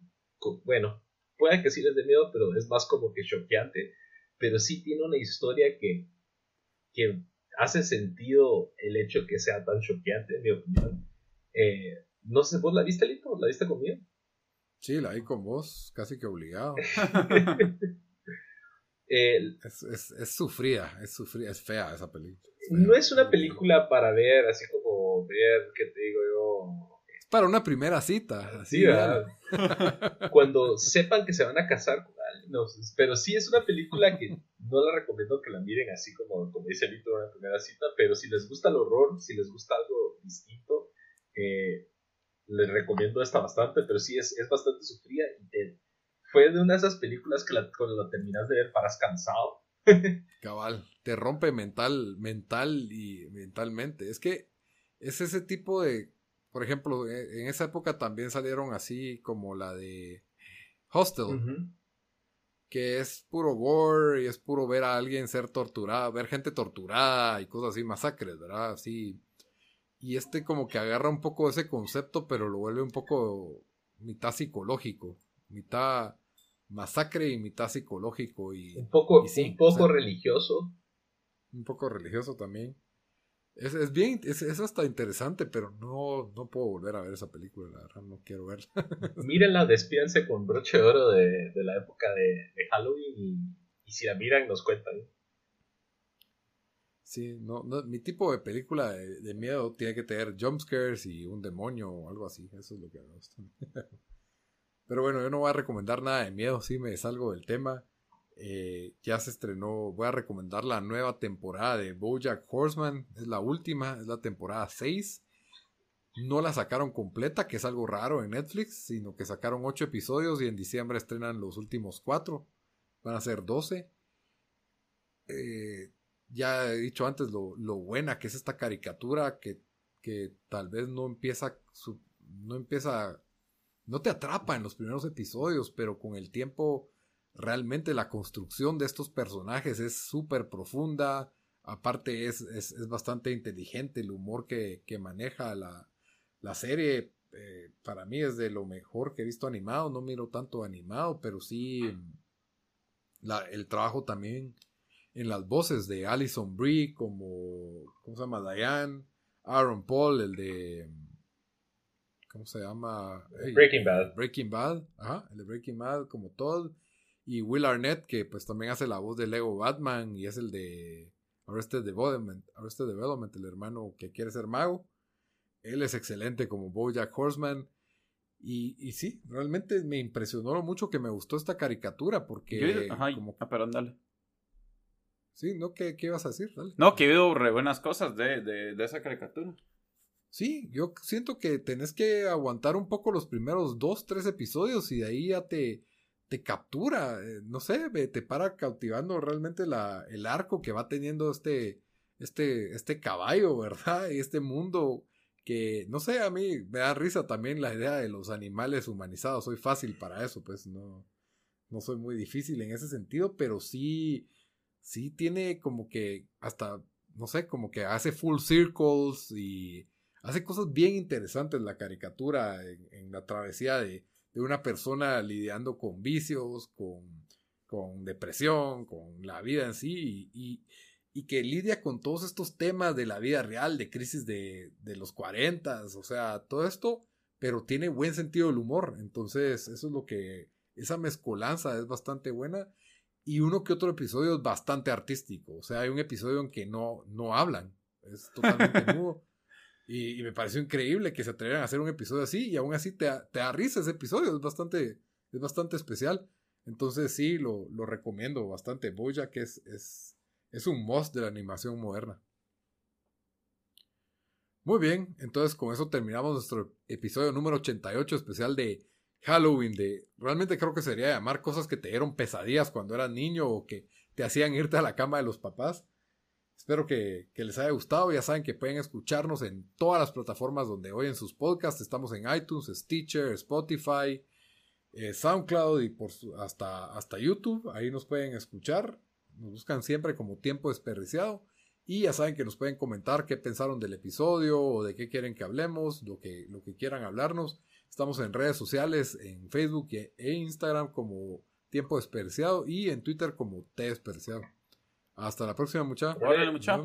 bueno, puede que sí les dé miedo, pero es más como que choqueante, pero sí tiene una historia que, que hace sentido el hecho que sea tan choqueante, en mi opinión. Eh, no sé, ¿vos la viste, Lito? ¿La viste conmigo? Sí, la vi con vos, casi que obligado. [LAUGHS] Eh, Es, es, es sufrida, es sufrida, es fea esa película. Es fea. no es una película para ver, así como ver, ¿qué te digo yo? Es para una primera cita. Así, Sí, ¿verdad? [LAUGHS] Cuando sepan que se van a casar con alguien. no, pero sí es una película que no la recomiendo que la miren así como, como dice en una primera cita, pero si les gusta el horror, si les gusta algo distinto, eh, les recomiendo esta bastante, pero sí es, es bastante sufrida y te- fue de una de esas películas que la- cuando la terminas de ver paras cansado. [LAUGHS] Cabal, te rompe mental, mental y mentalmente. Es que es ese tipo de, por ejemplo, e- en esa época también salieron así como la de Hostel, que es puro gore y es puro ver a alguien ser torturada, ver gente torturada y cosas así, masacres, ¿verdad? Así. Y este como que agarra un poco ese concepto, pero lo vuelve un poco mitad psicológico, mitad masacre y mitad psicológico y Un poco, Y sí, un poco o sea- religioso. un poco religioso también. Es, es bien, es, es hasta interesante, pero no, no puedo volver a ver esa película, la verdad, no quiero verla. [LAUGHS] Mírenla, despídense con broche de oro de, de la época de, de Halloween y, y si la miran nos cuentan. Sí, no, no, mi tipo de película de, de miedo tiene que tener jumpscares y un demonio o algo así, eso es lo que me gusta. [LAUGHS] Pero bueno, yo no voy a recomendar nada de miedo, sí me salgo del tema. Eh, ya se estrenó, voy a recomendar la nueva temporada de Bojack Horseman, es la última, es la temporada 6. no la sacaron completa, que es algo raro en Netflix, sino que sacaron ocho episodios y en diciembre estrenan los últimos cuatro. Van a ser 12. Eh, ya he dicho antes lo, lo, buena que es esta caricatura que, que tal vez no empieza, no empieza, no te atrapa en los primeros episodios, pero con el tiempo realmente la construcción de estos personajes es súper profunda. Aparte es, es, es, bastante inteligente el humor que, que maneja la, la serie. Eh, para mí es de lo mejor que he visto animado. No miro tanto animado, pero sí la, el trabajo también en las voces de Alison Brie como, ¿cómo se llama? Diane, Aaron Paul, el de, ¿cómo se llama? Breaking Bad. Breaking Bad, ajá, el de Breaking Bad como Todd. Y Will Arnett, que pues también hace la voz de Lego Batman y es el de Arrested Development, Arrested Development, el hermano que quiere ser mago. Él es excelente como Bojack Horseman. Y, y sí, realmente me impresionó mucho que me gustó esta caricatura porque... Ajá, como... ah, perdón, dale. Sí, ¿no? ¿Qué, qué ibas a decir? Dale. No, que he oído re buenas cosas de, de, de, esa caricatura. Sí, yo siento que tenés que aguantar un poco los primeros dos, tres episodios y de ahí ya te, te captura, eh, no sé, te para cautivando realmente la, el arco que va teniendo este, este, este caballo, [LAUGHS] ¿verdad? Y este mundo que, no sé, a mí me da risa también la idea de los animales humanizados, soy fácil para eso, pues no, no soy muy difícil en ese sentido, pero sí, sí tiene como que hasta, no sé, como que hace full circles y hace cosas bien interesantes la caricatura en, en la travesía de, de, una persona lidiando con vicios, con, con depresión, con la vida en sí y, y y que lidia con todos estos temas de la vida real, de crisis de, de los 40, o sea, todo esto, pero tiene buen sentido del humor. Entonces, eso es lo que, esa mezcolanza es bastante buena. Y uno que otro episodio es bastante artístico. O sea, hay un episodio en que no, no hablan. Es totalmente [LAUGHS] nuevo. Y, me pareció increíble que se atrevieran a hacer un episodio así y aún así te, te da risa ese episodio. Es bastante, es bastante especial. Entonces sí, lo, lo recomiendo bastante. Bojack es, es, es un must de la animación moderna. Muy bien, entonces con eso terminamos nuestro episodio número 88 especial de Halloween. De realmente creo que sería llamar cosas que te dieron pesadillas cuando eras niño o que te hacían irte a la cama de los papás. Espero que, les haya gustado. Ya saben que pueden escucharnos en todas las plataformas donde oyen sus podcasts. Estamos en iTunes, Stitcher, Spotify, eh, SoundCloud y por su, hasta, hasta YouTube. Ahí nos pueden escuchar. Nos buscan siempre como tiempo desperdiciado. Y ya saben que nos pueden comentar qué pensaron del episodio o de qué quieren que hablemos, lo que, lo que quieran hablarnos. Estamos en redes sociales, en Facebook e Instagram como Tiempo Desperdiciado y en Twitter como T Desperdiciado. Hasta la próxima, muchachos. Mucha.